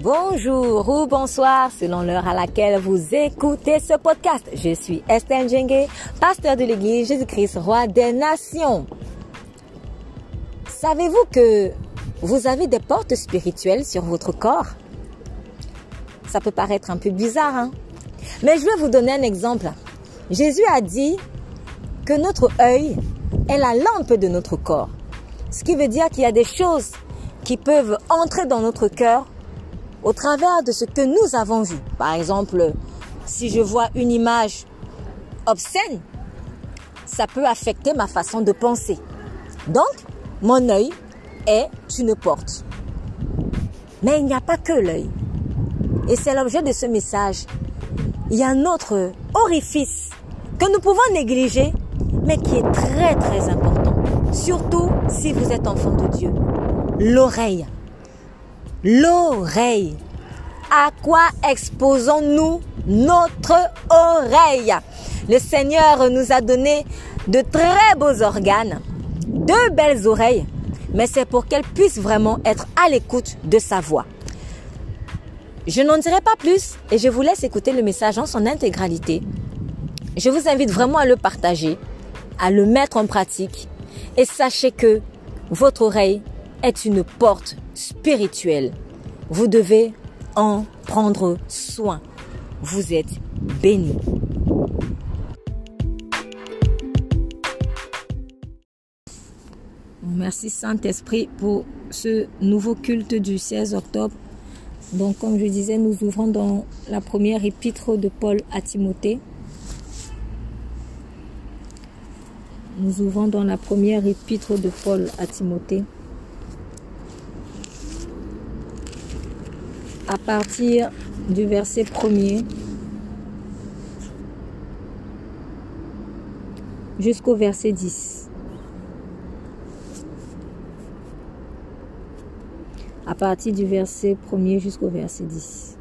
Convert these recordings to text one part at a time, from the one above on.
Bonjour ou bonsoir selon l'heure à laquelle vous écoutez ce podcast. Je suis Estelle Djengue, pasteur de l'église Jésus-Christ, roi des nations. Savez-vous que vous avez des portes spirituelles sur votre corps? Ça peut paraître un peu bizarre, hein? Mais je vais vous donner un exemple. Jésus a dit que notre œil est la lampe de notre corps. Ce qui veut dire qu'il y a des choses qui peuvent entrer dans notre cœur au travers de ce que nous avons vu. Par exemple, si je vois une image obscène, ça peut affecter ma façon de penser. Donc, mon œil est une porte. Mais il n'y a pas que l'œil. Et c'est l'objet de ce message. Il y a un autre orifice que nous pouvons négliger, mais qui est très très important. Surtout si vous êtes enfant de Dieu. L'oreille. L'oreille. À quoi exposons-nous notre oreille? Le Seigneur nous a donné de très beaux organes, de belles oreilles, mais c'est pour qu'elles puissent vraiment être à l'écoute de sa voix. Je n'en dirai pas plus et je vous laisse écouter le message en son intégralité. Je vous invite vraiment à le partager, à le mettre en pratique et sachez que votre oreille est une porte spirituelle. Vous devez en prendre soin. Vous êtes bénis. Merci Saint-Esprit pour ce nouveau culte du 16 octobre. Donc comme je disais, nous ouvrons dans la première épître de Paul à Timothée. Nous ouvrons dans la première épître de Paul à Timothée. À partir du verset premier jusqu'au verset 10. À partir du verset premier jusqu'au verset 10.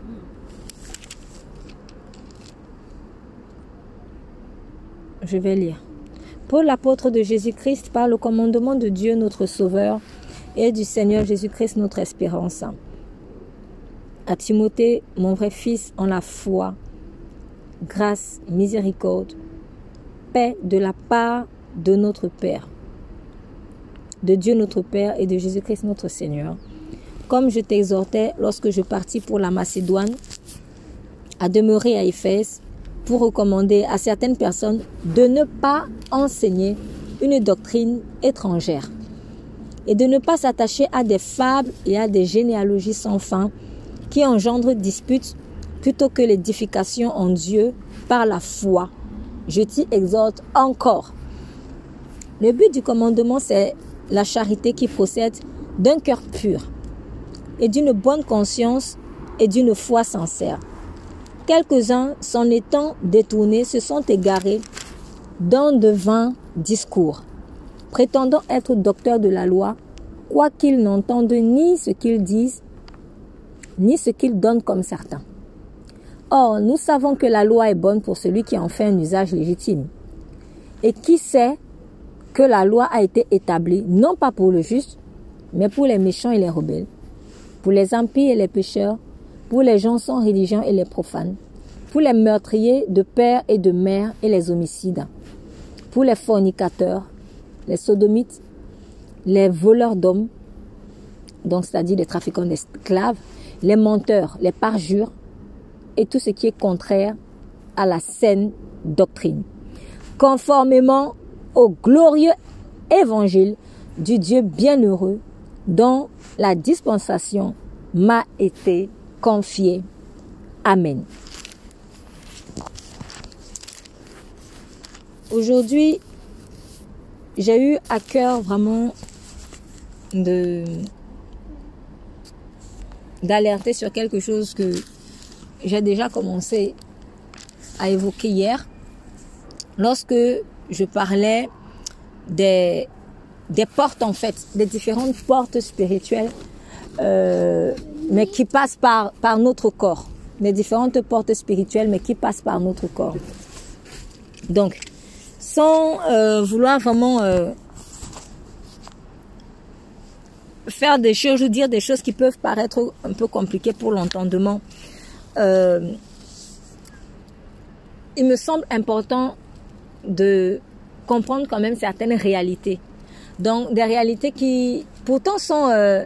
Je vais lire. Paul, l'apôtre de Jésus-Christ, par le commandement de Dieu notre Sauveur et du Seigneur Jésus-Christ notre espérance. À Timothée, mon vrai fils, en la foi, grâce, miséricorde, paix de la part de notre Père, de Dieu notre Père et de Jésus-Christ notre Seigneur. Comme je t'exhortais lorsque je partis pour la Macédoine, à demeurer à Éphèse, pour recommander à certaines personnes de ne pas enseigner une doctrine étrangère et de ne pas s'attacher à des fables et à des généalogies sans fin qui engendrent disputes plutôt que l'édification en Dieu par la foi. Je t'y exhorte encore. Le but du commandement, c'est la charité qui procède d'un cœur pur et d'une bonne conscience et d'une foi sincère. Quelques-uns, s'en étant détournés, se sont égarés dans de vains discours, prétendant être docteurs de la loi, quoiqu'ils n'entendent ni ce qu'ils disent, ni ce qu'ils donnent comme certains. Or, nous savons que la loi est bonne pour celui qui en fait un usage légitime. Et qui sait que la loi a été établie non pas pour le juste, mais pour les méchants et les rebelles, pour les impies et les pécheurs, pour les gens sans religion et les profanes, pour les meurtriers de père et de mère et les homicides, pour les fornicateurs, les sodomites, les voleurs d'hommes, donc c'est-à-dire les trafiquants d'esclaves, les menteurs, les parjures et tout ce qui est contraire à la saine doctrine, conformément au glorieux évangile du Dieu bienheureux dont la dispensation m'a été confiée. Amen. Aujourd'hui, j'ai eu à cœur vraiment de d'alerter sur quelque chose que j'ai déjà commencé à évoquer hier lorsque je parlais des, des portes en fait, des différentes portes spirituelles, euh, mais qui passent par, par notre corps. Des différentes portes spirituelles, mais qui passent par notre corps. Donc, sans euh, vouloir vraiment euh, faire des choses ou dire des choses qui peuvent paraître un peu compliquées pour l'entendement, euh, il me semble important de comprendre quand même certaines réalités. Donc des réalités qui pourtant sont euh,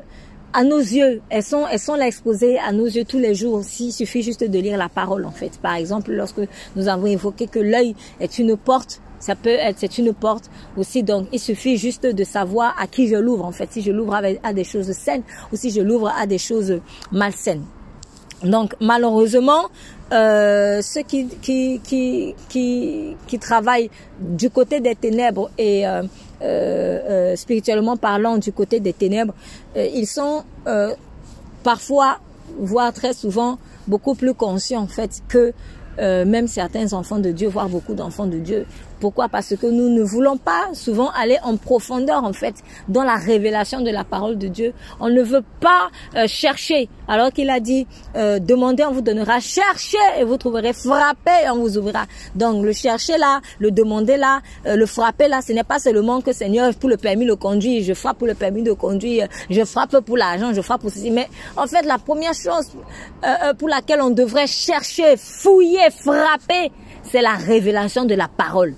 à nos yeux, elles sont, elles sont là exposées à nos yeux tous les jours. S'il suffit juste de lire la parole, en fait. Par exemple, lorsque nous avons évoqué que l'œil est une porte, ça peut être, c'est une porte aussi. Donc, il suffit juste de savoir à qui je l'ouvre, en fait. Si je l'ouvre à des choses saines ou si je l'ouvre à des choses malsaines. Donc, malheureusement, euh, ceux qui, qui, qui, qui, qui travaillent du côté des ténèbres et euh, euh, spirituellement parlant du côté des ténèbres, ils sont parfois, voire très souvent, beaucoup plus conscients en fait que même certains enfants de Dieu, voire beaucoup d'enfants de Dieu, pourquoi? Parce que nous ne voulons pas souvent aller en profondeur en fait dans la révélation de la parole de Dieu. On ne veut pas euh, chercher alors qu'il a dit euh, demandez on vous donnera, cherchez et vous trouverez, frappez et on vous ouvrira. Donc le chercher là, le demander là, euh, le frapper là, ce n'est pas seulement que Seigneur pour le permis de conduire, je frappe pour le permis de conduire, je frappe pour l'argent, je frappe pour ceci. Mais en fait la première chose pour laquelle on devrait chercher, fouiller, frapper, c'est la révélation de la parole.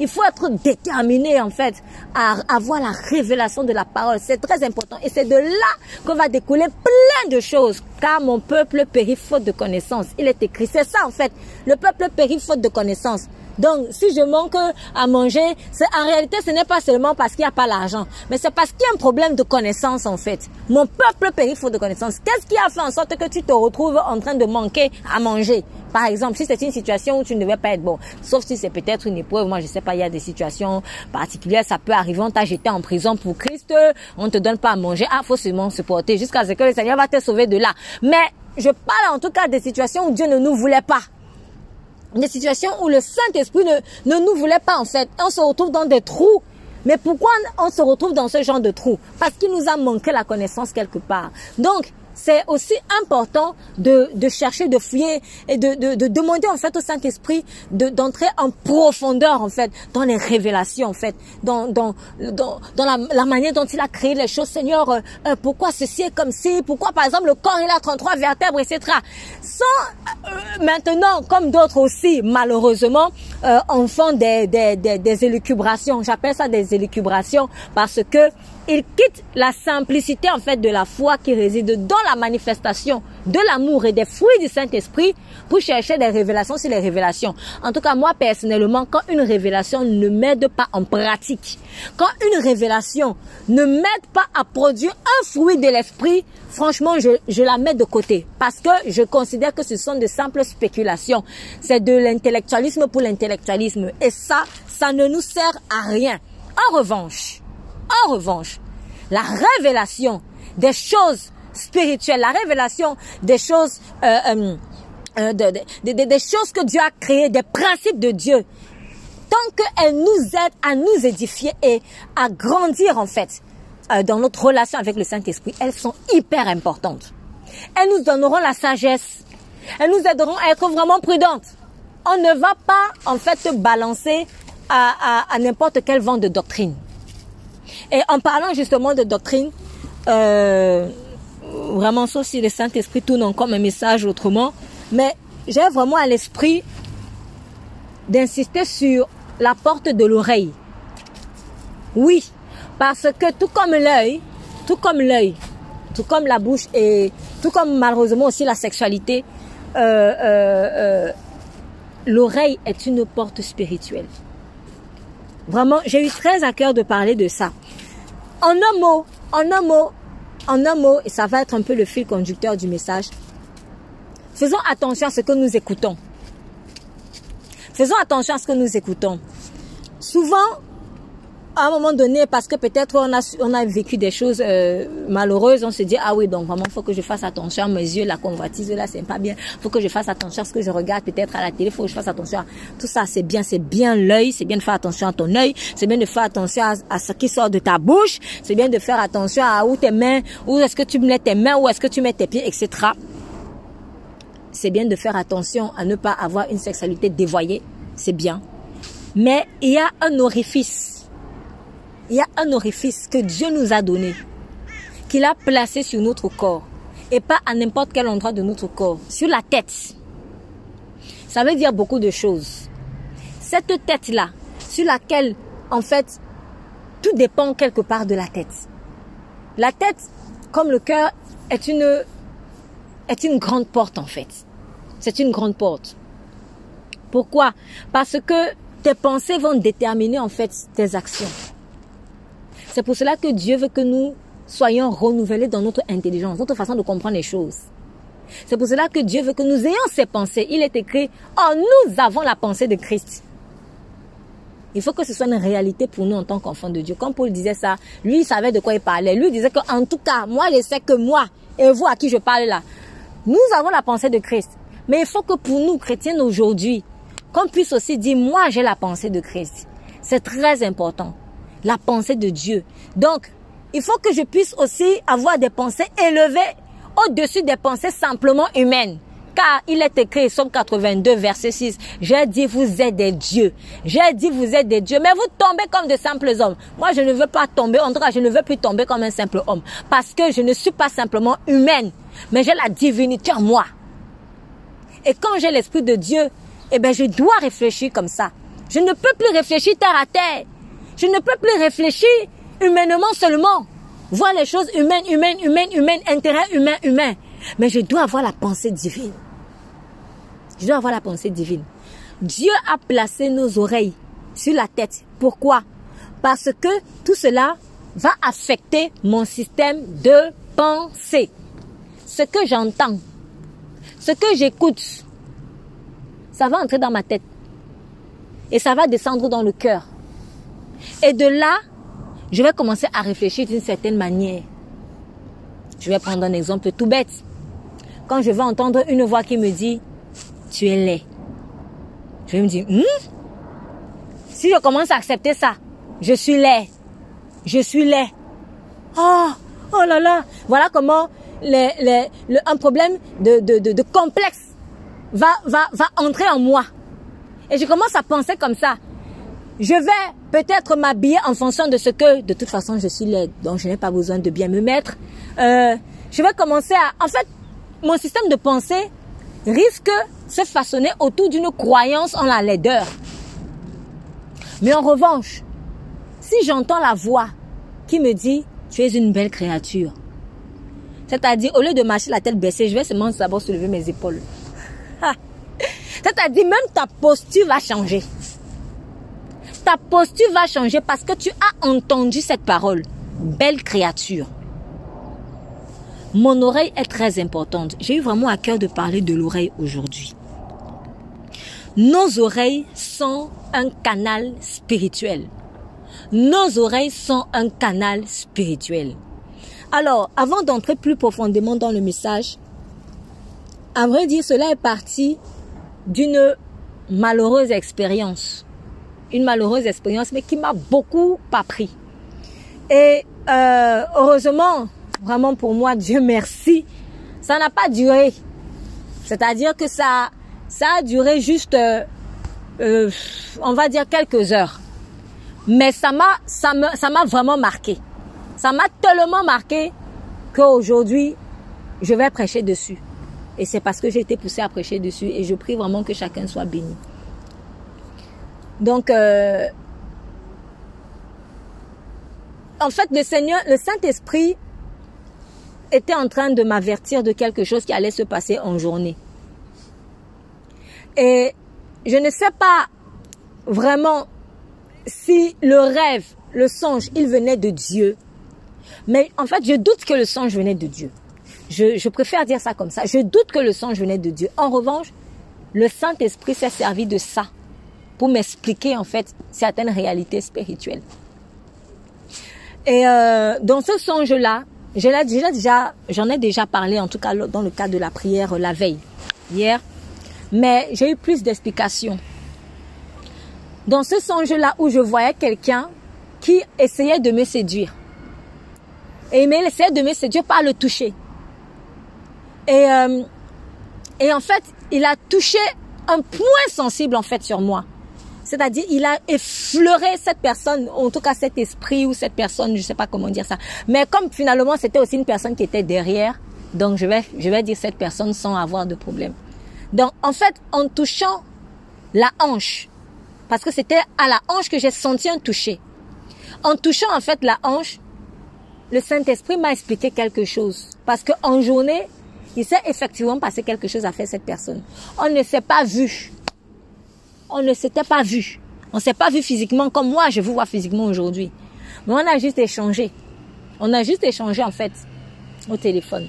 Il faut être déterminé en fait à avoir la révélation de la parole. C'est très important. Et c'est de là qu'on va découler plein de choses. Car mon peuple périt faute de connaissance. Il est écrit. C'est ça en fait. Le peuple périt faute de connaissance. Donc, si je manque à manger, en réalité, ce n'est pas seulement parce qu'il n'y a pas l'argent, mais c'est parce qu'il y a un problème de connaissance, en fait. Mon peuple périt faute de connaissance. Qu'est-ce qui a fait en sorte que tu te retrouves en train de manquer à manger? Par exemple, si c'est une situation où tu ne devais pas être bon, sauf si c'est peut-être une épreuve, moi je sais pas, il y a des situations particulières, ça peut arriver, on t'a jeté en prison pour Christ, on te donne pas à manger, ah, faut seulement se porter jusqu'à ce que le Seigneur va te sauver de là. Mais je parle en tout cas des situations où Dieu ne nous voulait pas des situations où le Saint-Esprit ne, ne nous voulait pas en fait. On se retrouve dans des trous. Mais pourquoi on se retrouve dans ce genre de trous? Parce qu'il nous a manqué la connaissance quelque part. Donc, c'est aussi important de, de, chercher, de fouiller et de, de, de demander en fait au Saint-Esprit d'entrer en profondeur en fait dans les révélations en fait, dans, dans, dans, dans la, la, manière dont il a créé les choses. Seigneur, euh, euh, pourquoi ceci est comme ci? Pourquoi par exemple le corps il a 33 vertèbres, etc. Sans euh, maintenant, comme d'autres aussi, malheureusement, euh, en font des, des, des, des élucubrations. J'appelle ça des élucubrations parce que il quitte la simplicité en fait de la foi qui réside dans la manifestation de l'amour et des fruits du Saint-Esprit pour chercher des révélations sur les révélations. En tout cas, moi personnellement, quand une révélation ne m'aide pas en pratique, quand une révélation ne m'aide pas à produire un fruit de l'esprit, franchement, je, je la mets de côté parce que je considère que ce sont de simples spéculations. C'est de l'intellectualisme pour l'intellectualisme et ça, ça ne nous sert à rien. En revanche, en revanche, la révélation des choses spirituelles, la révélation des choses, euh, euh, euh des choses que Dieu a créées, des principes de Dieu, tant qu'elles nous aident à nous édifier et à grandir en fait dans notre relation avec le Saint-Esprit, elles sont hyper importantes. Elles nous donneront la sagesse. Elles nous aideront à être vraiment prudentes. On ne va pas en fait balancer à n'importe quel vent de doctrine. Et en parlant justement de doctrine, euh, vraiment sauf si le Saint-Esprit tourne encore un message autrement, mais j'ai vraiment à l'esprit d'insister sur la porte de l'oreille. Oui, parce que tout comme l'œil, tout comme l'œil, tout comme la bouche et tout comme malheureusement aussi la sexualité, euh, euh, euh l'oreille est une porte spirituelle. Vraiment, j'ai eu très à cœur de parler de ça. En un mot, en un mot, en un mot, et ça va être un peu le fil conducteur du message. Faisons attention à ce que nous écoutons. Faisons attention à ce que nous écoutons. Souvent, à un moment donné, parce que peut-être on a, on a vécu des choses euh, malheureuses, on se dit, ah oui, donc vraiment, faut que je fasse attention à mes yeux, la convoitise, là, c'est pas bien. Faut que je fasse attention à ce que je regarde peut-être à la télé, faut que je fasse attention à tout ça, c'est bien, c'est bien l'œil, c'est bien de faire attention à ton œil, c'est bien de faire attention à, ce qui sort de ta bouche, c'est bien de faire attention à où tes mains, où est-ce que tu mets tes mains, où est-ce que tu mets tes pieds, etc. C'est bien de faire attention à ne pas avoir une sexualité dévoyée, c'est bien. Mais il y a un orifice il y a un orifice que Dieu nous a donné qu'il a placé sur notre corps et pas à n'importe quel endroit de notre corps, sur la tête. Ça veut dire beaucoup de choses. Cette tête-là, sur laquelle, en fait, tout dépend quelque part de la tête. La tête, comme le cœur, est une, est une grande porte, en fait. C'est une grande porte. Pourquoi? Parce que tes pensées vont déterminer, en fait, tes actions. C'est pour cela que Dieu veut que nous soyons renouvelés dans notre intelligence, notre façon de comprendre les choses. C'est pour cela que Dieu veut que nous ayons ces pensées. Il est écrit, oh, nous avons la pensée de Christ. Il faut que ce soit une réalité pour nous en tant qu'enfants de Dieu. Comme Paul disait ça, lui il savait de quoi il parlait. Lui disait qu'en tout cas, moi je sais que moi et vous à qui je parle là, nous avons la pensée de Christ. Mais il faut que pour nous, chrétiens aujourd'hui, qu'on puisse aussi dire, moi j'ai la pensée de Christ. C'est très important. La pensée de Dieu. Donc, il faut que je puisse aussi avoir des pensées élevées au-dessus des pensées simplement humaines. Car il est écrit, Somme 82, verset 6, j'ai dit vous êtes des dieux. J'ai dit vous êtes des dieux. Mais vous tombez comme de simples hommes. Moi, je ne veux pas tomber, en tout cas, je ne veux plus tomber comme un simple homme. Parce que je ne suis pas simplement humaine, mais j'ai la divinité en moi. Et quand j'ai l'Esprit de Dieu, eh bien, je dois réfléchir comme ça. Je ne peux plus réfléchir terre à terre. Je ne peux plus réfléchir humainement seulement. Voir les choses humaines, humaines, humaines, humaines, intérêt humain, humain. Mais je dois avoir la pensée divine. Je dois avoir la pensée divine. Dieu a placé nos oreilles sur la tête. Pourquoi? Parce que tout cela va affecter mon système de pensée. Ce que j'entends, ce que j'écoute, ça va entrer dans ma tête. Et ça va descendre dans le cœur. Et de là, je vais commencer à réfléchir d'une certaine manière. Je vais prendre un exemple tout bête. Quand je vais entendre une voix qui me dit, tu es laid. Je vais me dire, hmm? si je commence à accepter ça, je suis laid. Je suis laid. Oh, oh là là. Voilà comment un problème de, de, de, de complexe va, va, va entrer en moi. Et je commence à penser comme ça. Je vais peut-être m'habiller en fonction de ce que, de toute façon, je suis laide, donc je n'ai pas besoin de bien me mettre. Euh, je vais commencer à, en fait, mon système de pensée risque de se façonner autour d'une croyance en la laideur. Mais en revanche, si j'entends la voix qui me dit, tu es une belle créature, c'est-à-dire, au lieu de marcher la tête baissée, je vais seulement d'abord soulever mes épaules. C'est-à-dire, même ta posture va changer ta posture va changer parce que tu as entendu cette parole. Belle créature. Mon oreille est très importante. J'ai eu vraiment à cœur de parler de l'oreille aujourd'hui. Nos oreilles sont un canal spirituel. Nos oreilles sont un canal spirituel. Alors, avant d'entrer plus profondément dans le message, à vrai dire, cela est parti d'une malheureuse expérience une malheureuse expérience, mais qui m'a beaucoup appris. Et euh, heureusement, vraiment pour moi, Dieu merci, ça n'a pas duré. C'est-à-dire que ça, ça a duré juste, euh, euh, on va dire quelques heures. Mais ça m'a, ça me, ça m'a vraiment marqué. Ça m'a tellement marqué qu'aujourd'hui, je vais prêcher dessus. Et c'est parce que j'ai été poussée à prêcher dessus. Et je prie vraiment que chacun soit béni. Donc, euh, en fait, le Seigneur, le Saint-Esprit était en train de m'avertir de quelque chose qui allait se passer en journée. Et je ne sais pas vraiment si le rêve, le songe, il venait de Dieu. Mais en fait, je doute que le songe venait de Dieu. Je, je préfère dire ça comme ça. Je doute que le songe venait de Dieu. En revanche, le Saint-Esprit s'est servi de ça pour m'expliquer en fait certaines réalités spirituelles. Et euh, dans ce songe-là, déjà, déjà, j'en ai déjà parlé, en tout cas dans le cadre de la prière la veille, hier, mais j'ai eu plus d'explications. Dans ce songe-là où je voyais quelqu'un qui essayait de me séduire. Et il essayait de me séduire par le toucher. Et, euh, et en fait, il a touché un point sensible en fait sur moi. C'est-à-dire, il a effleuré cette personne, en tout cas cet esprit ou cette personne, je sais pas comment dire ça. Mais comme finalement, c'était aussi une personne qui était derrière, donc je vais, je vais dire cette personne sans avoir de problème. Donc, en fait, en touchant la hanche, parce que c'était à la hanche que j'ai senti un toucher. En touchant, en fait, la hanche, le Saint-Esprit m'a expliqué quelque chose. Parce que en journée, il s'est effectivement passé quelque chose à faire cette personne. On ne s'est pas vu on ne s'était pas vu. On s'est pas vu physiquement comme moi, je vous vois physiquement aujourd'hui. Mais on a juste échangé. On a juste échangé, en fait, au téléphone.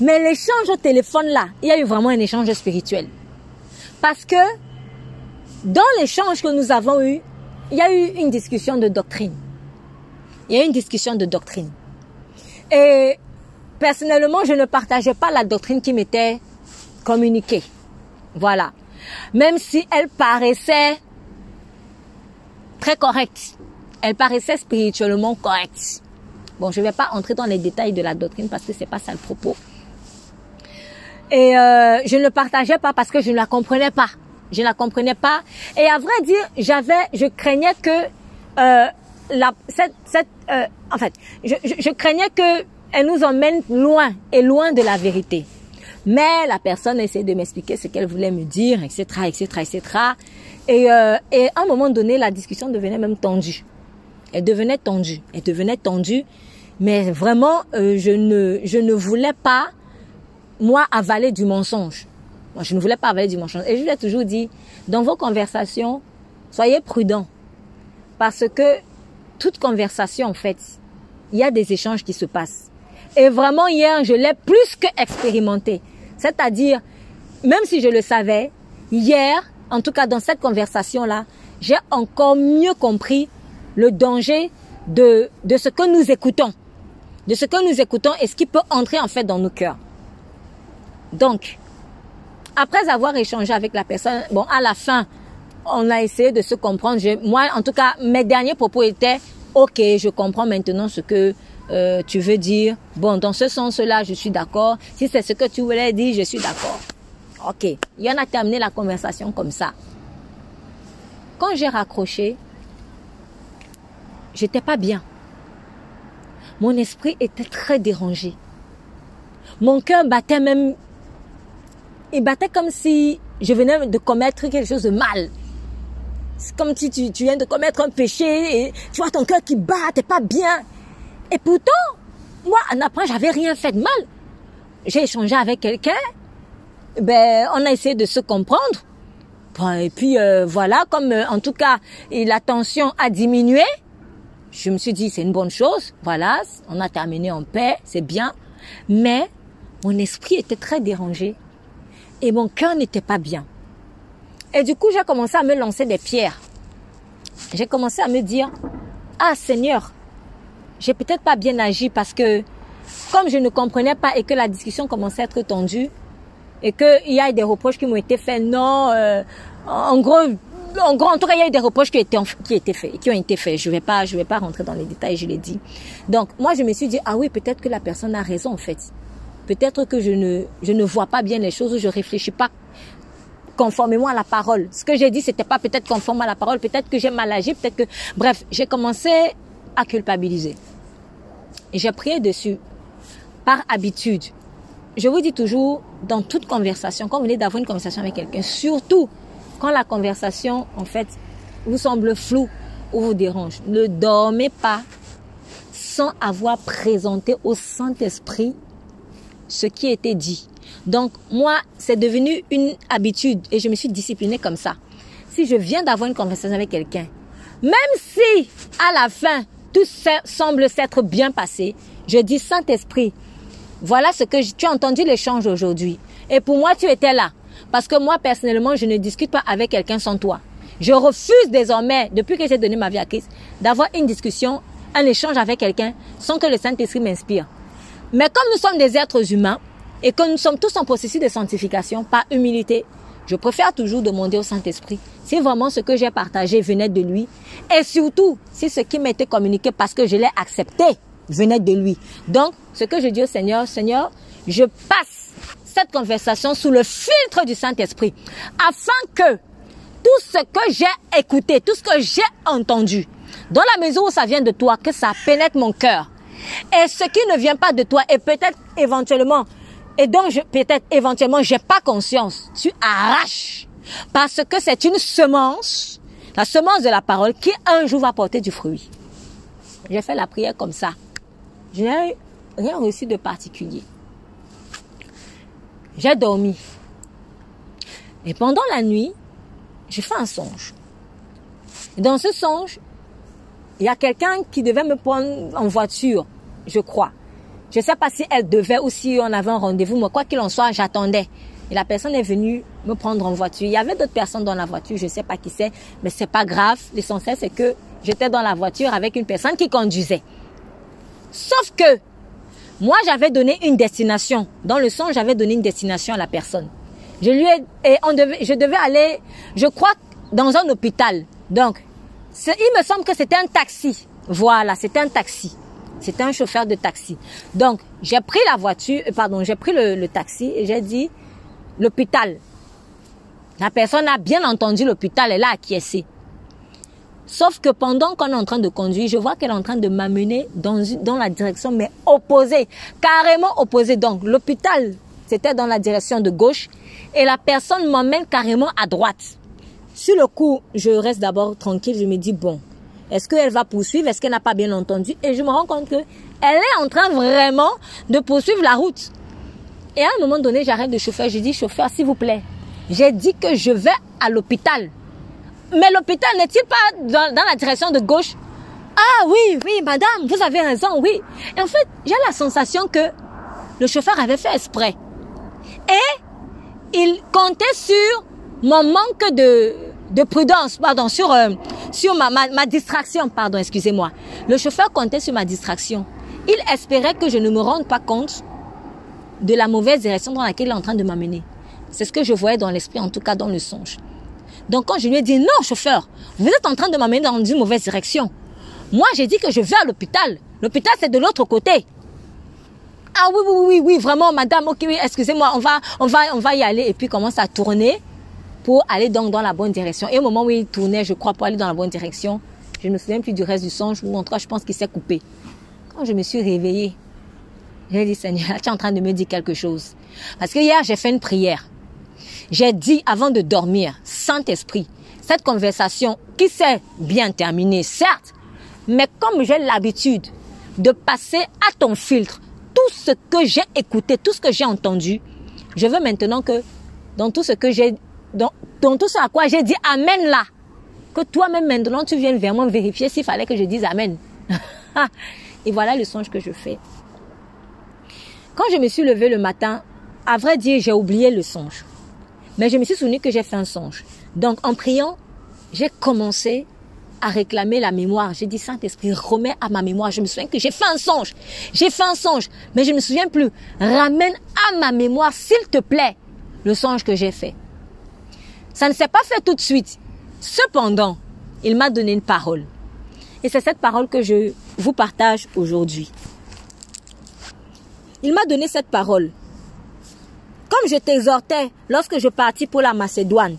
Mais l'échange au téléphone, là, il y a eu vraiment un échange spirituel. Parce que, dans l'échange que nous avons eu, il y a eu une discussion de doctrine. Il y a eu une discussion de doctrine. Et, personnellement, je ne partageais pas la doctrine qui m'était communiquée. Voilà même si elle paraissait très correcte. Elle paraissait spirituellement correcte. Bon, je ne vais pas entrer dans les détails de la doctrine parce que c'est pas ça le propos. Et euh, je ne le partageais pas parce que je ne la comprenais pas. Je ne la comprenais pas. Et à vrai dire, j'avais, je craignais que euh, la, cette, cette euh, en fait, je, je, je craignais que elle nous emmène loin et loin de la vérité. Mais la personne essayait de m'expliquer ce qu'elle voulait me dire, etc., etc., etc. Et, euh, et à un moment donné, la discussion devenait même tendue. Elle devenait tendue. Elle devenait tendue. Mais vraiment, euh, je ne, je ne voulais pas, moi, avaler du mensonge. Moi, je ne voulais pas avaler du mensonge. Et je lui ai toujours dit, dans vos conversations, soyez prudents. Parce que toute conversation, en fait, il y a des échanges qui se passent. Et vraiment, hier, je l'ai plus que expérimenté. C'est-à-dire, même si je le savais, hier, en tout cas dans cette conversation-là, j'ai encore mieux compris le danger de, ce que nous écoutons. De ce que nous écoutons et ce qui peut entrer en fait dans nos cœurs. Donc, après avoir échangé avec la personne, bon, à la fin, on a essayé de se comprendre. moi, en tout cas, mes derniers propos étaient, ok, je comprends maintenant ce que euh, tu veux dire, bon, dans ce sens-là, je suis d'accord. Si c'est ce que tu voulais dire, je suis d'accord. Ok. Il y en a terminé la conversation comme ça. Quand j'ai raccroché, j'étais pas bien. Mon esprit était très dérangé. Mon cœur battait même, il battait comme si je venais de commettre quelque chose de mal. C'est comme si tu, tu viens de commettre un péché et tu vois ton cœur qui bat, t'es pas bien. Et pourtant, moi, en apprend, j'avais rien fait de mal. J'ai échangé avec quelqu'un. Ben, on a essayé de se comprendre. Et puis euh, voilà, comme euh, en tout cas la tension a diminué, je me suis dit c'est une bonne chose. Voilà, on a terminé en paix, c'est bien. Mais mon esprit était très dérangé et mon cœur n'était pas bien. Et du coup, j'ai commencé à me lancer des pierres. J'ai commencé à me dire, ah Seigneur, j'ai peut-être pas bien agi parce que comme je ne comprenais pas et que la discussion commençait à être tendue et qu'il y a des reproches qui m'ont été faits, non, euh, en gros, en gros, en tout cas, il y a eu des reproches qui, étaient, qui, étaient faits, qui ont été faits. Je vais pas, je vais pas rentrer dans les détails, je l'ai dit. Donc, moi, je me suis dit, ah oui, peut-être que la personne a raison, en fait. Peut-être que je ne, je ne vois pas bien les choses ou je réfléchis pas conformément à la parole. Ce que j'ai dit, c'était pas peut-être conforme à la parole. Peut-être que j'ai mal agi, peut-être que, bref, j'ai commencé à culpabiliser. J'ai prié dessus par habitude. Je vous dis toujours, dans toute conversation, quand vous venez d'avoir une conversation avec quelqu'un, surtout quand la conversation, en fait, vous semble floue ou vous dérange, ne dormez pas sans avoir présenté au Saint-Esprit ce qui était dit. Donc, moi, c'est devenu une habitude et je me suis disciplinée comme ça. Si je viens d'avoir une conversation avec quelqu'un, même si à la fin, tout semble s'être bien passé. Je dis, Saint-Esprit, voilà ce que tu as entendu l'échange aujourd'hui. Et pour moi, tu étais là. Parce que moi, personnellement, je ne discute pas avec quelqu'un sans toi. Je refuse désormais, depuis que j'ai donné ma vie à Christ, d'avoir une discussion, un échange avec quelqu'un sans que le Saint-Esprit m'inspire. Mais comme nous sommes des êtres humains et que nous sommes tous en processus de sanctification par humilité, je préfère toujours demander au Saint-Esprit si vraiment ce que j'ai partagé venait de lui et surtout si ce qui m'était communiqué parce que je l'ai accepté venait de lui. Donc, ce que je dis au Seigneur, Seigneur, je passe cette conversation sous le filtre du Saint-Esprit afin que tout ce que j'ai écouté, tout ce que j'ai entendu, dans la mesure où ça vient de toi, que ça pénètre mon cœur. Et ce qui ne vient pas de toi, et peut-être éventuellement, et donc peut-être éventuellement, j'ai pas conscience, tu arraches. Parce que c'est une semence, la semence de la parole, qui un jour va porter du fruit. J'ai fait la prière comme ça. Je n'ai rien reçu de particulier. J'ai dormi. Et pendant la nuit, j'ai fait un songe. Dans ce songe, il y a quelqu'un qui devait me prendre en voiture, je crois. Je ne sais pas si elle devait ou si on avait un rendez-vous, mais quoi qu'il en soit, j'attendais. Et la personne est venue me prendre en voiture. Il y avait d'autres personnes dans la voiture, je ne sais pas qui c'est, mais c'est pas grave. L'essentiel, c'est que j'étais dans la voiture avec une personne qui conduisait. Sauf que moi, j'avais donné une destination. Dans le son, j'avais donné une destination à la personne. Je lui ai, et on devait, je devais aller, je crois, dans un hôpital. Donc, il me semble que c'était un taxi. Voilà, c'était un taxi. C'était un chauffeur de taxi. Donc, j'ai pris la voiture, euh, pardon, j'ai pris le, taxi et j'ai dit l'hôpital. La personne a bien entendu l'hôpital, elle a acquiescé. Sauf que pendant qu'on est en train de conduire, je vois qu'elle est en train de m'amener dans, dans la direction, mais opposée, carrément opposée. Donc, l'hôpital, c'était dans la direction de gauche et la personne m'emmène carrément à droite. Sur le coup, je reste d'abord tranquille, je me dis, bon, est-ce qu'elle va poursuivre? Est-ce qu'elle n'a pas bien entendu? Et je me rends compte que elle est en train vraiment de poursuivre la route. Et à un moment donné, j'arrête de chauffer. Je dis, chauffeur, s'il vous plaît, j'ai dit que je vais à l'hôpital. Mais l'hôpital n'est-il pas dans, la direction de gauche? Ah oui, oui, madame, vous avez raison, oui. Et en fait, j'ai la sensation que le chauffeur avait fait exprès. Et il comptait sur mon manque de, de prudence, pardon, sur, euh, sur ma, ma, distraction, pardon, excusez-moi. Le chauffeur comptait sur ma distraction. Il espérait que je ne me rende pas compte de la mauvaise direction dans laquelle il est en train de m'amener. C'est ce que je voyais dans l'esprit, en tout cas dans le songe. Donc quand je lui ai dit, non, chauffeur, vous êtes en train de m'amener dans une mauvaise direction. Moi, j'ai dit que je vais à l'hôpital. L'hôpital, c'est de l'autre côté. Ah oui, oui, oui, oui, vraiment, madame, ok, oui, excusez-moi, on va, on va, on va y aller. Et puis, commence à tourner pour aller donc dans la bonne direction. Et au moment où il tournait, je crois, pour aller dans la bonne direction, je ne me souviens plus du reste du songe, ou en tout cas, je pense qu'il s'est coupé. Quand je me suis réveillée, j'ai dit, Seigneur, tu es en train de me dire quelque chose. Parce que hier, j'ai fait une prière. J'ai dit avant de dormir, Saint-Esprit, cette conversation qui s'est bien terminée, certes, mais comme j'ai l'habitude de passer à ton filtre tout ce que j'ai écouté, tout ce que j'ai entendu, je veux maintenant que dans tout ce que j'ai, dans, dans tout ce à quoi j'ai dit Amen là, que toi-même maintenant tu viennes vraiment vérifier s'il fallait que je dise Amen. Et voilà le songe que je fais. Quand je me suis levée le matin, à vrai dire, j'ai oublié le songe. Mais je me suis souvenu que j'ai fait un songe. Donc en priant, j'ai commencé à réclamer la mémoire. J'ai dit, Saint-Esprit, remets à ma mémoire. Je me souviens que j'ai fait un songe. J'ai fait un songe, mais je ne me souviens plus. Ramène à ma mémoire, s'il te plaît, le songe que j'ai fait. Ça ne s'est pas fait tout de suite. Cependant, il m'a donné une parole. Et c'est cette parole que je vous partage aujourd'hui. Il m'a donné cette parole. Comme je t'exhortais lorsque je partis pour la Macédoine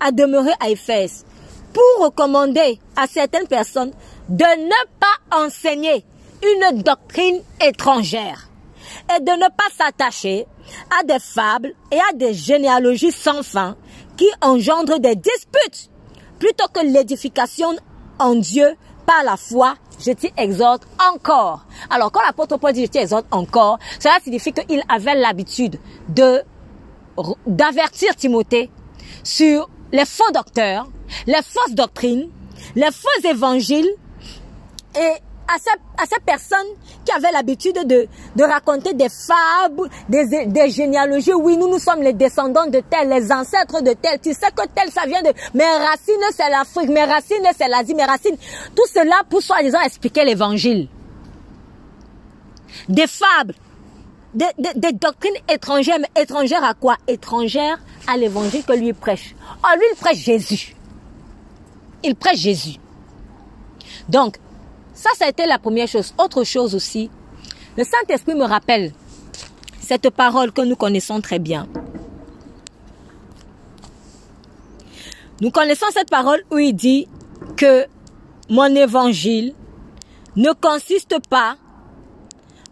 à demeurer à Éphèse, pour recommander à certaines personnes de ne pas enseigner une doctrine étrangère et de ne pas s'attacher à des fables et à des généalogies sans fin qui engendrent des disputes plutôt que l'édification en Dieu par la foi je t'exhorte encore. Alors, quand l'apôtre Paul dit je t'exhorte encore, cela signifie qu'il avait l'habitude de, d'avertir Timothée sur les faux docteurs, les fausses doctrines, les faux évangiles et à ces, à ces personnes qui avaient l'habitude de, de raconter des fables, des, des généalogies. Oui, nous, nous sommes les descendants de tel, les ancêtres de tel. Tu sais que tel, ça vient de... Mes racines, c'est l'Afrique. Mes racines, c'est l'Asie. Mes racines... Tout cela pour soi-disant expliquer l'évangile. Des fables, des, des, doctrines étrangères. Mais étrangères à quoi? Étrangères à l'évangile que lui prêche. Oh, lui, il prêche Jésus. Il prêche Jésus. Donc, ça, ça a été la première chose. Autre chose aussi, le Saint-Esprit me rappelle cette parole que nous connaissons très bien. Nous connaissons cette parole où il dit que mon évangile ne consiste pas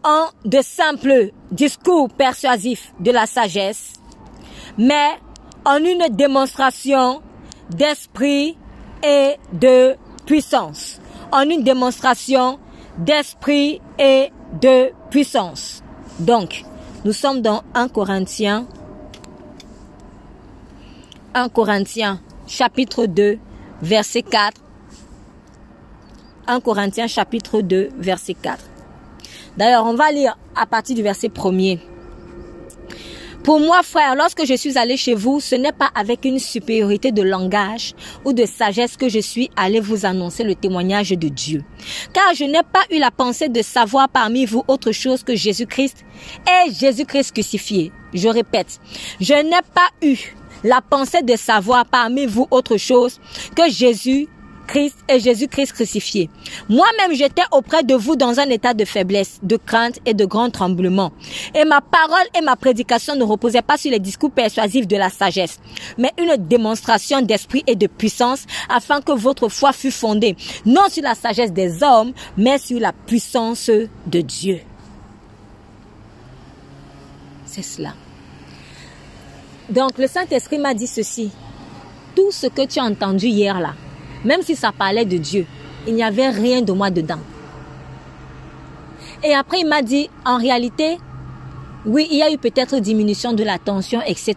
en de simples discours persuasifs de la sagesse, mais en une démonstration d'esprit et de puissance. En une démonstration d'esprit et de puissance. Donc, nous sommes dans 1 Corinthiens 1 Corinthiens chapitre 2 verset 4. 1 Corinthiens chapitre 2 verset 4. D'ailleurs, on va lire à partir du verset 1 Pour moi, frère, lorsque je suis allé chez vous, ce n'est pas avec une supériorité de langage ou de sagesse que je suis allé vous annoncer le témoignage de Dieu. Car je n'ai pas eu la pensée de savoir parmi vous autre chose que Jésus-Christ et Jésus-Christ crucifié. Je répète, je n'ai pas eu la pensée de savoir parmi vous autre chose que Jésus Christ et Jésus-Christ crucifié. Moi-même, j'étais auprès de vous dans un état de faiblesse, de crainte et de grand tremblement. Et ma parole et ma prédication ne reposaient pas sur les discours persuasifs de la sagesse, mais une démonstration d'esprit et de puissance afin que votre foi fût fondée, non sur la sagesse des hommes, mais sur la puissance de Dieu. C'est cela. Donc le Saint-Esprit m'a dit ceci. Tout ce que tu as entendu hier là, même si ça parlait de Dieu, il n'y avait rien de moi dedans. Et après, il m'a dit, en réalité, oui, il y a eu peut-être diminution de la tension, etc.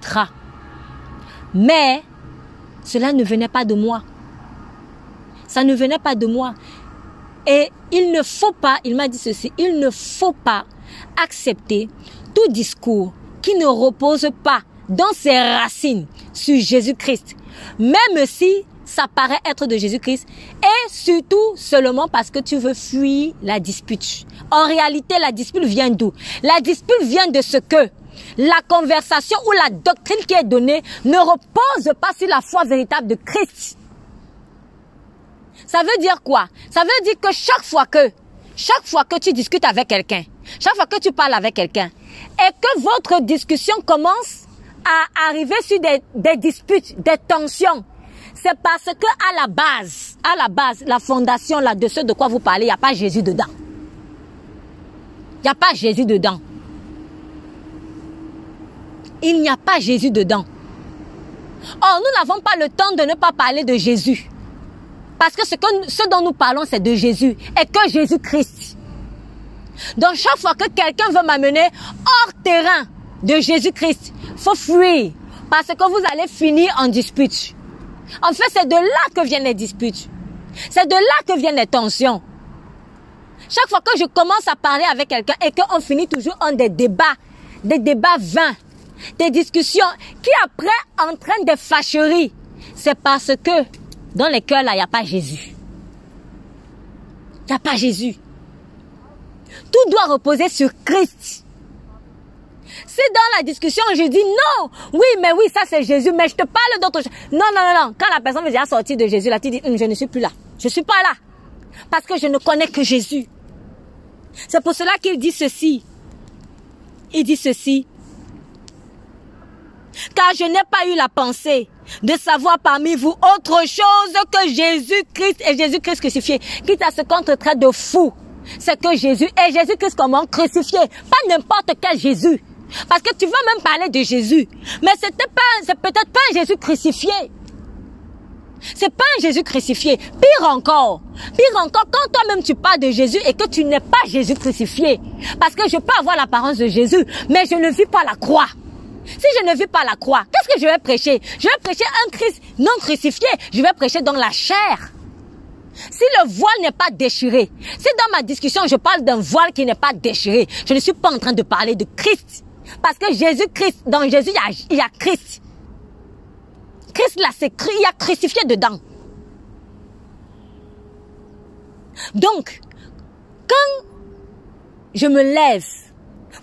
Mais cela ne venait pas de moi. Ça ne venait pas de moi. Et il ne faut pas, il m'a dit ceci, il ne faut pas accepter tout discours qui ne repose pas dans ses racines sur Jésus-Christ, même si ça paraît être de Jésus-Christ, et surtout seulement parce que tu veux fuir la dispute. En réalité, la dispute vient d'où? La dispute vient de ce que la conversation ou la doctrine qui est donnée ne repose pas sur la foi véritable de Christ. Ça veut dire quoi? Ça veut dire que chaque fois que, chaque fois que tu discutes avec quelqu'un, chaque fois que tu parles avec quelqu'un, et que votre discussion commence à arriver sur des, disputes, des tensions, c'est parce que à la base, à la base, la fondation là de ce de quoi vous parlez, il n'y a pas Jésus dedans. Il n'y a pas Jésus dedans. Il n'y a pas Jésus dedans. Or, nous n'avons pas le temps de ne pas parler de Jésus. Parce que ce, dont nous parlons, c'est de Jésus et que Jésus-Christ. Donc, chaque fois que quelqu'un veut m'amener hors terrain de Jésus-Christ, faut fuir parce que vous allez finir en dispute. En fait, c'est de là que viennent les disputes. C'est de là que viennent les tensions. Chaque fois que je commence à parler avec quelqu'un et qu'on finit toujours en des débats, des débats vains, des discussions qui après entraînent des fâcheries, c'est parce que dans les cœurs là, il n'y a pas Jésus. Il n'y a pas Jésus. Tout doit reposer sur Christ. Si dans la discussion, je dis non, oui, mais oui, ça c'est Jésus, mais je te parle d'autre chose. Non, non, non, non. Quand la personne veut déjà sortir de Jésus, là, tu dis, hum, je ne suis plus là. Je suis pas là. Parce que je ne connais que Jésus. C'est pour cela qu'il dit ceci. Il dit ceci. Car je n'ai pas eu la pensée de savoir parmi vous autre chose que Jésus-Christ et Jésus-Christ crucifié. Quitte à ce traite de fou. C'est que Jésus et Jésus-Christ comment crucifié. Pas n'importe quel Jésus. Parce que tu veux même parler de Jésus. Mais c'était pas, c'est peut-être pas un Jésus crucifié. C'est pas un Jésus crucifié. Pire encore. Pire encore, quand toi-même tu parles de Jésus et que tu n'es pas Jésus crucifié. Parce que je peux avoir l'apparence de Jésus, mais je ne vis pas la croix. Si je ne vis pas la croix, qu'est-ce que je vais prêcher? Je vais prêcher un Christ non crucifié. Je vais prêcher dans la chair. Si le voile n'est pas déchiré, si dans ma discussion je parle d'un voile qui n'est pas déchiré, je ne suis pas en train de parler de Christ. Parce que Jésus-Christ, dans Jésus, il y a, Christ. Christ là, c'est il a crucifié dedans. Donc, quand je me lève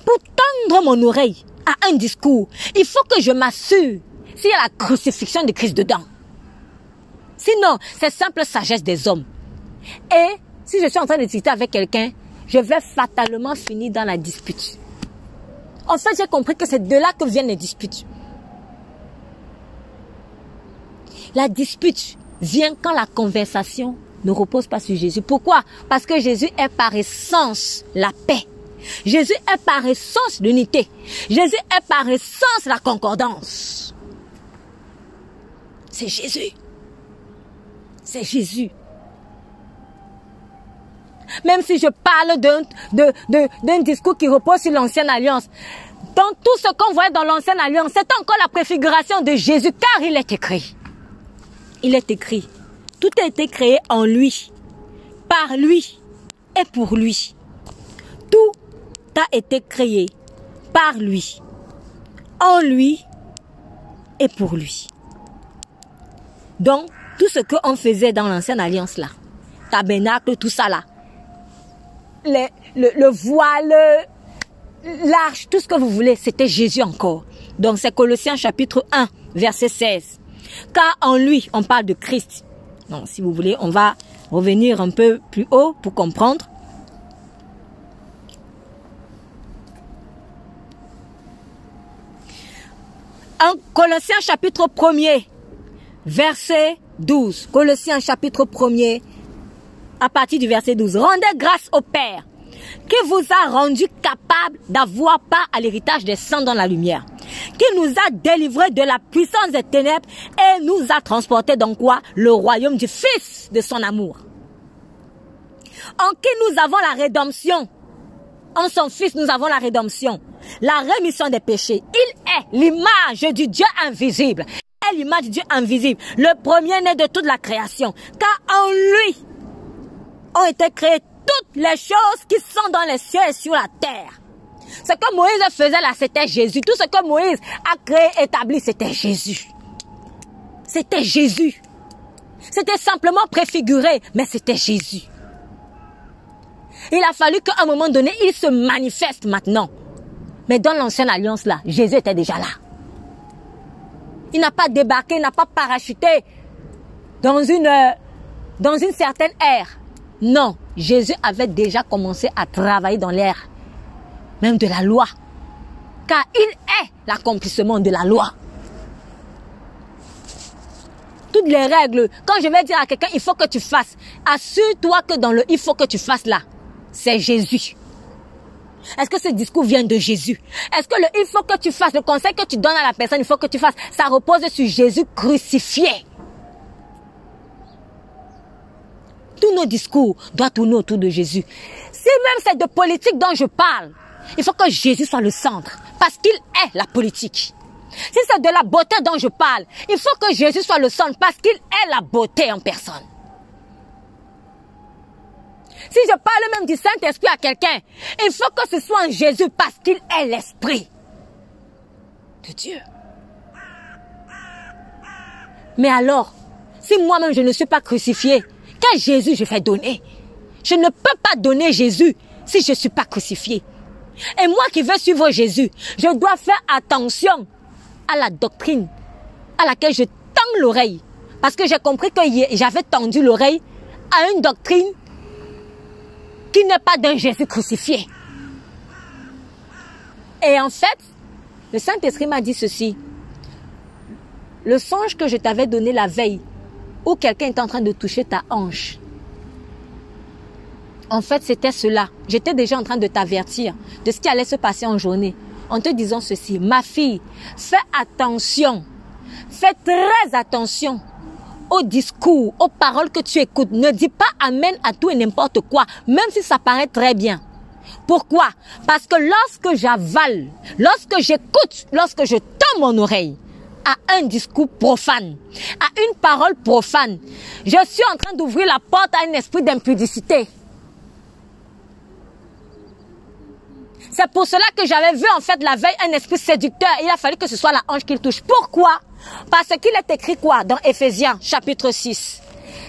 pour tendre mon oreille à un discours, il faut que je m'assure s'il y a la crucifixion de Christ dedans. Sinon, c'est simple sagesse des hommes. Et si je suis en train de discuter avec quelqu'un, je vais fatalement finir dans la dispute. En fait, j'ai compris que c'est de là que viennent les disputes. La dispute vient quand la conversation ne repose pas sur Jésus. Pourquoi? Parce que Jésus est par essence la paix. Jésus est par essence l'unité. Jésus est par essence la concordance. C'est Jésus. C'est Jésus. Même si je parle d'un discours qui repose sur l'ancienne alliance, dans tout ce qu'on voit dans l'ancienne alliance, c'est encore la préfiguration de Jésus, car il est écrit. Il est écrit. Tout a été créé en lui, par lui et pour lui. Tout a été créé par lui, en lui et pour lui. Donc, tout ce qu'on faisait dans l'ancienne alliance là, tabernacle, tout ça là, le, le voile, l'arche, tout ce que vous voulez, c'était Jésus encore. Donc c'est Colossiens chapitre 1, verset 16. Car en lui, on parle de Christ. Donc si vous voulez, on va revenir un peu plus haut pour comprendre. En Colossiens chapitre 1er, verset 12. Colossiens chapitre 1er, à partir du verset 12. Rendez grâce au Père qui vous a rendu capable d'avoir part à l'héritage des saints dans la lumière, qui nous a délivrés de la puissance des ténèbres et nous a transportés dans quoi? Le royaume du Fils de son amour. En qui nous avons la rédemption? En son Fils, nous avons la rédemption. La rémission des péchés. Il est l'image du Dieu invisible. est l'image du Dieu invisible. Le premier-né de toute la création. Car en lui ont été créés toutes les choses qui sont dans les cieux et sur la terre. Ce que Moïse faisait là, c'était Jésus. Tout ce que Moïse a créé, établi, c'était Jésus. C'était Jésus. C'était simplement préfiguré, mais c'était Jésus. Il a fallu qu'à un moment donné, il se manifeste maintenant. Mais dans l'ancienne alliance là, Jésus était déjà là. Il n'a pas débarqué, il n'a pas parachuté dans une, euh, dans une certaine ère. Non, Jésus avait déjà commencé à travailler dans l'air, même de la loi. Car il est l'accomplissement de la loi. Toutes les règles, quand je vais dire à quelqu'un, il faut que tu fasses, assure-toi que dans le il faut que tu fasses là, c'est Jésus. Est-ce que ce discours vient de Jésus? Est-ce que le il faut que tu fasses, le conseil que tu donnes à la personne, il faut que tu fasses, ça repose sur Jésus crucifié? Tous nos discours doivent tourner autour de Jésus. Si même c'est de politique dont je parle, il faut que Jésus soit le centre. Parce qu'il est la politique. Si c'est de la beauté dont je parle, il faut que Jésus soit le centre parce qu'il est la beauté en personne. Si je parle même du Saint-Esprit à quelqu'un, il faut que ce soit en Jésus parce qu'il est l'Esprit de Dieu. Mais alors, si moi-même je ne suis pas crucifié, quel Jésus je vais donner Je ne peux pas donner Jésus si je ne suis pas crucifié. Et moi qui veux suivre Jésus, je dois faire attention à la doctrine à laquelle je tends l'oreille. Parce que j'ai compris que j'avais tendu l'oreille à une doctrine qui n'est pas d'un Jésus crucifié. Et en fait, le Saint-Esprit m'a dit ceci. Le songe que je t'avais donné la veille, où quelqu'un est en train de toucher ta hanche. En fait, c'était cela. J'étais déjà en train de t'avertir de ce qui allait se passer en journée en te disant ceci. Ma fille, fais attention. Fais très attention aux discours, aux paroles que tu écoutes. Ne dis pas Amen à tout et n'importe quoi, même si ça paraît très bien. Pourquoi? Parce que lorsque j'avale, lorsque j'écoute, lorsque je tends mon oreille, à un discours profane, à une parole profane. Je suis en train d'ouvrir la porte à un esprit d'impudicité. C'est pour cela que j'avais vu en fait la veille un esprit séducteur. Il a fallu que ce soit la hanche qu'il touche. Pourquoi? Parce qu'il est écrit quoi dans Ephésiens chapitre 6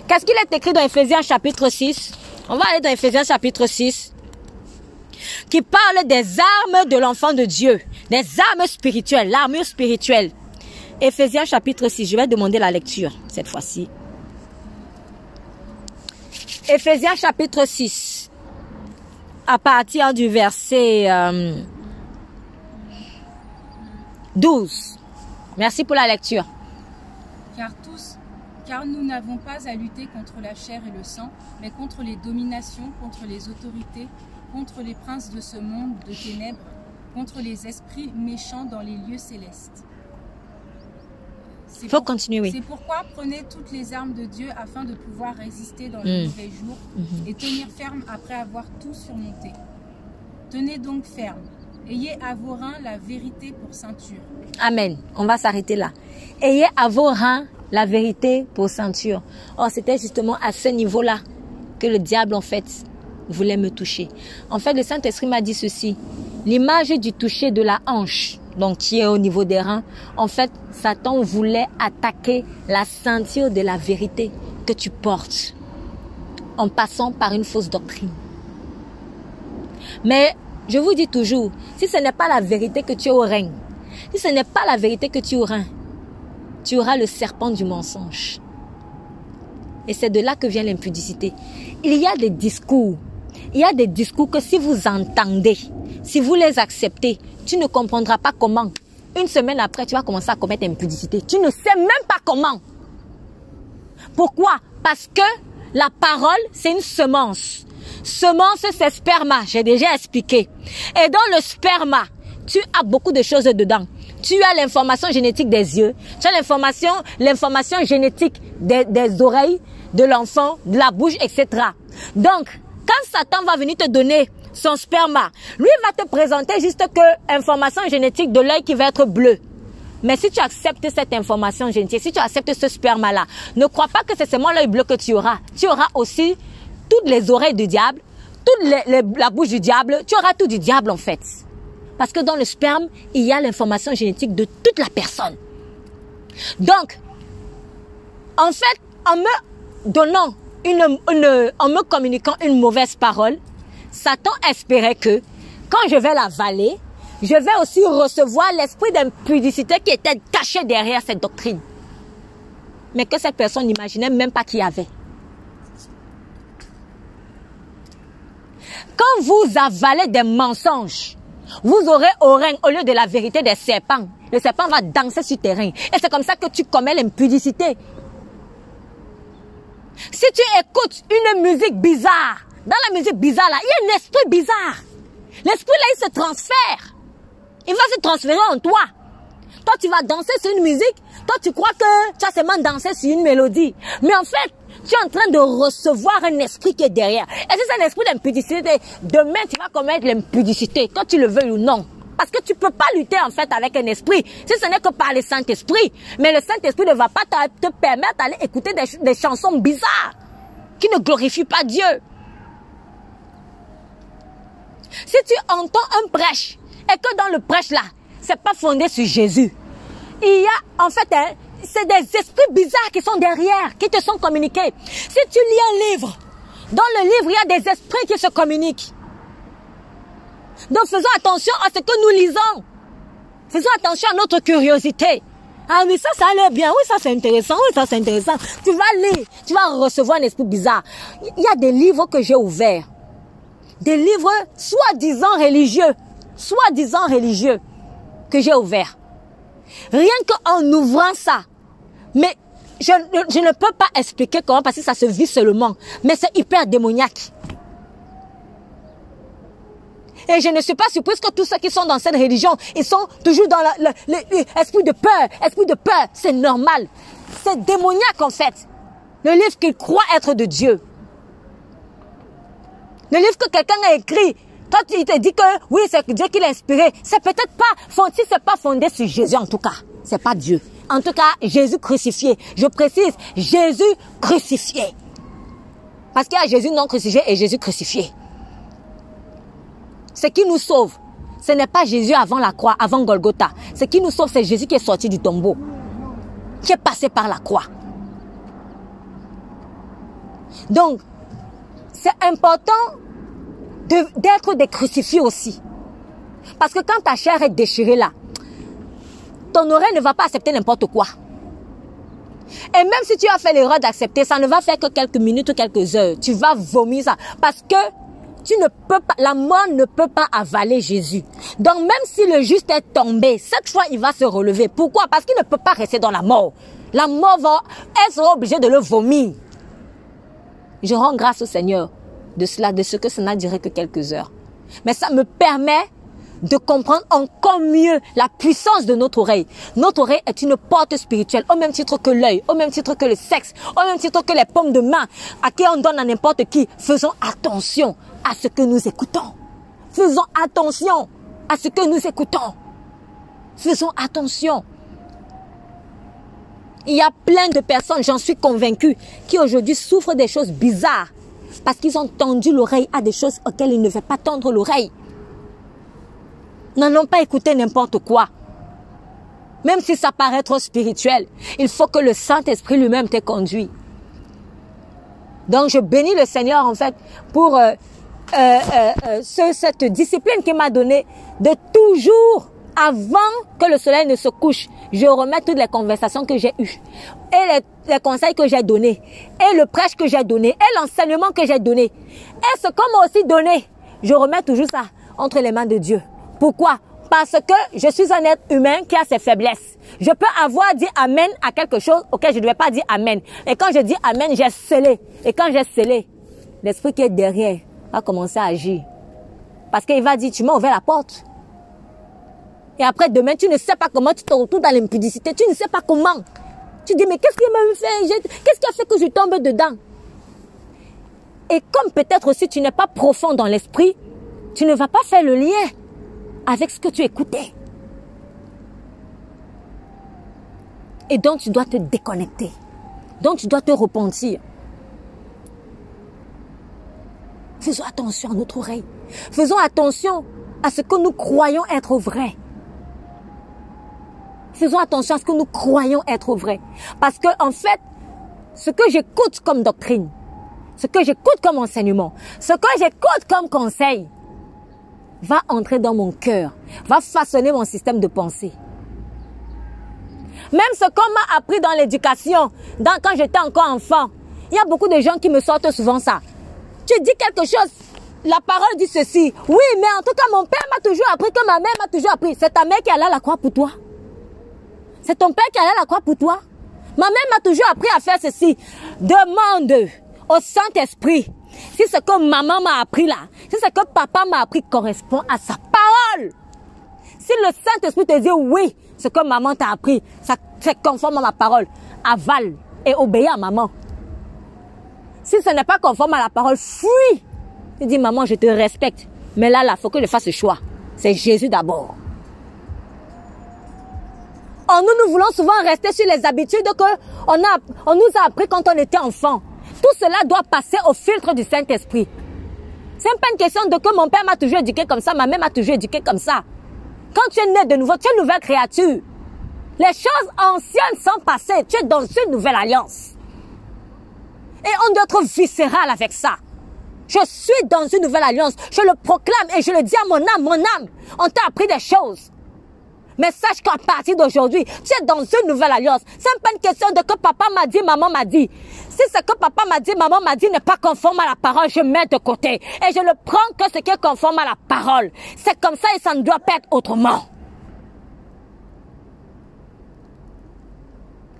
Qu'est-ce qu'il est écrit dans Ephésiens chapitre 6 On va aller dans Ephésiens chapitre 6 qui parle des armes de l'enfant de Dieu, des armes spirituelles, l'armure spirituelle. Éphésiens chapitre 6, je vais demander la lecture cette fois-ci. Éphésiens chapitre 6, à partir du verset 12. Euh, Merci pour la lecture. Car tous, Car nous n'avons pas à lutter contre la chair et le sang, mais contre les dominations, contre les autorités, contre les princes de ce monde de ténèbres, contre les esprits méchants dans les lieux célestes. C'est Faut pour- continuer. C'est pourquoi prenez toutes les armes de Dieu afin de pouvoir résister dans les Mm. mauvais jours et tenir ferme après avoir tout surmonté. Tenez donc ferme. Ayez à vos reins la vérité pour ceinture. Amen. On va s'arrêter là. Ayez à vos reins la vérité pour ceinture. Oh, c'était justement à ce niveau-là que le diable, en fait, voulait me toucher. En fait, le Saint-Esprit m'a dit ceci. L'image du toucher de la hanche, donc qui est au niveau des reins, en fait, Satan voulait attaquer la ceinture de la vérité que tu portes en passant par une fausse doctrine. Mais je vous dis toujours, si ce n'est pas la vérité que tu auras, si ce n'est pas la vérité que tu auras, tu auras le serpent du mensonge. Et c'est de là que vient l'impudicité. Il y a des discours. Il y a des discours que si vous entendez, si vous les acceptez, tu ne comprendras pas comment. Une semaine après, tu vas commencer à commettre impudicité. Tu ne sais même pas comment. Pourquoi? Parce que la parole, c'est une semence. Semence, c'est sperma. J'ai déjà expliqué. Et dans le sperma, tu as beaucoup de choses dedans. Tu as l'information génétique des yeux. Tu as l'information, l'information génétique des, des oreilles, de l'enfant, de la bouche, etc. Donc, quand Satan va venir te donner son sperma, lui va te présenter juste que information génétique de l'œil qui va être bleu. Mais si tu acceptes cette information génétique, si tu acceptes ce sperme-là, ne crois pas que c'est seulement l'œil bleu que tu auras. Tu auras aussi toutes les oreilles du diable, toute la bouche du diable, tu auras tout du diable en fait. Parce que dans le sperme, il y a l'information génétique de toute la personne. Donc, en fait, en me donnant une, une- en me communiquant une mauvaise parole, Satan espérait que quand je vais l'avaler, je vais aussi recevoir l'esprit d'impudicité qui était caché derrière cette doctrine. Mais que cette personne n'imaginait même pas qu'il y avait. Quand vous avalez des mensonges, vous aurez au règne, au lieu de la vérité des serpents, le serpent va danser sur tes reins. Et c'est comme ça que tu commets l'impudicité. Si tu écoutes une musique bizarre, dans la musique bizarre là, il y a un esprit bizarre. L'esprit là, il se transfère. Il va se transférer en toi. Toi, tu vas danser sur une musique. Toi, tu crois que tu as seulement dansé sur une mélodie. Mais en fait, tu es en train de recevoir un esprit qui est derrière. Et c'est un esprit d'impudicité, demain, tu vas commettre l'impudicité, que tu le veuilles ou non. Parce que tu peux pas lutter en fait avec un esprit, si ce n'est que par le Saint-Esprit. Mais le Saint-Esprit ne va pas te, permettre d'aller écouter des chansons bizarres qui ne glorifient pas Dieu. Si tu entends un prêche et que dans le prêche là, c'est pas fondé sur Jésus, il y a en fait, hein, c'est des esprits bizarres qui sont derrière, qui te sont communiqués. Si tu lis un livre, dans le livre, il y a des esprits qui se communiquent. Donc faisons attention à ce que nous lisons. Faisons attention à notre curiosité. Ah oui, ça, ça allait bien. Oui, ça, c'est intéressant. Oui, ça, c'est intéressant. Tu vas lire. Tu vas recevoir un esprit bizarre. Il y a des livres que j'ai ouverts. Des livres soi-disant religieux. Soi-disant religieux. Que j'ai ouverts. Rien qu'en ouvrant ça. Mais je, je ne peux pas expliquer comment parce que ça se vit seulement. Mais c'est hyper démoniaque. Et je ne suis pas surprise que tous ceux qui sont dans cette religion, ils sont toujours dans l'esprit de peur, esprit de peur. C'est normal. C'est démoniaque en fait. Le livre qu'ils croient être de Dieu. Le livre que quelqu'un a écrit, quand il te dit que oui, c'est Dieu qui l'a inspiré, c'est peut-être pas, si c'est pas fondé sur Jésus en tout cas. C'est pas Dieu. En tout cas, Jésus crucifié. Je précise, Jésus crucifié. Parce qu'il y a Jésus non crucifié et Jésus crucifié. Ce qui nous sauve, ce n'est pas Jésus avant la croix, avant Golgotha. Ce qui nous sauve, c'est Jésus qui est sorti du tombeau, qui est passé par la croix. Donc, c'est important d'être des crucifiés aussi. Parce que quand ta chair est déchirée là, ton oreille ne va pas accepter n'importe quoi. Et même si tu as fait l'erreur d'accepter, ça ne va faire que quelques minutes ou quelques heures. Tu vas vomir ça. Parce que tu ne peux pas, la mort ne peut pas avaler Jésus. Donc même si le juste est tombé, cette fois il va se relever. Pourquoi? Parce qu'il ne peut pas rester dans la mort. La mort va, elle sera obligée de le vomir. Je rends grâce au Seigneur de cela, de ce que ça n'a duré que quelques heures. Mais ça me permet de comprendre encore mieux la puissance de notre oreille. Notre oreille est une porte spirituelle, au même titre que l'œil, au même titre que le sexe, au même titre que les pommes de main, à qui on donne à n'importe qui. Faisons attention à ce que nous écoutons. Faisons attention à ce que nous écoutons. Faisons attention. Il y a plein de personnes, j'en suis convaincue, qui aujourd'hui souffrent des choses bizarres parce qu'ils ont tendu l'oreille à des choses auxquelles ils ne veulent pas tendre l'oreille. N'en ont pas écouté n'importe quoi. Même si ça paraît trop spirituel, il faut que le Saint-Esprit lui-même t'ait conduit. Donc je bénis le Seigneur en fait pour euh, euh, euh, cette discipline qu'il m'a donnée de toujours avant que le soleil ne se couche, je remets toutes les conversations que j'ai eues et les, conseils que j'ai donnés et le prêche que j'ai donné et l'enseignement que j'ai donné et ce qu'on m'a aussi donné? Je remets toujours ça entre les mains de Dieu. Pourquoi? Parce que je suis un être humain qui a ses faiblesses. Je peux avoir dit Amen à quelque chose auquel je ne devais pas dire Amen. Et quand je dis Amen, j'ai scellé. Et quand j'ai scellé, l'esprit qui est derrière va commencer à agir. Parce qu'il va dire, tu m'as ouvert la porte. Et après, demain, tu ne sais pas comment tu te retrouves dans l'impudicité. Tu ne sais pas comment. Tu dis, mais qu'est-ce qui m'a fait? Qu'est-ce qui a fait que je tombe dedans? Et comme peut-être aussi tu n'es pas profond dans l'esprit, tu ne vas pas faire le lien avec ce que tu écoutais. Et donc, tu dois te déconnecter. Donc, tu dois te repentir. Faisons attention à notre oreille. Faisons attention à ce que nous croyons être vrai. Faisons attention à ce que nous croyons être vrai. Parce que, en fait, ce que j'écoute comme doctrine, ce que j'écoute comme enseignement, ce que j'écoute comme conseil, va entrer dans mon cœur, va façonner mon système de pensée. Même ce qu'on m'a appris dans l'éducation, quand j'étais encore enfant, il y a beaucoup de gens qui me sortent souvent ça. Tu dis quelque chose, la parole dit ceci. Oui, mais en tout cas, mon père m'a toujours appris que ma mère m'a toujours appris. C'est ta mère qui allait à la croix pour toi. C'est ton père qui allait à la croix pour toi. Ma mère m'a toujours appris à faire ceci. Demande au Saint-Esprit si ce que maman m'a appris là, si ce que papa m'a appris correspond à sa parole. Si le Saint-Esprit te dit oui, ce que maman t'a appris, ça c'est conforme à ma parole, avale et obéis à maman. Si ce n'est pas conforme à la parole, fuis. Tu dis maman, je te respecte, mais là, là, faut que je fasse ce choix. C'est Jésus d'abord. Oh, nous, nous voulons souvent rester sur les habitudes que on, a, on nous a appris quand on était enfant. Tout cela doit passer au filtre du Saint-Esprit. C'est pas une question de que mon père m'a toujours éduqué comme ça, ma mère m'a toujours éduqué comme ça. Quand tu es né de nouveau, tu es une nouvelle créature. Les choses anciennes sont passées. Tu es dans une nouvelle alliance. Et on doit être viscéral avec ça. Je suis dans une nouvelle alliance. Je le proclame et je le dis à mon âme, mon âme, on t'a appris des choses. Mais sache qu'à partir d'aujourd'hui, tu es dans une nouvelle alliance. C'est pas une question de que papa m'a dit, maman m'a dit. Si ce que papa m'a dit, maman m'a dit n'est pas conforme à la parole, je mets de côté. Et je ne prends que ce qui est conforme à la parole. C'est comme ça et ça ne doit pas être autrement.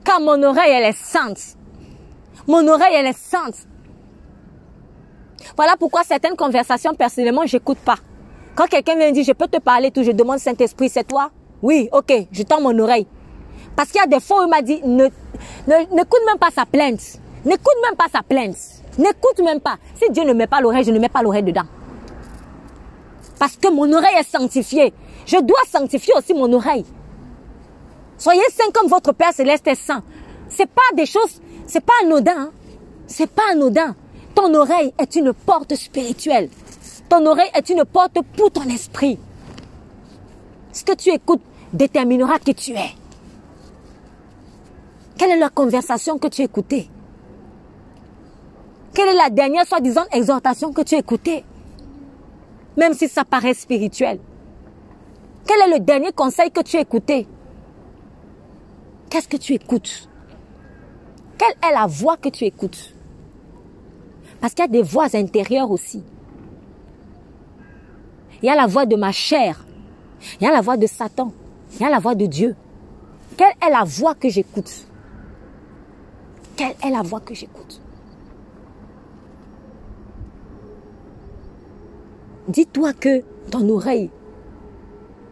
Car mon oreille, elle est sainte. Mon oreille, elle est sainte. Voilà pourquoi certaines conversations, personnellement, j'écoute pas. Quand quelqu'un vient dire, je peux te parler tout, je demande Saint-Esprit, c'est toi? Oui, ok, je tends mon oreille. Parce qu'il y a des fois où il m'a dit, ne, n'écoute même pas sa plainte. N'écoute même pas sa plainte. N'écoute même pas. Si Dieu ne met pas l'oreille, je ne mets pas l'oreille dedans. Parce que mon oreille est sanctifiée. Je dois sanctifier aussi mon oreille. Soyez saints comme votre Père céleste est saint. C'est pas des choses, c'est pas anodin. Hein. C'est pas anodin. Ton oreille est une porte spirituelle. Ton oreille est une porte pour ton esprit. Ce que tu écoutes déterminera qui tu es. Quelle est la conversation que tu écoutais Quelle est la dernière soi-disant exhortation que tu écoutais Même si ça paraît spirituel. Quel est le dernier conseil que tu écoutais Qu'est-ce que tu écoutes? Quelle est la voix que tu écoutes? Parce qu'il y a des voix intérieures aussi. Il y a la voix de ma chair. Il y a la voix de Satan. Il y a la voix de Dieu. Quelle est la voix que j'écoute? Quelle est la voix que j'écoute? Dis-toi que ton oreille,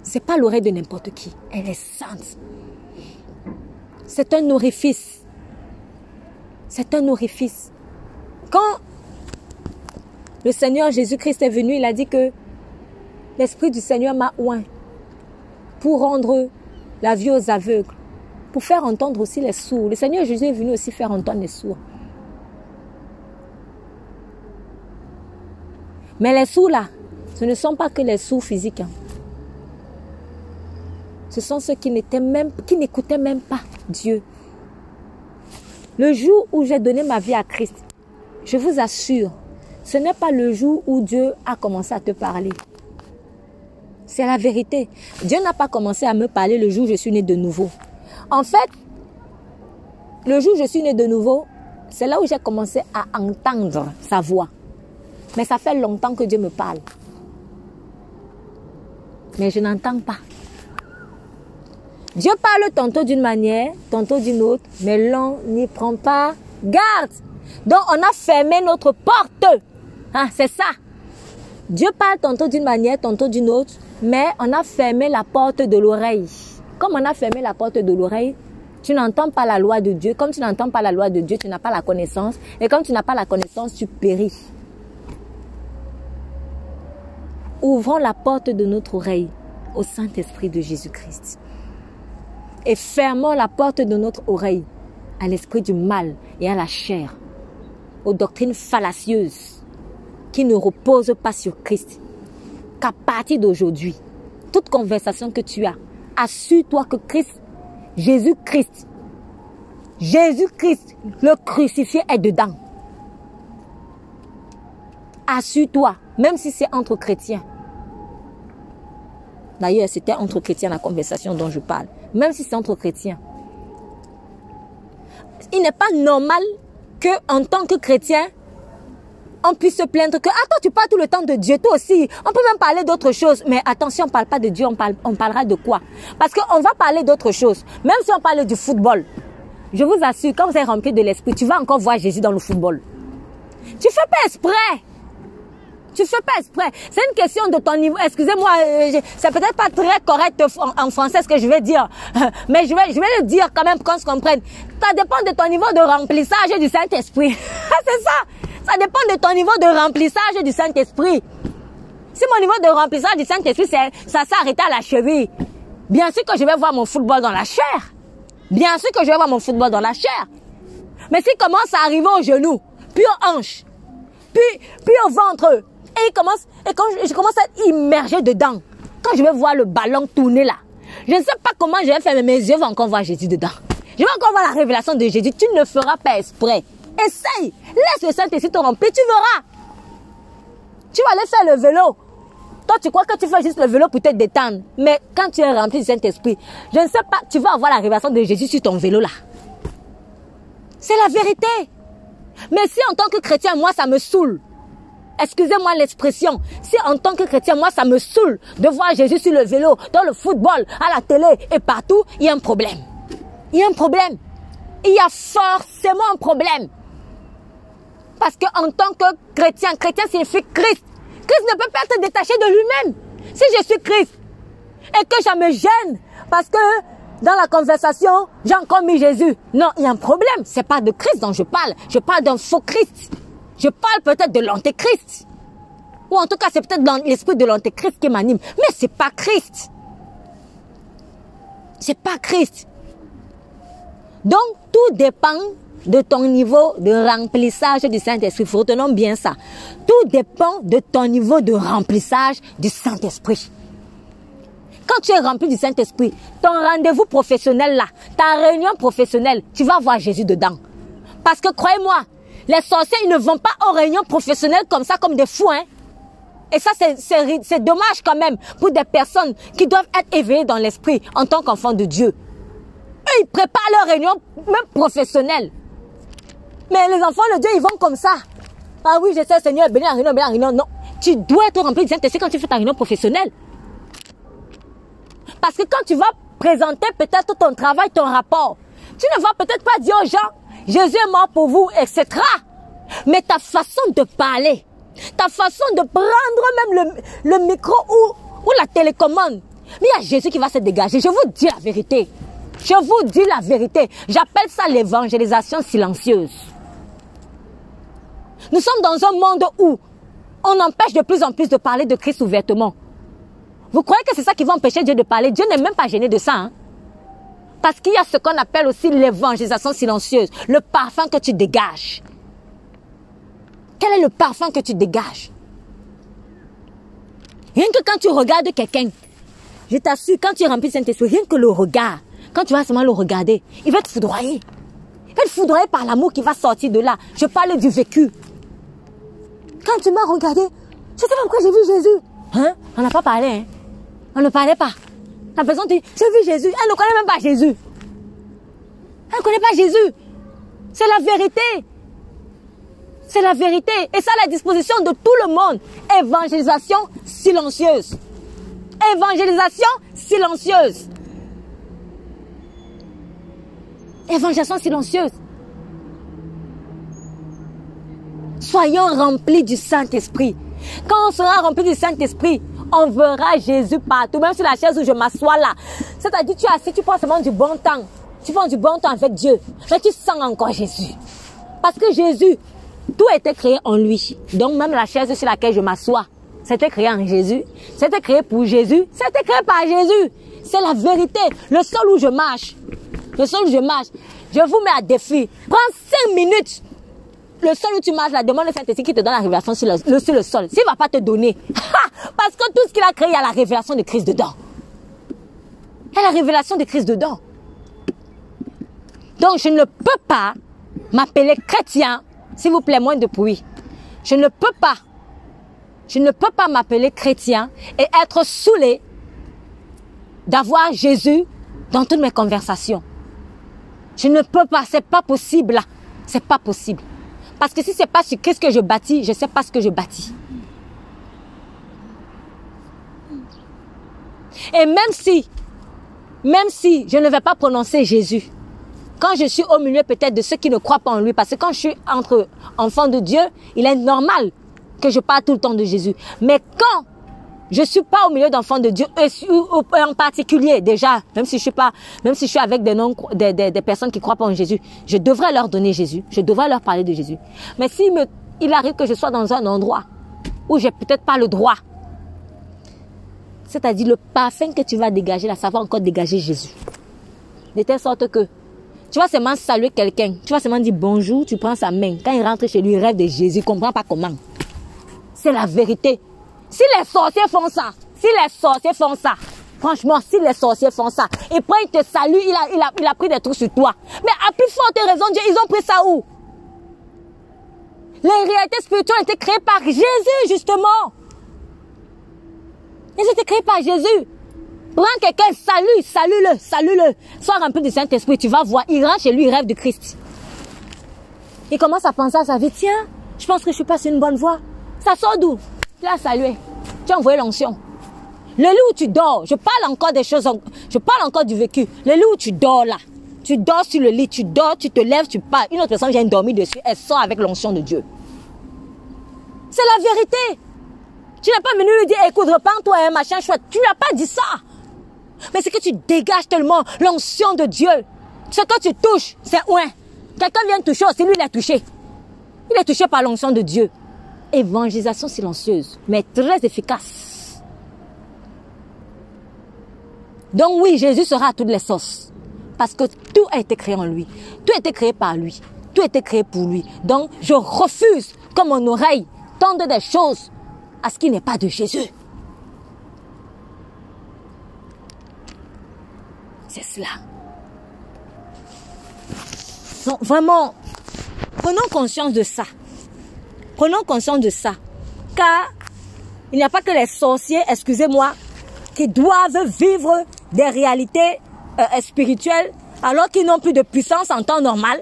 c'est pas l'oreille de n'importe qui. Elle est sainte. C'est un orifice. C'est un orifice. Quand le Seigneur Jésus-Christ est venu, il a dit que l'Esprit du Seigneur m'a oint pour rendre la vie aux aveugles, pour faire entendre aussi les sourds. Le Seigneur Jésus est venu aussi faire entendre les sourds. Mais les sourds là, ce ne sont pas que les sourds physiques. Hein. Ce sont ceux qui n'étaient même, qui n'écoutaient même pas Dieu. Le jour où j'ai donné ma vie à Christ, je vous assure, ce n'est pas le jour où Dieu a commencé à te parler. C'est la vérité. Dieu n'a pas commencé à me parler le jour où je suis né de nouveau. En fait, le jour je suis né de nouveau, c'est là où j'ai commencé à entendre sa voix. Mais ça fait longtemps que Dieu me parle. Mais je n'entends pas. Dieu parle tantôt d'une manière, tantôt d'une autre, mais l'on n'y prend pas garde. Donc on a fermé notre porte. Ah, c'est ça. Dieu parle tantôt d'une manière, tantôt d'une autre, mais on a fermé la porte de l'oreille. Comme on a fermé la porte de l'oreille, tu n'entends pas la loi de Dieu. Comme tu n'entends pas la loi de Dieu, tu n'as pas la connaissance. Et comme tu n'as pas la connaissance, tu péris. Ouvrons la porte de notre oreille au Saint-Esprit de Jésus-Christ. Et fermons la porte de notre oreille à l'esprit du mal et à la chair, aux doctrines fallacieuses qui ne reposent pas sur Christ. Qu'à partir d'aujourd'hui, toute conversation que tu as, assure-toi que Christ, Jésus-Christ, Jésus-Christ, le crucifié est dedans. Assure-toi, même si c'est entre chrétiens. D'ailleurs, c'était entre chrétiens la conversation dont je parle. Même si c'est entre chrétiens. Il n'est pas normal que en tant que chrétien, on puisse se plaindre que, ah toi tu parles tout le temps de Dieu, toi aussi. On peut même parler d'autre chose. Mais attention, on parle pas de Dieu, on, parle, on parlera de quoi? Parce qu'on va parler d'autre chose. Même si on parle du football. Je vous assure, quand vous êtes rempli de l'esprit, tu vas encore voir Jésus dans le football. Tu fais pas exprès. Tu fais pas exprès. C'est une question de ton niveau. Excusez-moi, euh, c'est peut-être pas très correct en, français ce que je vais dire, mais je vais, je vais le dire quand même qu'on se comprenne. Ça dépend de ton niveau de remplissage du Saint-Esprit. c'est ça. Ça dépend de ton niveau de remplissage du Saint-Esprit. Si mon niveau de remplissage du Saint-Esprit, ça s'est arrêté à la cheville, bien sûr que je vais voir mon football dans la chair. Bien sûr que je vais voir mon football dans la chair. Mais s'il commence à arriver au genou, puis aux hanches, puis, puis au ventre, et quand je, commence à être immergé dedans, quand je vais voir le ballon tourner là, je ne sais pas comment je vais faire, mais mes yeux vont encore voir Jésus dedans. Je vais encore voir la révélation de Jésus. Tu ne feras pas exprès. Essaye. Laisse le Saint-Esprit te remplir. Tu verras. Tu vas aller faire le vélo. Toi, tu crois que tu fais juste le vélo pour te détendre. Mais quand tu es rempli du Saint-Esprit, je ne sais pas, tu vas avoir la révélation de Jésus sur ton vélo là. C'est la vérité. Mais si en tant que chrétien, moi, ça me saoule. Excusez-moi l'expression. Si en tant que chrétien, moi, ça me saoule de voir Jésus sur le vélo, dans le football, à la télé et partout, il y a un problème. Il y a un problème. Il y a forcément un problème. Parce qu'en tant que chrétien, chrétien signifie Christ. Christ ne peut pas être détaché de lui-même. Si je suis Christ et que ça me gêne parce que dans la conversation, j'ai encore mis Jésus. Non, il y a un problème. C'est pas de Christ dont je parle. Je parle d'un faux Christ. Je parle peut-être de l'antéchrist. Ou en tout cas, c'est peut-être l'esprit de l'antéchrist qui m'anime. Mais c'est pas Christ. C'est pas Christ. Donc, tout dépend de ton niveau de remplissage du Saint-Esprit. Retenons bien ça. Tout dépend de ton niveau de remplissage du Saint-Esprit. Quand tu es rempli du Saint-Esprit, ton rendez-vous professionnel là, ta réunion professionnelle, tu vas voir Jésus dedans. Parce que croyez-moi, les sorciers, ils ne vont pas aux réunions professionnelles comme ça, comme des fous. Hein. Et ça, c'est dommage quand même pour des personnes qui doivent être éveillées dans l'esprit en tant qu'enfants de Dieu. Ils préparent leurs réunions, même professionnelles. Mais les enfants de Dieu, ils vont comme ça. Ah oui, je sais, Seigneur, bénis la réunion, bénis la réunion. Non, tu dois être rempli de Saint-Esprit quand tu fais ta réunion professionnelle. Parce que quand tu vas présenter peut-être ton travail, ton rapport, tu ne vas peut-être pas dire aux gens, Jésus est mort pour vous, etc. Mais ta façon de parler, ta façon de prendre même le, le micro ou, ou la télécommande, mais il y a Jésus qui va se dégager. Je vous dis la vérité. Je vous dis la vérité. J'appelle ça l'évangélisation silencieuse. Nous sommes dans un monde où on empêche de plus en plus de parler de Christ ouvertement. Vous croyez que c'est ça qui va empêcher Dieu de parler? Dieu n'est même pas gêné de ça. Hein? Parce qu'il y a ce qu'on appelle aussi l'évangélisation silencieuse, le parfum que tu dégages. Quel est le parfum que tu dégages? Rien que quand tu regardes quelqu'un, je t'assure, quand tu remplis Saint-Esprit, rien que le regard, quand tu vas seulement le regarder, il va te foudroyer. Il va te foudroyer par l'amour qui va sortir de là. Je parle du vécu. Quand tu m'as regardé, je sais pas pourquoi j'ai vu Jésus. Hein? On n'a pas parlé, hein? On ne parlait pas. La personne dit, j'ai vu Jésus. Elle ne connaît même pas Jésus. Elle ne connaît pas Jésus. C'est la vérité. C'est la vérité. Et ça à la disposition de tout le monde. Évangélisation silencieuse. Évangélisation silencieuse. Évangélisation silencieuse. Soyons remplis du Saint-Esprit. Quand on sera rempli du Saint-Esprit, on verra Jésus partout, même sur la chaise où je m'assois là. C'est-à-dire, tu es assis, tu prends seulement du bon temps. Tu prends du bon temps avec Dieu. Mais tu sens encore Jésus. Parce que Jésus, tout été créé en lui. Donc même la chaise sur laquelle je m'assois, c'était créé en Jésus. C'était créé pour Jésus. C'était créé par Jésus. C'est la vérité. Le sol où je marche, le sol où je marche, je vous mets à défi. Prends cinq minutes le sol où tu marches, la demande de Saint-Esprit qui te donne la révélation sur le, sur le sol. S'il ne va pas te donner, parce que tout ce qu'il a créé, il y a la révélation de Christ dedans. Il y a la révélation de Christ dedans. Donc, je ne peux pas m'appeler chrétien, s'il vous plaît, moins de bruit. Je ne peux pas, je ne peux pas m'appeler chrétien et être saoulé d'avoir Jésus dans toutes mes conversations. Je ne peux pas, c'est pas possible C'est pas possible. Parce que si c'est pas sur qu'est-ce que je bâtis, je sais pas ce que je bâtis. Et même si, même si je ne vais pas prononcer Jésus, quand je suis au milieu peut-être de ceux qui ne croient pas en lui, parce que quand je suis entre enfants de Dieu, il est normal que je parle tout le temps de Jésus. Mais quand je suis pas au milieu d'enfants de Dieu, en particulier déjà, même si je suis pas, même si je suis avec des, non, des, des, des personnes qui croient pas en Jésus, je devrais leur donner Jésus, je devrais leur parler de Jésus. Mais si me, il arrive que je sois dans un endroit où j'ai peut-être pas le droit, c'est-à-dire le parfum que tu vas dégager là, ça va encore dégager Jésus. De telle sorte que tu vas seulement saluer quelqu'un, tu vas seulement dire bonjour, tu prends sa main. Quand il rentre chez lui, il rêve de Jésus, il comprend pas comment. C'est la vérité. Si les sorciers font ça, si les sorciers font ça, franchement, si les sorciers font ça, et puis ils te saluent, il a, il a, il a pris des trucs sur toi. Mais à plus forte raison, Dieu, ils ont pris ça où? Les réalités spirituelles été créées par Jésus, justement. Ils été créées par Jésus. Prends quelqu'un, salue, salue-le, salue-le. Sois rempli du Saint-Esprit, tu vas voir, il rentre chez lui, il rêve de Christ. Il commence à penser à sa vie, tiens, je pense que je suis pas sur une bonne voie. Ça sort d'où? Tu l'as salué. Tu as envoyé l'onction. Le lit où tu dors, je parle encore des choses, je parle encore du vécu. Le lit où tu dors là, tu dors sur le lit, tu dors, tu te lèves, tu parles. Une autre personne vient dormir dessus, elle sort avec l'onction de Dieu. C'est la vérité. Tu n'as pas venu lui dire, écoute, repends-toi, un hein, machin chouette. Tu n'as pas dit ça. Mais c'est que tu dégages tellement l'onction de Dieu. Ce que tu touches, c'est ouais. Quelqu'un vient toucher aussi, lui il est touché. Il est touché par l'onction de Dieu évangélisation silencieuse, mais très efficace. Donc oui, Jésus sera à toutes les sauces. Parce que tout a été créé en lui. Tout a été créé par lui. Tout a été créé pour lui. Donc je refuse que mon oreille tende des choses à ce qui n'est pas de Jésus. C'est cela. Donc vraiment, prenons conscience de ça. Prenons conscience de ça. Car il n'y a pas que les sorciers, excusez-moi, qui doivent vivre des réalités euh, spirituelles alors qu'ils n'ont plus de puissance en temps normal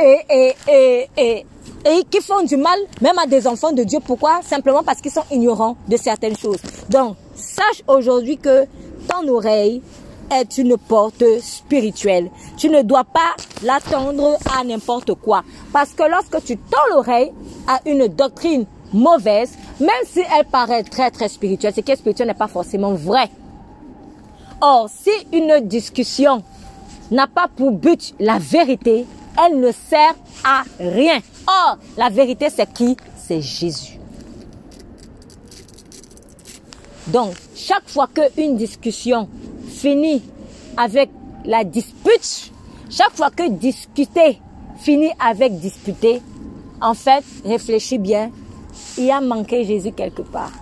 et, et, et, et, et qui font du mal même à des enfants de Dieu. Pourquoi? Simplement parce qu'ils sont ignorants de certaines choses. Donc, sache aujourd'hui que ton oreille une porte spirituelle. Tu ne dois pas l'attendre à n'importe quoi. Parce que lorsque tu tends l'oreille à une doctrine mauvaise, même si elle paraît très très spirituelle, ce qui est spirituel n'est pas forcément vrai. Or, si une discussion n'a pas pour but la vérité, elle ne sert à rien. Or, la vérité, c'est qui? C'est Jésus. Donc, chaque fois qu'une discussion finit avec la dispute, chaque fois que discuter finit avec disputer, en fait, réfléchis bien, il a manqué Jésus quelque part.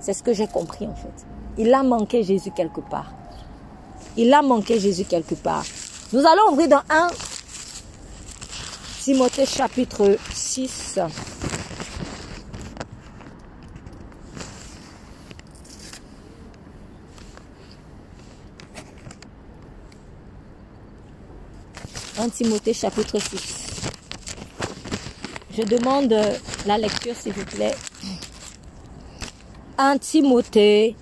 C'est ce que j'ai compris en fait. Il a manqué Jésus quelque part. Il a manqué Jésus quelque part. Nous allons ouvrir dans 1 Timothée chapitre 6. Timothée chapitre 6. Je demande la lecture s'il vous plaît. 1 Timothée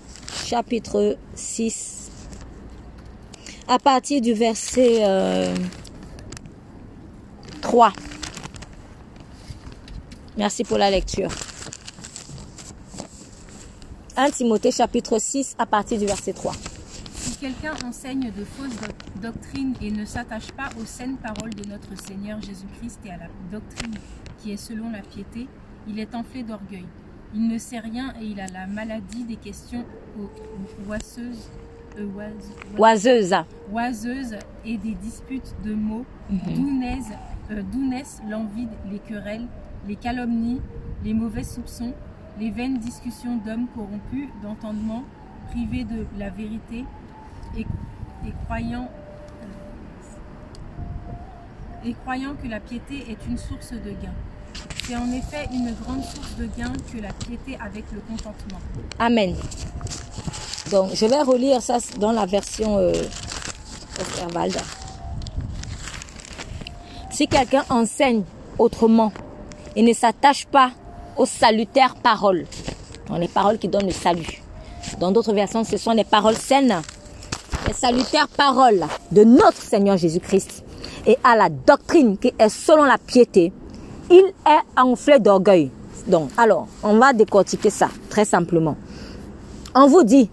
chapitre 6. À partir du verset 3. Euh, Merci pour la lecture. 1 Timothée chapitre 6 à partir du verset 3 quelqu'un enseigne de fausses doctrines et ne s'attache pas aux saines paroles de notre Seigneur Jésus-Christ et à la doctrine qui est selon la piété, il est enflé d'orgueil. Il ne sait rien et il a la maladie des questions oiseuses, euh, oiseuses. et des disputes de mots, euh, d'où naissent l'envie, les querelles, les calomnies, les mauvais soupçons, les vaines discussions d'hommes corrompus, d'entendement, privés de la vérité, et, croyant, et croyant que la piété est une source de gain. C'est en effet une grande source de gain que la piété avec le contentement. Amen. Donc, je vais relire ça dans la version euh, Si quelqu'un enseigne autrement et ne s'attache pas aux salutaires paroles, les paroles qui donnent le salut. Dans d'autres versions, ce sont les paroles saines les salutaires paroles de notre Seigneur Jésus-Christ et à la doctrine qui est selon la piété, il est enflé d'orgueil. Donc, alors, on va décortiquer ça très simplement. On vous dit,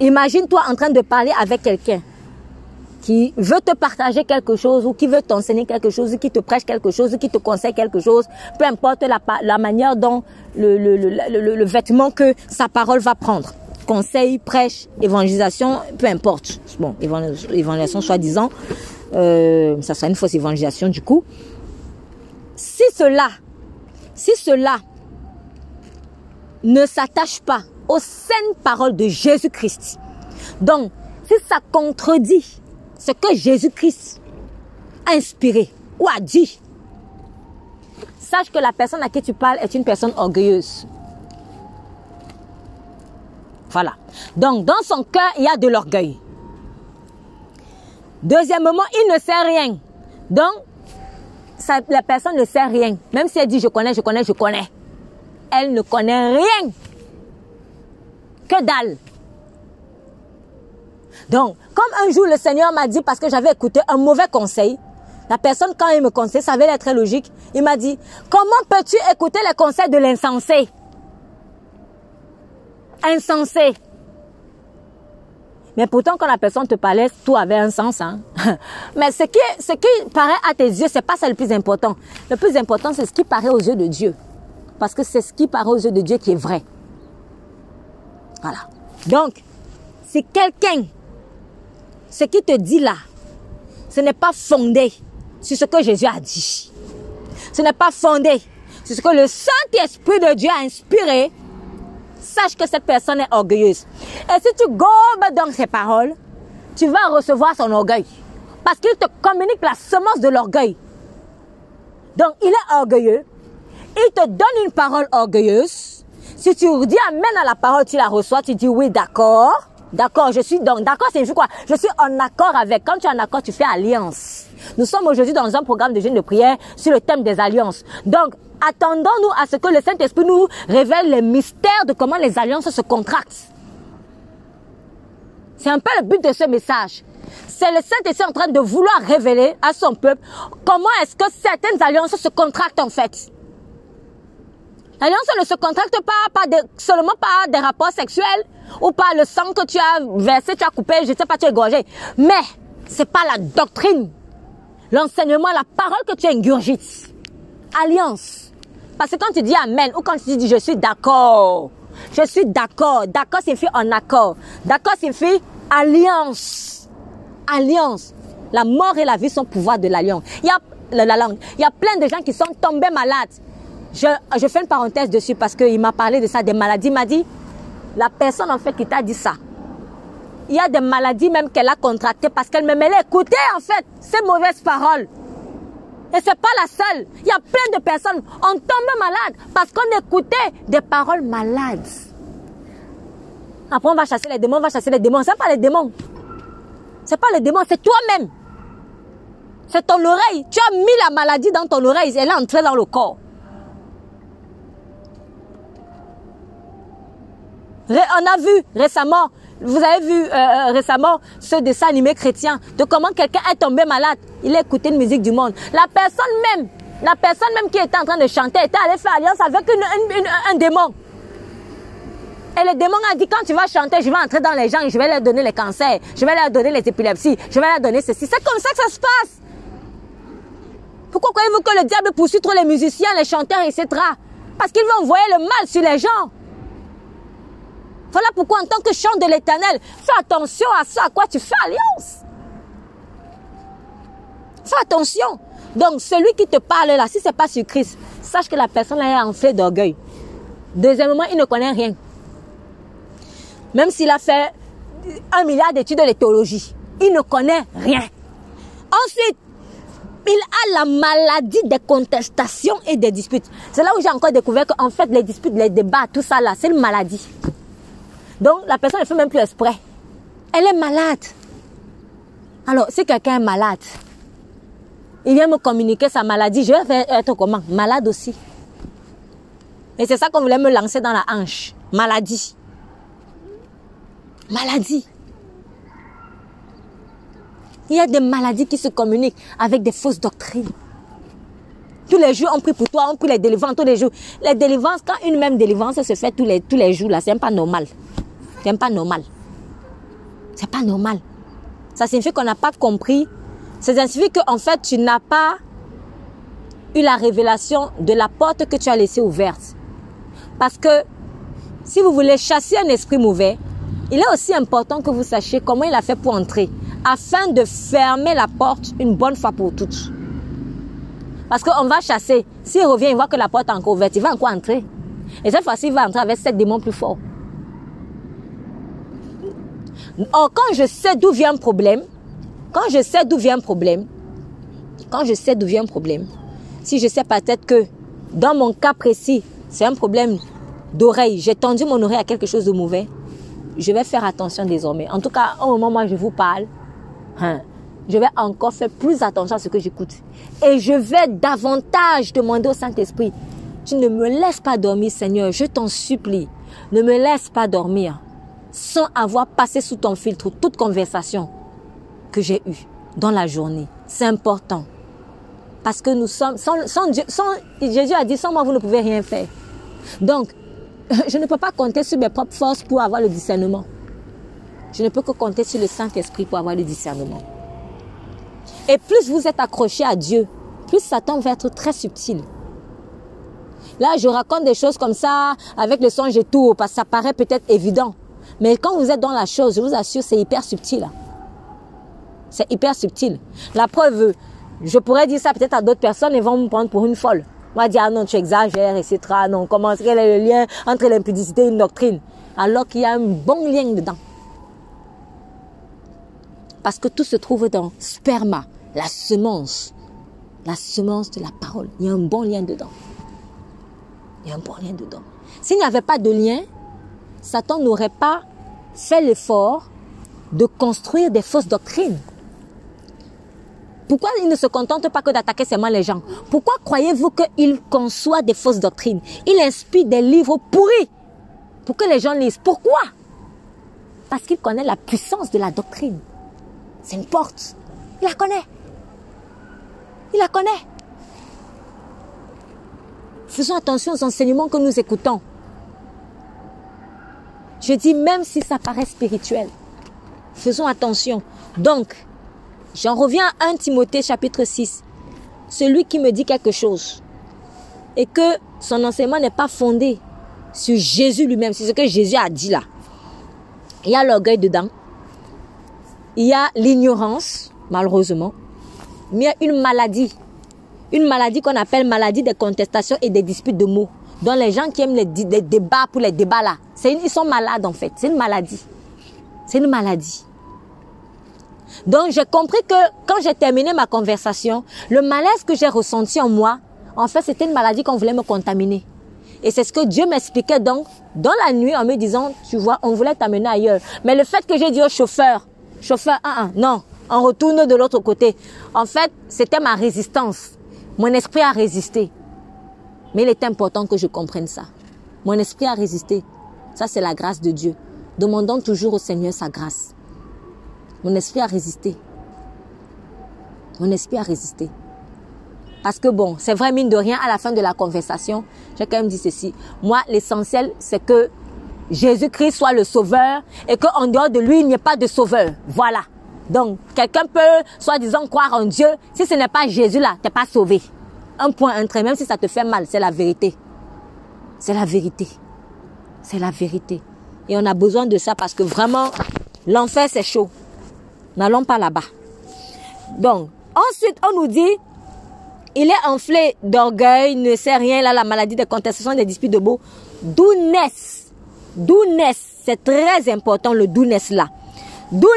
imagine-toi en train de parler avec quelqu'un qui veut te partager quelque chose ou qui veut t'enseigner quelque chose, qui te prêche quelque chose, qui te conseille quelque chose, peu importe la, manière dont le vêtement que sa parole va prendre conseil, prêche, évangélisation, peu importe. Bon, évangélisation soi-disant, euh, ça sera une fausse évangélisation du coup. Si cela, si cela ne s'attache pas aux saines paroles de Jésus-Christ, donc si ça contredit ce que Jésus-Christ a inspiré ou a dit, sache que la personne à qui tu parles est une personne orgueilleuse. Voilà. Donc, dans son cœur, il y a de l'orgueil. Deuxièmement, il ne sait rien. Donc, la personne ne sait rien. Même si elle dit je connais, je connais, je connais. Elle ne connaît rien. Que dalle. Donc, comme un jour le Seigneur m'a dit, parce que j'avais écouté un mauvais conseil, la personne, quand il me conseille, ça avait l'air très logique, il m'a dit, comment peux-tu écouter les conseils de l'insensé? Insensé. Mais pourtant, quand la personne te parlait, tout avait un sens. Hein? Mais ce qui, ce qui paraît à tes yeux, c'est pas ça le plus important. Le plus important, c'est ce qui paraît aux yeux de Dieu. Parce que c'est ce qui paraît aux yeux de Dieu qui est vrai. Voilà. Donc, si quelqu'un, ce qui te dit là, ce n'est pas fondé sur ce que Jésus a dit. Ce n'est pas fondé sur ce que le Saint-Esprit de Dieu a inspiré sache que cette personne est orgueilleuse. Et si tu gobes dans ses paroles, tu vas recevoir son orgueil. Parce qu'il te communique la semence de l'orgueil. Donc, il est orgueilleux. Il te donne une parole orgueilleuse. Si tu dis amène à la parole, tu la reçois, tu dis oui, d'accord. D'accord, je suis donc, d'accord, c'est quoi? Je suis en accord avec. Quand tu es en accord, tu fais alliance. Nous sommes aujourd'hui dans un programme de jeûne de prière sur le thème des alliances. Donc, attendons-nous à ce que le Saint-Esprit nous révèle les mystères de comment les alliances se contractent. C'est un peu le but de ce message. C'est le Saint-Esprit en train de vouloir révéler à son peuple comment est-ce que certaines alliances se contractent en fait. L'alliance ne se contracte pas, seulement par des rapports sexuels ou par le sang que tu as versé, tu as coupé, je ne sais pas, tu as égorgé. Mais c'est pas la doctrine, l'enseignement, la parole que tu ingurgites. Alliance. Parce que quand tu dis Amen ou quand tu dis je suis d'accord, je suis d'accord, d'accord signifie en accord, d'accord signifie alliance. Alliance. La mort et la vie sont pouvoir de l'alliance. Il y a la, langue. Il y a plein de gens qui sont tombés malades. Je, je fais une parenthèse dessus parce qu'il m'a parlé de ça, des maladies. Il m'a dit, la personne en fait qui t'a dit ça, il y a des maladies même qu'elle a contractées parce qu'elle me mêlait écouter en fait ces mauvaises paroles. Et c'est pas la seule. Il y a plein de personnes, on tombe malade parce qu'on écoutait des paroles malades. Après, on va chasser les démons, on va chasser les démons. C'est pas les démons. C'est pas les démons, c'est toi-même. C'est ton oreille. Tu as mis la maladie dans ton oreille. Elle est entrée dans le corps. On a vu récemment, vous avez vu euh, euh, récemment ce dessin animé chrétien de comment quelqu'un est tombé malade. Il a écouté une musique du monde. La personne même, la personne même qui était en train de chanter était allée faire alliance avec un démon. Et le démon a dit, quand tu vas chanter, je vais entrer dans les gens et je vais leur donner les cancers, je vais leur donner les épilepsies, je vais leur donner ceci. C'est comme ça que ça se passe. Pourquoi croyez-vous que le diable poursuit trop les musiciens, les chanteurs, etc. Parce qu'il veut envoyer le mal sur les gens. Voilà pourquoi en tant que chant de l'éternel, fais attention à ça à quoi tu fais alliance. Fais attention. Donc celui qui te parle là, si ce n'est pas sur Christ, sache que la personne est enflée d'orgueil. Deuxièmement, il ne connaît rien. Même s'il a fait un milliard d'études de théologie, il ne connaît rien. Ensuite, il a la maladie des contestations et des disputes. C'est là où j'ai encore découvert qu'en fait, les disputes, les débats, tout ça là, c'est une maladie. Donc, la personne ne fait même plus exprès. Elle est malade. Alors, si quelqu'un est malade, il vient me communiquer sa maladie, je vais être comment? Malade aussi. Et c'est ça qu'on voulait me lancer dans la hanche. Maladie. Maladie. Il y a des maladies qui se communiquent avec des fausses doctrines. Tous les jours, on prie pour toi, on prie les délivrances tous les jours. Les délivrances, quand une même délivrance se fait tous les, tous les jours, là, c'est pas normal. C'est pas normal. C'est pas normal. Ça signifie qu'on n'a pas compris. Ça signifie qu'en fait, tu n'as pas eu la révélation de la porte que tu as laissée ouverte. Parce que si vous voulez chasser un esprit mauvais, il est aussi important que vous sachiez comment il a fait pour entrer, afin de fermer la porte une bonne fois pour toutes. Parce qu'on va chasser. S'il revient, il voit que la porte est encore ouverte, il va encore entrer. Et cette fois-ci, il va entrer avec sept démons plus forts. Or, quand je sais d'où vient un problème, quand je sais d'où vient un problème, quand je sais d'où vient un problème, si je sais peut-être que dans mon cas précis, c'est un problème d'oreille, j'ai tendu mon oreille à quelque chose de mauvais, je vais faire attention désormais. En tout cas, au moment où je vous parle, hein, je vais encore faire plus attention à ce que j'écoute. Et je vais davantage demander au Saint-Esprit, tu ne me laisses pas dormir, Seigneur, je t'en supplie. Ne me laisse pas dormir sans avoir passé sous ton filtre toute conversation que j'ai eue dans la journée. C'est important. Parce que nous sommes, sans, sans Dieu, sans, Jésus a dit, sans moi, vous ne pouvez rien faire. Donc, je ne peux pas compter sur mes propres forces pour avoir le discernement. Je ne peux que compter sur le Saint-Esprit pour avoir le discernement. Et plus vous êtes accroché à Dieu, plus Satan va être très subtil. Là, je raconte des choses comme ça, avec le songe et tout, parce que ça paraît peut-être évident. Mais quand vous êtes dans la chose, je vous assure, c'est hyper subtil. C'est hyper subtil. La preuve, je pourrais dire ça peut-être à d'autres personnes et vont me prendre pour une folle. On va dire, ah non, tu exagères, etc. Non, comment quel est le lien entre l'impudicité et une doctrine Alors qu'il y a un bon lien dedans. Parce que tout se trouve dans sperma, la semence. La semence de la parole. Il y a un bon lien dedans. Il y a un bon lien dedans. S'il n'y avait pas de lien, Satan n'aurait pas fait l'effort de construire des fausses doctrines. Pourquoi il ne se contente pas que d'attaquer seulement les gens? Pourquoi croyez-vous qu'il conçoit des fausses doctrines? Il inspire des livres pourris pour que les gens lisent. Pourquoi? Parce qu'il connaît la puissance de la doctrine. C'est une porte. Il la connaît. Il la connaît. Faisons attention aux enseignements que nous écoutons. Je dis même si ça paraît spirituel. Faisons attention. Donc, j'en reviens à 1 Timothée chapitre 6. Celui qui me dit quelque chose et que son enseignement n'est pas fondé sur Jésus lui-même, c'est ce que Jésus a dit là. Il y a l'orgueil dedans. Il y a l'ignorance, malheureusement. Mais il y a une maladie. Une maladie qu'on appelle maladie des contestations et des disputes de mots. Dont les gens qui aiment les, débats pour les débats là, ils sont malades en fait. C'est une maladie. C'est une maladie. Donc j'ai compris que quand j'ai terminé ma conversation, le malaise que j'ai ressenti en moi, en fait c'était une maladie qu'on voulait me contaminer. Et c'est ce que Dieu m'expliquait donc dans la nuit en me disant, tu vois, on voulait t'amener ailleurs. Mais le fait que j'ai dit au chauffeur, chauffeur, ah, ah, non, on retourne de l'autre côté. En fait, c'était ma résistance. Mon esprit a résisté. Mais il est important que je comprenne ça. Mon esprit a résisté. Ça, c'est la grâce de Dieu. Demandons toujours au Seigneur sa grâce. Mon esprit a résisté. Mon esprit a résisté. Parce que bon, c'est vrai, mine de rien, à la fin de la conversation, j'ai quand même dit ceci. Moi, l'essentiel, c'est que Jésus-Christ soit le sauveur et qu'en dehors de lui, il n'y ait pas de sauveur. Voilà. Donc, quelqu'un peut, soi-disant, croire en Dieu. Si ce n'est pas Jésus là, t'es pas sauvé. Un point, un trait, même si ça te fait mal, c'est la vérité. C'est la vérité. C'est la vérité. Et on a besoin de ça parce que vraiment, l'enfer, c'est chaud. N'allons pas là-bas. Donc, ensuite, on nous dit, il est enflé d'orgueil, ne sait rien, là, la maladie de contestation, des disputes de beau. D'où naissent, c'est très important le d'où là. D'où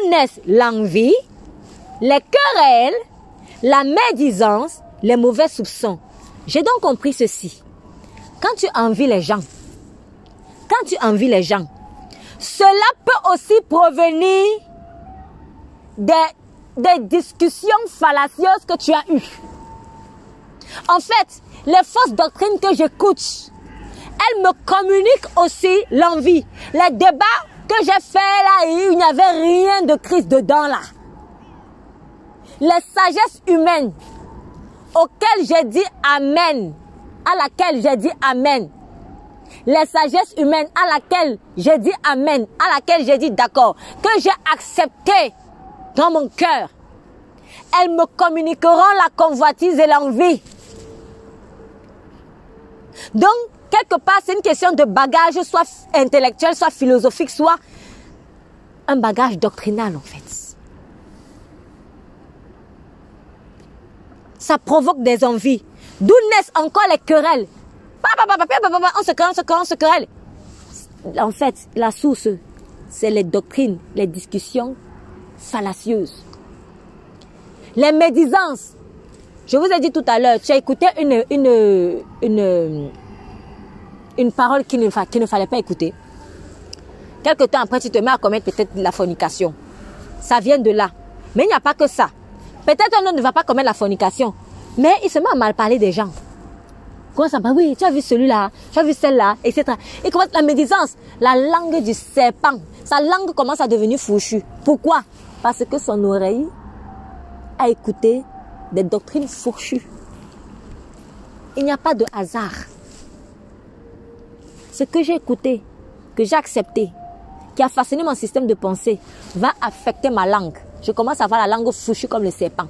l'envie, les querelles, la médisance, les mauvais soupçons. J'ai donc compris ceci. Quand tu envies les gens, quand tu envies les gens, cela peut aussi provenir des, discussions fallacieuses que tu as eues. En fait, les fausses doctrines que j'écoute, elles me communiquent aussi l'envie. Les débats que j'ai faits là, il n'y avait rien de Christ dedans là. Les sagesses humaines auxquelles j'ai dit Amen, à laquelle j'ai dit Amen, les sagesses humaines à laquelle j'ai dit Amen, à laquelle j'ai dit d'accord, que j'ai accepté dans mon cœur, elles me communiqueront la convoitise et l'envie. Donc, quelque part, c'est une question de bagage, soit intellectuel, soit philosophique, soit un bagage doctrinal, en fait. Ça provoque des envies. D'où naissent encore les querelles on se querelle, on se querelle, on se querelle. En fait, la source, c'est les doctrines, les discussions fallacieuses. Les médisances. Je vous ai dit tout à l'heure, tu as écouté une, une, une, parole qu'il ne, ne fallait pas écouter. Quelque temps après, tu te mets à commettre peut-être la fornication. Ça vient de là. Mais il n'y a pas que ça. Peut-être un homme ne va pas commettre la fornication. Mais il se met à mal parler des gens commence à oui, tu as vu celui-là, tu as vu celle-là, etc. Et commence la médisance, la langue du serpent. Sa langue commence à devenir fouchue. Pourquoi? Parce que son oreille a écouté des doctrines fourchues. Il n'y a pas de hasard. Ce que j'ai écouté, que j'ai accepté, qui a façonné mon système de pensée, va affecter ma langue. Je commence à avoir la langue fouchue comme le serpent.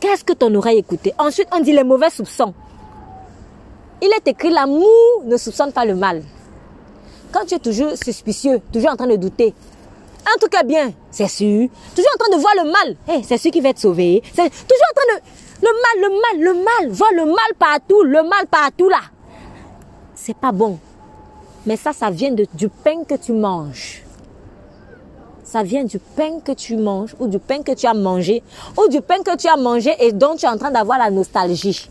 Qu'est-ce que ton oreille écoutait? Ensuite, on dit les mauvais soupçons. Il est écrit l'amour ne soupçonne pas le mal. Quand tu es toujours suspicieux, toujours en train de douter, un truc est bien, c'est sûr. Toujours en train de voir le mal, hey, c'est sûr qui va être sauvé. C'est toujours en train de... Le mal, le mal, le mal, voir le mal partout, le mal partout là. C'est pas bon. Mais ça, ça vient de, du pain que tu manges ça vient du pain que tu manges ou du pain que tu as mangé ou du pain que tu as mangé et dont tu es en train d'avoir la nostalgie.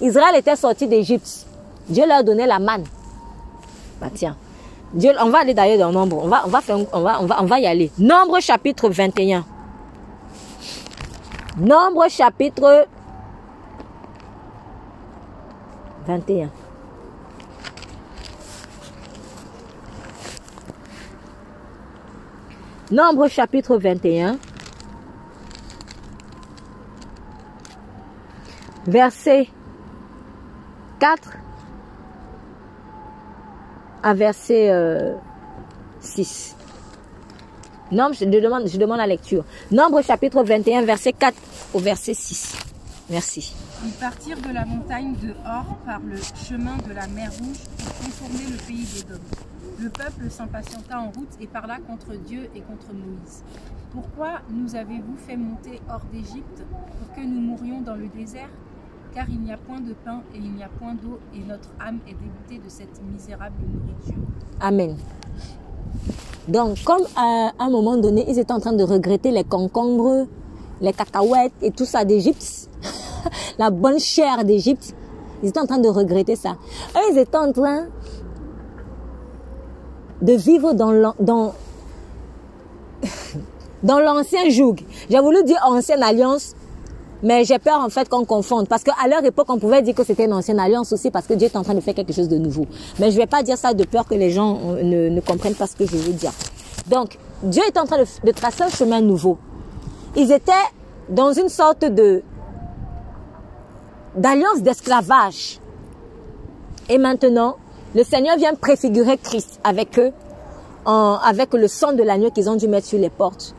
Israël était sorti d'Égypte. Dieu leur donnait la manne. Bah tiens. Dieu, on va aller d'ailleurs dans Nombre. On va, on, va faire, on, va, on, va, on va y aller. Nombre chapitre 21. Nombre chapitre 21. Nombre chapitre 21. Verset 4 à verset 6. Euh, Nombre, je demande, la lecture. Nombre chapitre 21, verset 4 au verset 6. Merci. Ils partirent de la montagne de Hor par le chemin de la mer Rouge pour contourner le pays d'Édom. Le peuple s'impatienta en route et parla contre Dieu et contre Moïse. Pourquoi nous avez-vous fait monter hors d'Égypte pour que nous mourions dans le désert? Car il n'y a point de pain et il n'y a point d'eau et notre âme est dégoûtée de cette misérable nourriture. Amen. Donc, comme à un moment donné, ils étaient en train de regretter les concombres, les cacahuètes et tout ça d'Égypte, la bonne chair d'Égypte. Ils étaient en train de regretter ça. Eux, ils étaient en train de vivre dans, dans, dans l'ancien joug. J'ai voulu dire ancienne alliance, mais j'ai peur en fait qu'on confonde. Parce qu'à leur époque, on pouvait dire que c'était une ancienne alliance aussi parce que Dieu est en train de faire quelque chose de nouveau. Mais je vais pas dire ça de peur que les gens euh, ne, ne comprennent pas ce que je veux dire. Donc, Dieu est en train de, de tracer un chemin nouveau. Ils étaient dans une sorte de d'alliance d'esclavage. Et maintenant, le Seigneur vient préfigurer Christ avec eux, avec le sang de l'agneau qu'ils ont dû mettre sur les portes.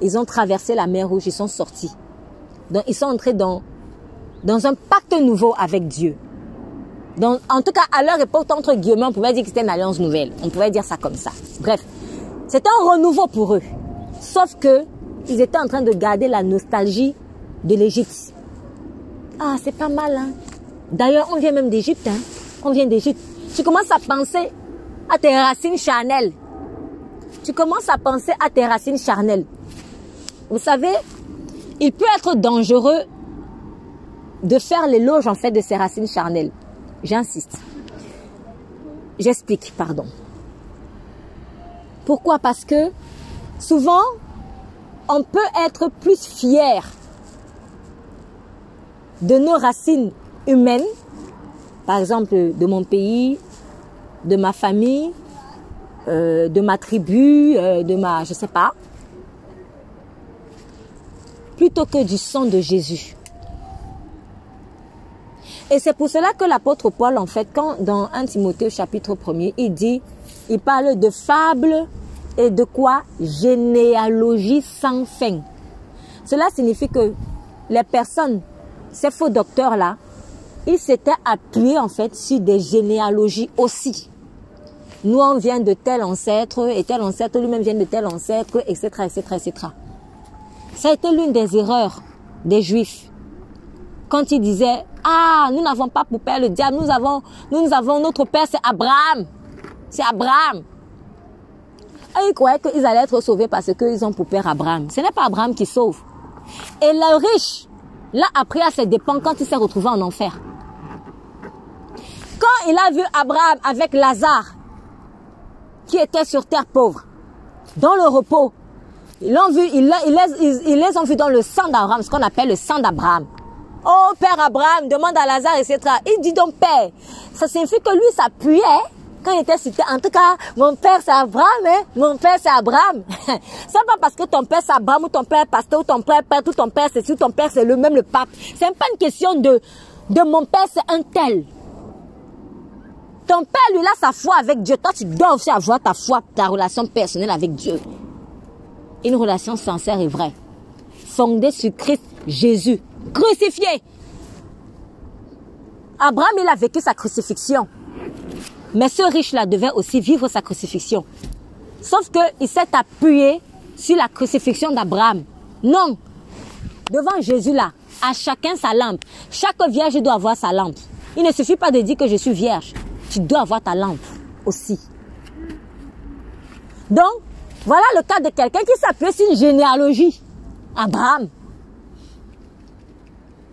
Ils ont traversé la mer rouge, ils sont sortis. Donc, ils sont entrés dans, un pacte nouveau avec Dieu. En tout cas, à leur époque, entre guillemets, on pouvait dire que c'était une alliance nouvelle. On pouvait dire ça comme ça. Bref, c'est un renouveau pour eux. Sauf que, ils étaient en train de garder la nostalgie de l'Égypte. Ah, c'est pas mal, hein. D'ailleurs, on vient même d'Égypte, hein. On vient d'Égypte. Tu commences à penser à tes racines charnelles. Tu commences à penser à tes racines charnelles. Vous savez, il peut être dangereux de faire l'éloge en fait de ces racines charnelles. J'insiste. J'explique, pardon. Pourquoi? Parce que souvent, on peut être plus fier de nos racines humaines, par exemple de mon pays, de ma famille, euh, de ma tribu, euh, de ma, je sais pas, plutôt que du sang de Jésus. Et c'est pour cela que l'apôtre Paul, en fait, quand dans 1 Timothée chapitre 1er, il dit, il parle de fables et de quoi? Généalogie sans fin. Cela signifie que les personnes ces faux docteurs-là, ils s'étaient appuyés en fait sur des généalogies aussi. Nous, on vient de tel ancêtre, et tel ancêtre lui-même vient de tel ancêtre, etc., etc., etc. Ça a été l'une des erreurs des Juifs. Quand ils disaient, ah, nous n'avons pas pour père le diable, nous avons, nous avons notre père, c'est Abraham. C'est Abraham. Et ils croyaient qu'ils allaient être sauvés parce qu'ils ont pour père Abraham. Ce n'est pas Abraham qui sauve. Et le riche, Là, après, à ses dépend quand il s'est retrouvé en enfer. Quand il a vu Abraham avec Lazare, qui était sur terre pauvre, dans le repos, ils l'ont vu, ils, les, ont vus dans le sang d'Abraham, ce qu'on appelle le sang d'Abraham. Oh, Père Abraham, demande à Lazare, etc. Il dit donc, Père, ça signifie que lui s'appuyait quand il était cité, en tout cas, mon père c'est Abraham, hein? mon père c'est Abraham. c'est pas parce que ton père c'est Abraham ou ton père pasteur ou ton père père ou ton père c'est ou ton père c'est le même le pape. C'est pas une question de, de mon père c'est un tel. Ton père, lui, a sa foi avec Dieu. Toi, tu dois aussi avoir ta foi, ta relation personnelle avec Dieu. Une relation sincère et vraie. Fondée sur Christ Jésus. Crucifié. Abraham, il a vécu sa crucifixion. Mais ce riche-là devait aussi vivre sa crucifixion. Sauf qu'il s'est appuyé sur la crucifixion d'Abraham. Non. Devant Jésus là, à chacun sa lampe. Chaque vierge doit avoir sa lampe. Il ne suffit pas de dire que je suis vierge. Tu dois avoir ta lampe aussi. Donc, voilà le cas de quelqu'un qui s'appuie sur une généalogie. Abraham.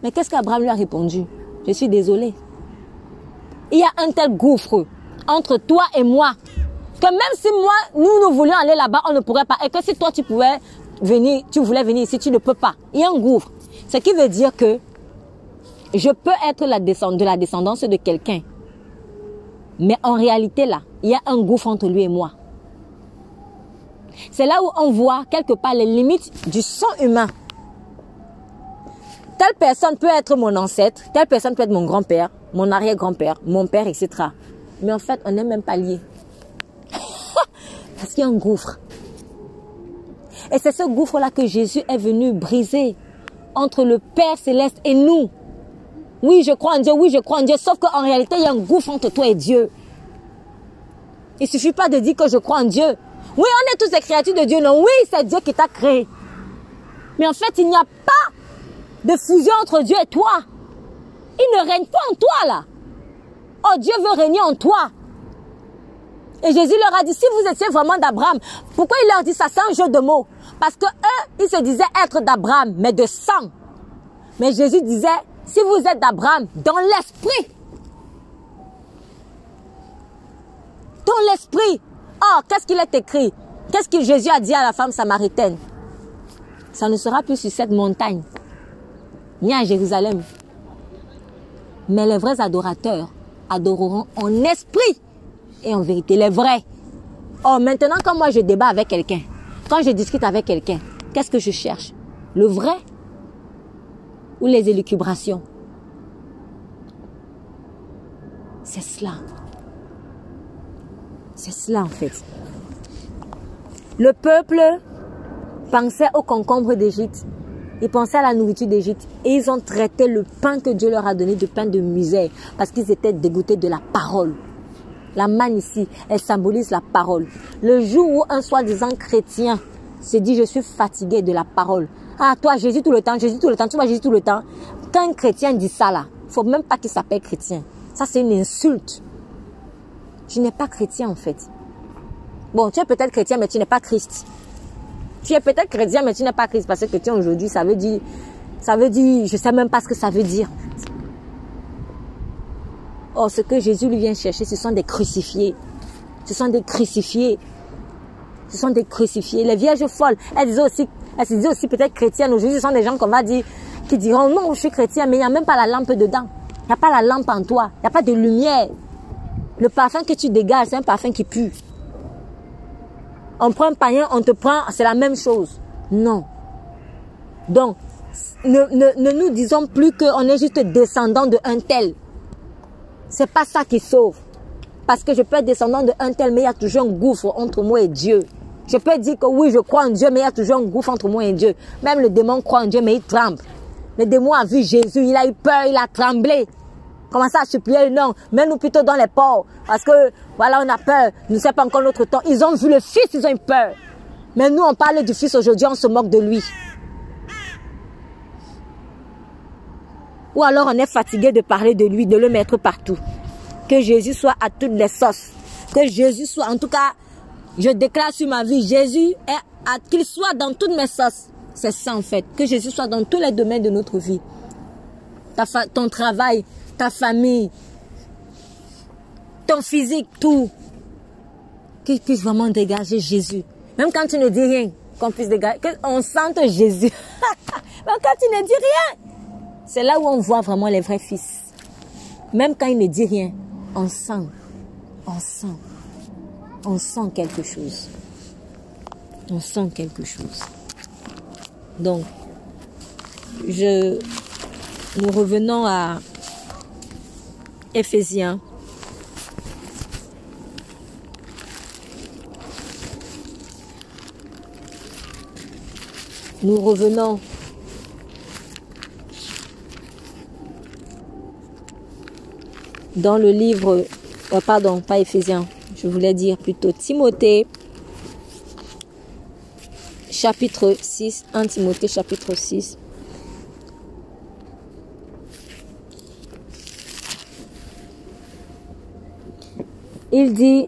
Mais qu'est-ce qu'Abraham lui a répondu? Je suis désolé. Il y a un tel gouffre entre toi et moi. Que même si moi, nous, nous voulions aller là-bas, on ne pourrait pas. Et que si toi, tu pouvais venir, tu voulais venir ici, tu ne peux pas. Il y a un gouffre. Ce qui veut dire que je peux être de la descendance de quelqu'un. Mais en réalité, là, il y a un gouffre entre lui et moi. C'est là où on voit quelque part les limites du sang humain. Telle personne peut être mon ancêtre, telle personne peut être mon grand-père, mon arrière-grand-père, mon père, etc. Mais en fait, on n'est même pas liés. Parce qu'il y a un gouffre. Et c'est ce gouffre-là que Jésus est venu briser entre le Père céleste et nous. Oui, je crois en Dieu, oui, je crois en Dieu, sauf qu'en réalité, il y a un gouffre entre toi et Dieu. Il suffit pas de dire que je crois en Dieu. Oui, on est tous des créatures de Dieu, non, oui, c'est Dieu qui t'a créé. Mais en fait, il n'y a pas de fusion entre Dieu et toi. Il ne règne pas en toi, là. Oh, Dieu veut régner en toi. Et Jésus leur a dit, si vous étiez vraiment d'Abraham, pourquoi il leur dit ça C'est un jeu de mots? Parce que eux, ils se disaient être d'Abraham, mais de sang. Mais Jésus disait, si vous êtes d'Abraham, dans l'esprit. Dans l'esprit. Oh, qu'est-ce qu'il est écrit? Qu'est-ce que Jésus a dit à la femme samaritaine? Ça ne sera plus sur cette montagne, ni à Jérusalem. Mais les vrais adorateurs adoreront en esprit et en vérité, les vrais. Oh, maintenant, quand moi je débat avec quelqu'un, quand je discute avec quelqu'un, qu'est-ce que je cherche? Le vrai ou les élucubrations C'est cela. C'est cela en fait. Le peuple pensait au concombre d'Égypte. Ils pensaient à la nourriture d'Égypte. Et ils ont traité le pain que Dieu leur a donné de pain de misère. Parce qu'ils étaient dégoûtés de la parole. La manne ici, elle symbolise la parole. Le jour où un soi-disant chrétien se dit je suis fatigué de la parole. Ah toi Jésus tout le temps, Jésus tout le temps, tu vois Jésus tout le temps. Quand un chrétien dit ça là, faut même pas qu'il s'appelle chrétien. Ça c'est une insulte. Tu n'es pas chrétien en fait. Bon, tu es peut-être chrétien mais tu n'es pas Christ. Tu es peut-être chrétien mais tu n'es pas Christ parce que chrétien aujourd'hui ça veut dire ça veut dire je sais même pas ce que ça veut dire. Oh, ce que Jésus lui vient chercher, ce sont des crucifiés. Ce sont des crucifiés. Ce sont des crucifiés. Les vierges folles, elles disaient aussi, elles se disaient aussi peut-être chrétiennes. Aujourd'hui, ce sont des gens qu'on va dire, qui diront, non, je suis chrétien, mais il n'y a même pas la lampe dedans. Il n'y a pas la lampe en toi. Il n'y a pas de lumière. Le parfum que tu dégages, c'est un parfum qui pue. On prend un païen, on te prend, c'est la même chose. Non. Donc, ne, ne, ne nous disons plus qu'on est juste descendant de un tel. C'est pas ça qui sauve. Parce que je peux être descendant de un tel, mais il y a toujours un gouffre entre moi et Dieu. Je peux dire que oui, je crois en Dieu, mais il y a toujours un gouffre entre moi et Dieu. Même le démon croit en Dieu, mais il tremble. Le démon a vu Jésus, il a eu peur, il a tremblé. Commence à supplier, non, mets-nous plutôt dans les ports. Parce que, voilà, on a peur. Nous ne sait pas encore notre temps. Ils ont vu le Fils, ils ont eu peur. Mais nous, on parle du Fils aujourd'hui, on se moque de lui. Ou alors on est fatigué de parler de lui, de le mettre partout. Que Jésus soit à toutes les sauces. Que Jésus soit, en tout cas, je déclare sur ma vie, Jésus qu'il soit dans toutes mes sauces. C'est ça en fait. Que Jésus soit dans tous les domaines de notre vie. Ta ton travail, ta famille, ton physique, tout. Qu'il puisse vraiment dégager Jésus. Même quand tu ne dis rien, qu'on puisse dégager, qu'on sente Jésus. Même quand tu ne dis rien, c'est là où on voit vraiment les vrais fils. Même quand il ne dit rien, on sent, on sent, on sent quelque chose. On sent quelque chose. Donc, je, nous revenons à Éphésiens. Nous revenons dans le livre, euh, pardon, pas Éphésiens, je voulais dire plutôt Timothée, chapitre 6, 1 Timothée chapitre 6. Il dit,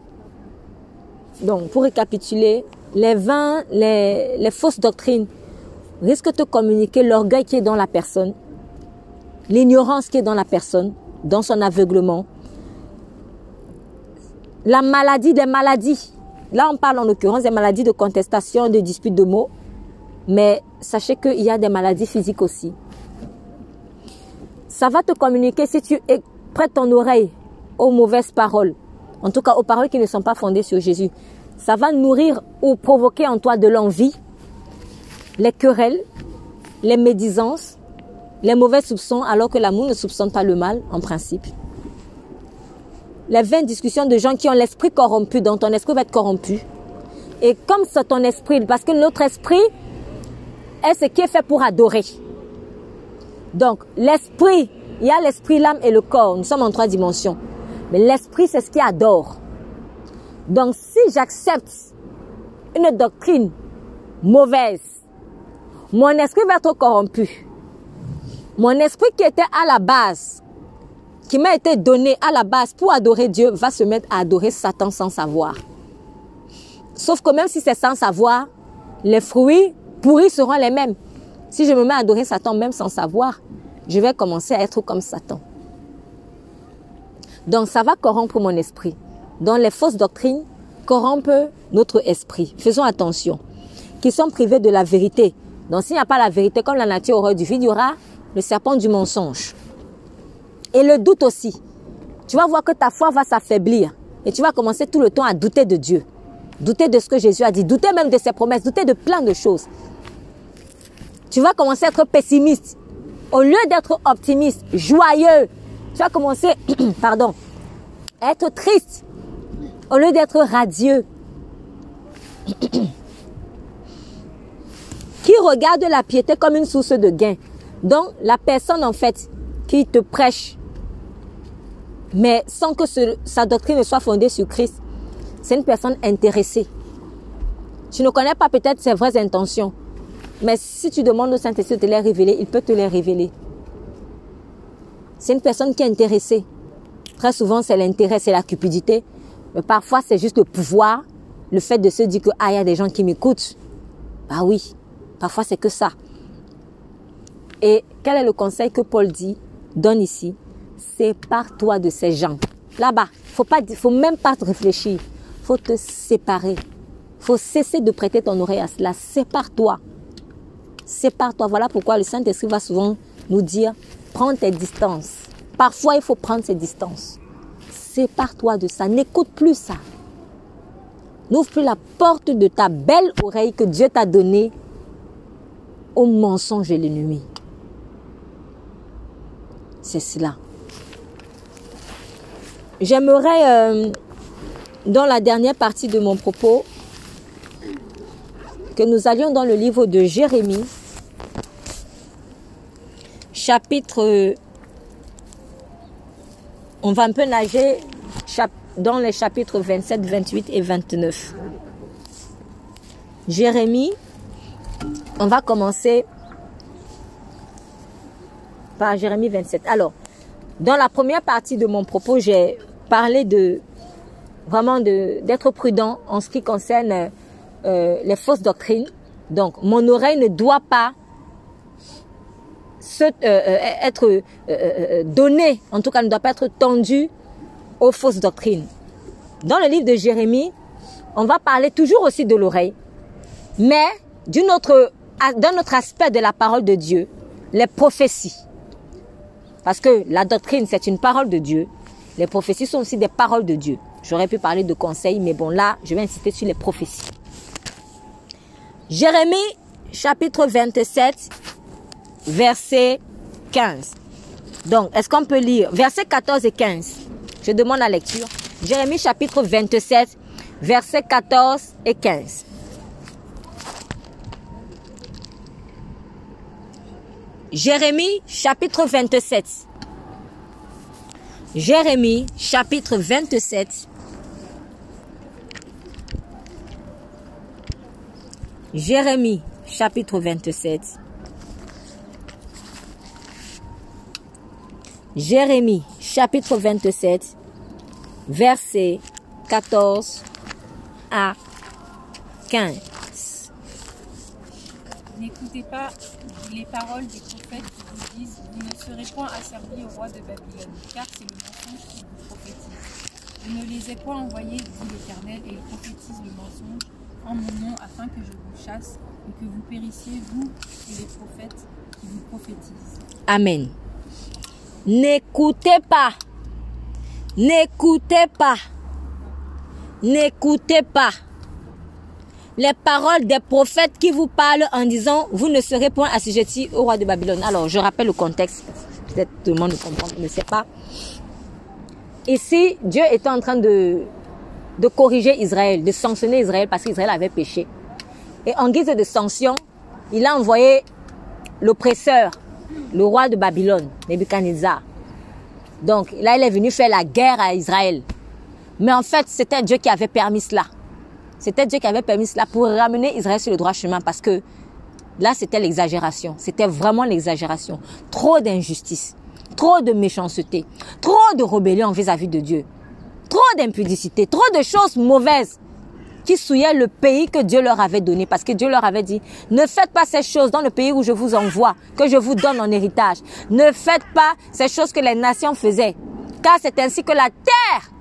donc pour récapituler, les vins, les, les fausses doctrines risquent de communiquer l'orgueil qui est dans la personne, l'ignorance qui est dans la personne, dans son aveuglement. La maladie des maladies. Là, on parle en l'occurrence des maladies de contestation, de dispute de mots. Mais sachez qu'il y a des maladies physiques aussi. Ça va te communiquer si tu prêtes ton oreille aux mauvaises paroles. En tout cas, aux paroles qui ne sont pas fondées sur Jésus. ça va nourrir ou provoquer en toi de l'envie, les querelles, les médisances, les mauvais soupçons, alors que l'amour ne soupçonne pas le mal, en principe. Les vaines discussions de gens qui ont l'esprit corrompu, dont ton esprit va être corrompu. Et comme c'est ton esprit, parce que notre esprit est ce qui est fait pour adorer. Donc, l'esprit, il y a l'esprit, l'âme et le corps. Nous sommes en trois dimensions. Mais l'esprit, c'est ce qui adore. Donc, si j'accepte une doctrine mauvaise, mon esprit va être corrompu. Mon esprit qui était à la base, qui m'a été donné à la base pour adorer Dieu, va se mettre à adorer Satan sans savoir. Sauf que même si c'est sans savoir, les fruits pourris seront les mêmes. Si je me mets à adorer Satan même sans savoir, je vais commencer à être comme Satan. Donc ça va corrompre mon esprit. Donc les fausses doctrines corrompent notre esprit. Faisons attention. Qui sont privés de la vérité. Donc s'il n'y a pas la vérité, comme la nature aurait du vide, il y aura le serpent du mensonge. Et le doute aussi. Tu vas voir que ta foi va s'affaiblir. Et tu vas commencer tout le temps à douter de Dieu. Douter de ce que Jésus a dit. Douter même de ses promesses. Douter de plein de choses. Tu vas commencer à être pessimiste. Au lieu d'être optimiste, joyeux, tu vas commencer, pardon, à être triste. Au lieu d'être radieux. qui regarde la piété comme une source de gain. Donc, la personne, en fait, qui te prêche, mais sans que sa doctrine ne soit fondée sur Christ, c'est une personne intéressée. Tu ne connais pas peut-être ses vraies intentions, mais si tu demandes au Saint-Esprit de te les révéler, il peut te les révéler. C'est une personne qui est intéressée. Très souvent, c'est l'intérêt, c'est la cupidité. Mais parfois, c'est juste le pouvoir, le fait de se dire que, ah, il y a des gens qui m'écoutent. Bah oui, parfois c'est que ça. Et quel est le conseil que Paul dit, donne ici Sépare-toi de ces gens. Là-bas, faut pas, faut même pas te réfléchir. Faut te séparer. Faut cesser de prêter ton oreille à cela. Sépare-toi. Sépare-toi. Voilà pourquoi le Saint-Esprit va souvent nous dire, prends tes distances. Parfois, il faut prendre ses distances. Sépare-toi de ça. N'écoute plus ça. N'ouvre plus la porte de ta belle oreille que Dieu t'a donnée au mensonge et l'ennemi. C'est cela. J'aimerais, euh, dans la dernière partie de mon propos, que nous allions dans le livre de Jérémie, chapitre... On va un peu nager dans les chapitres 27, 28 et 29. Jérémie, on va commencer par Jérémie 27. Alors, dans la première partie de mon propos, j'ai parlé de vraiment d'être prudent en ce qui concerne euh, les fausses doctrines. Donc, mon oreille ne doit pas se, euh, euh, être donnée, en tout cas ne doit pas être tendue aux fausses doctrines. Dans le livre de Jérémie, on va parler toujours aussi de l'oreille, mais d'une autre, d'un autre aspect de la parole de Dieu, les prophéties. Parce que la doctrine, c'est une parole de Dieu. Les prophéties sont aussi des paroles de Dieu. J'aurais pu parler de conseils, mais bon, là, je vais insister sur les prophéties. Jérémie, chapitre 27, verset 15. Donc, est-ce qu'on peut lire? Verset 14 et 15 Je demande la lecture. Jérémie, chapitre 27, verset 14 et 15. Jérémie chapitre 27. Jérémie chapitre 27. Jérémie chapitre 27. Jérémie chapitre 27 verset 14 à 15. N'écoutez pas les paroles des prophètes qui vous disent Vous ne serez point asservis au roi de Babylone, car c'est le mensonge qui vous prophétise. Je ne les ai point envoyés, dit l'Éternel, et ils prophétisent le mensonge en mon nom, afin que je vous chasse et que vous périssiez, vous et les prophètes qui vous prophétisent. Amen. N'écoutez pas. N'écoutez pas. N'écoutez pas. Les paroles des prophètes qui vous parlent en disant vous ne serez point assujettis au roi de Babylone. Alors, je rappelle le contexte. Peut-être tout le monde ne comprend, ne sait pas. Ici, Dieu était en train de, de corriger Israël, de sanctionner Israël parce qu'Israël avait péché. Et en guise de sanction, il a envoyé l'oppresseur, le roi de Babylone, Nebuchadnezzar. Donc là, il est venu faire la guerre à Israël. Mais en fait, c'était Dieu qui avait permis cela. C'était Dieu qui avait permis cela pour ramener Israël sur le droit chemin parce que là, c'était l'exagération. C'était vraiment l'exagération. Trop d'injustice, trop de méchanceté, trop de rébellion vis-à-vis de Dieu, trop d'impudicité, trop de choses mauvaises qui souillaient le pays que Dieu leur avait donné. Parce que Dieu leur avait dit, ne faites pas ces choses dans le pays où je vous envoie, que je vous donne en héritage. Ne faites pas ces choses que les nations faisaient. Car c'est ainsi que la terre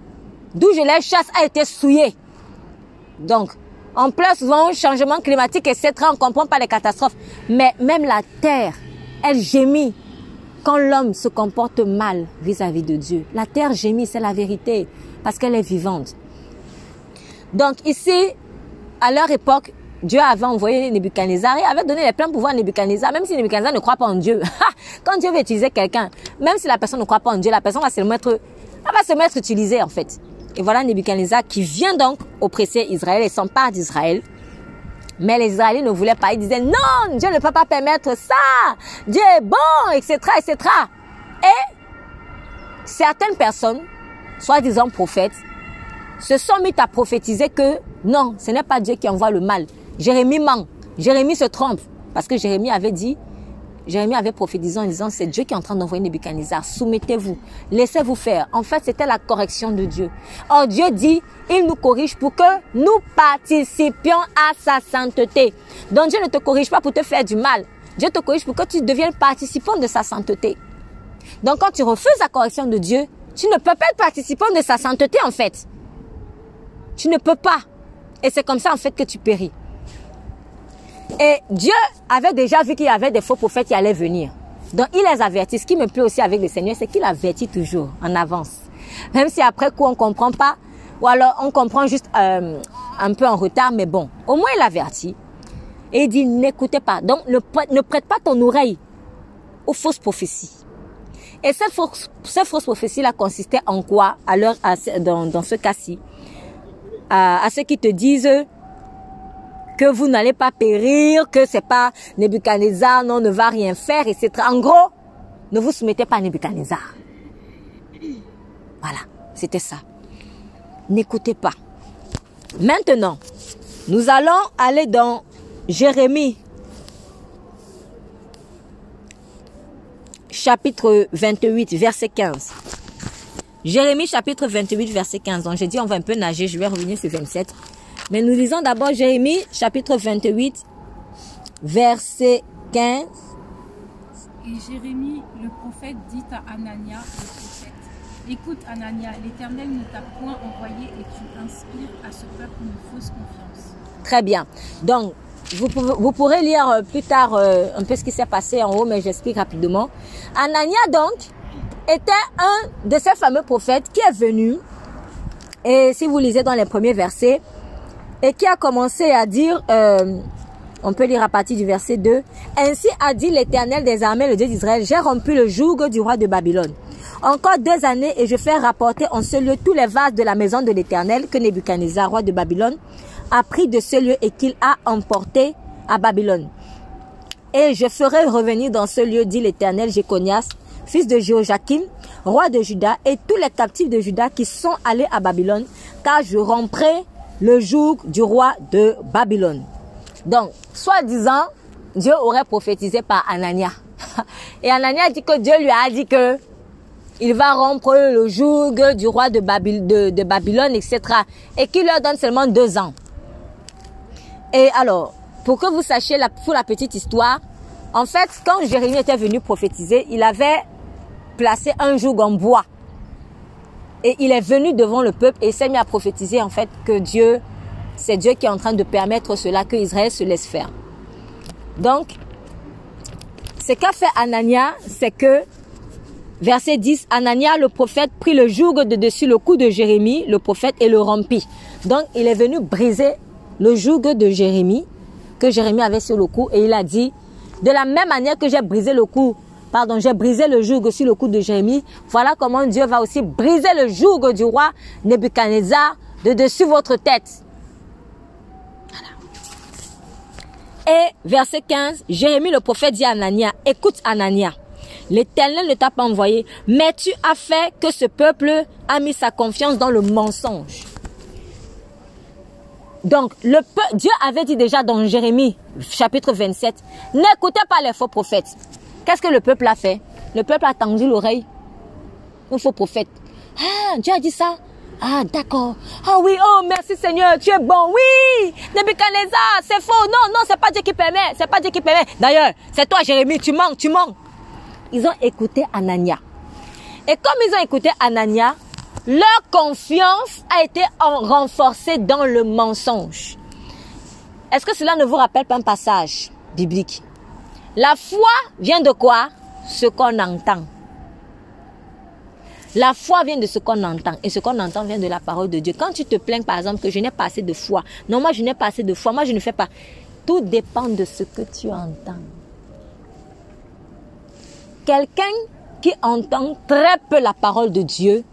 d'où je les chasse a été souillée. Donc, en plus, souvent, changement climatique, etc., on ne comprend pas les catastrophes. Mais même la terre, elle gémit quand l'homme se comporte mal vis-à-vis de Dieu. La terre gémit, c'est la vérité, parce qu'elle est vivante. Donc ici, à leur époque, Dieu avait envoyé Nebuchadnezzar et avait donné les pleins pouvoirs à Nebuchadnezzar, même si Nebuchadnezzar ne croit pas en Dieu. quand Dieu veut utiliser quelqu'un, même si la personne ne croit pas en Dieu, la personne va se mettre, elle va se mettre utilisée en fait. Et voilà Nebuchadnezzar qui vient donc oppresser Israël et s'empare d'Israël. Mais les Israéliens ne voulaient pas. Ils disaient non, Dieu ne peut pas permettre ça. Dieu est bon, etc., etc. Et certaines personnes, soi-disant prophètes, se sont mis à prophétiser que non, ce n'est pas Dieu qui envoie le mal. Jérémie ment. Jérémie se trompe. Parce que Jérémie avait dit, Jérémie avait prophétisé en disant, c'est Dieu qui est en train d'envoyer Nebuchadnezzar. Soumettez-vous. Laissez-vous faire. En fait, c'était la correction de Dieu. Or, Dieu dit, il nous corrige pour que nous participions à sa sainteté. Donc, Dieu ne te corrige pas pour te faire du mal. Dieu te corrige pour que tu deviennes participant de sa sainteté. Donc, quand tu refuses la correction de Dieu, tu ne peux pas être participant de sa sainteté, en fait. Tu ne peux pas. Et c'est comme ça, en fait, que tu péris. Et Dieu avait déjà vu qu'il y avait des faux prophètes qui allaient venir. Donc il les avertit. Ce qui me plaît aussi avec le Seigneur, c'est qu'il avertit toujours en avance. Même si après coup on comprend pas, ou alors on comprend juste euh, un peu en retard, mais bon, au moins il avertit. Et il dit n'écoutez pas. Donc ne, prête pas ton oreille aux fausses prophéties. Et cette fausse, cette fausse prophétie-là consistait en quoi alors dans, dans ce cas-ci? À, à ceux qui te disent que vous n'allez pas périr, que c'est pas Nebuchadnezzar, non, ne va rien faire, etc. En gros, ne vous soumettez pas à Nebuchadnezzar. Voilà, c'était ça. N'écoutez pas. Maintenant, nous allons aller dans Jérémie, chapitre 28, verset 15. Jérémie, chapitre 28, verset 15. Donc, j'ai dit, on va un peu nager, je vais revenir sur 27. Mais nous lisons d'abord Jérémie chapitre 28, verset 15. Et Jérémie, le prophète, dit à Anania, le prophète, Écoute Anania, l'Éternel ne t'a point envoyé et tu inspires à ce peuple une fausse confiance. Très bien. Donc, vous, pouvez, vous pourrez lire euh, plus tard euh, un peu ce qui s'est passé en haut, mais j'explique rapidement. Anania, donc, était un de ces fameux prophètes qui est venu, et si vous lisez dans les premiers versets, et qui a commencé à dire, euh, on peut lire à partir du verset 2, Ainsi a dit l'Éternel des armées, le Dieu d'Israël, j'ai rompu le joug du roi de Babylone. Encore deux années et je fais rapporter en ce lieu tous les vases de la maison de l'Éternel que Nebuchadnezzar, roi de Babylone, a pris de ce lieu et qu'il a emporté à Babylone. Et je ferai revenir dans ce lieu, dit l'Éternel, Jéconias, fils de Jéhojakim, roi de Juda, et tous les captifs de Juda qui sont allés à Babylone, car je romprai le joug du roi de Babylone. Donc, soi-disant, Dieu aurait prophétisé par Anania. Et Anania dit que Dieu lui a dit que il va rompre le joug du roi de, de, Babylone, etc. Et qu'il leur donne seulement deux ans. Et alors, pour que vous sachiez la, pour la petite histoire, en fait, quand Jérémie était venu prophétiser, il avait placé un joug en bois et il est venu devant le peuple et s'est mis à prophétiser en fait que Dieu, c'est Dieu qui est en train de permettre cela, que Israël se laisse faire. Donc, ce qu'a fait Anania, c'est que, verset 10, Anania, le prophète, prit le joug de dessus le cou de Jérémie, le prophète, et le rompit. Donc, il est venu briser le joug de Jérémie, que Jérémie avait sur le cou, et il a dit, de la même manière que j'ai brisé le cou, pardon, j'ai brisé le joug sur le cou de Jérémie, voilà comment Dieu va aussi briser le joug du roi Nebuchadnezzar de dessus votre tête. Et verset 15, Jérémie le prophète dit à Anania, écoute Anania, l'Éternel ne t'a pas envoyé, mais tu as fait que ce peuple a mis sa confiance dans le mensonge. Donc, le Dieu avait dit déjà dans Jérémie chapitre 27, n'écoutez pas les faux prophètes. Qu'est-ce que le peuple a fait? Le peuple a tendu l'oreille aux faux prophètes. Ah, Dieu a dit ça ah, d'accord. Ah oui, oh, merci Seigneur, tu es bon. Oui, Nebuchadnezzar, c'est faux. Non, non, c'est pas Dieu qui permet. C'est pas Dieu qui permet. D'ailleurs, c'est toi, Jérémie, tu mens, tu mens. Ils ont écouté Anania. Et comme ils ont écouté Anania, leur confiance a été renforcée dans le mensonge. Est-ce que cela ne vous rappelle pas un passage biblique? La foi vient de quoi? Ce qu'on entend. La foi vient de ce qu'on entend. Et ce qu'on entend vient de la parole de Dieu. Quand tu te plains, par exemple, que je n'ai pas assez de foi. Non, moi, je n'ai pas assez de foi. Moi, je ne fais pas. Tout dépend de ce que tu entends. Quelqu'un qui entend très peu la parole de Dieu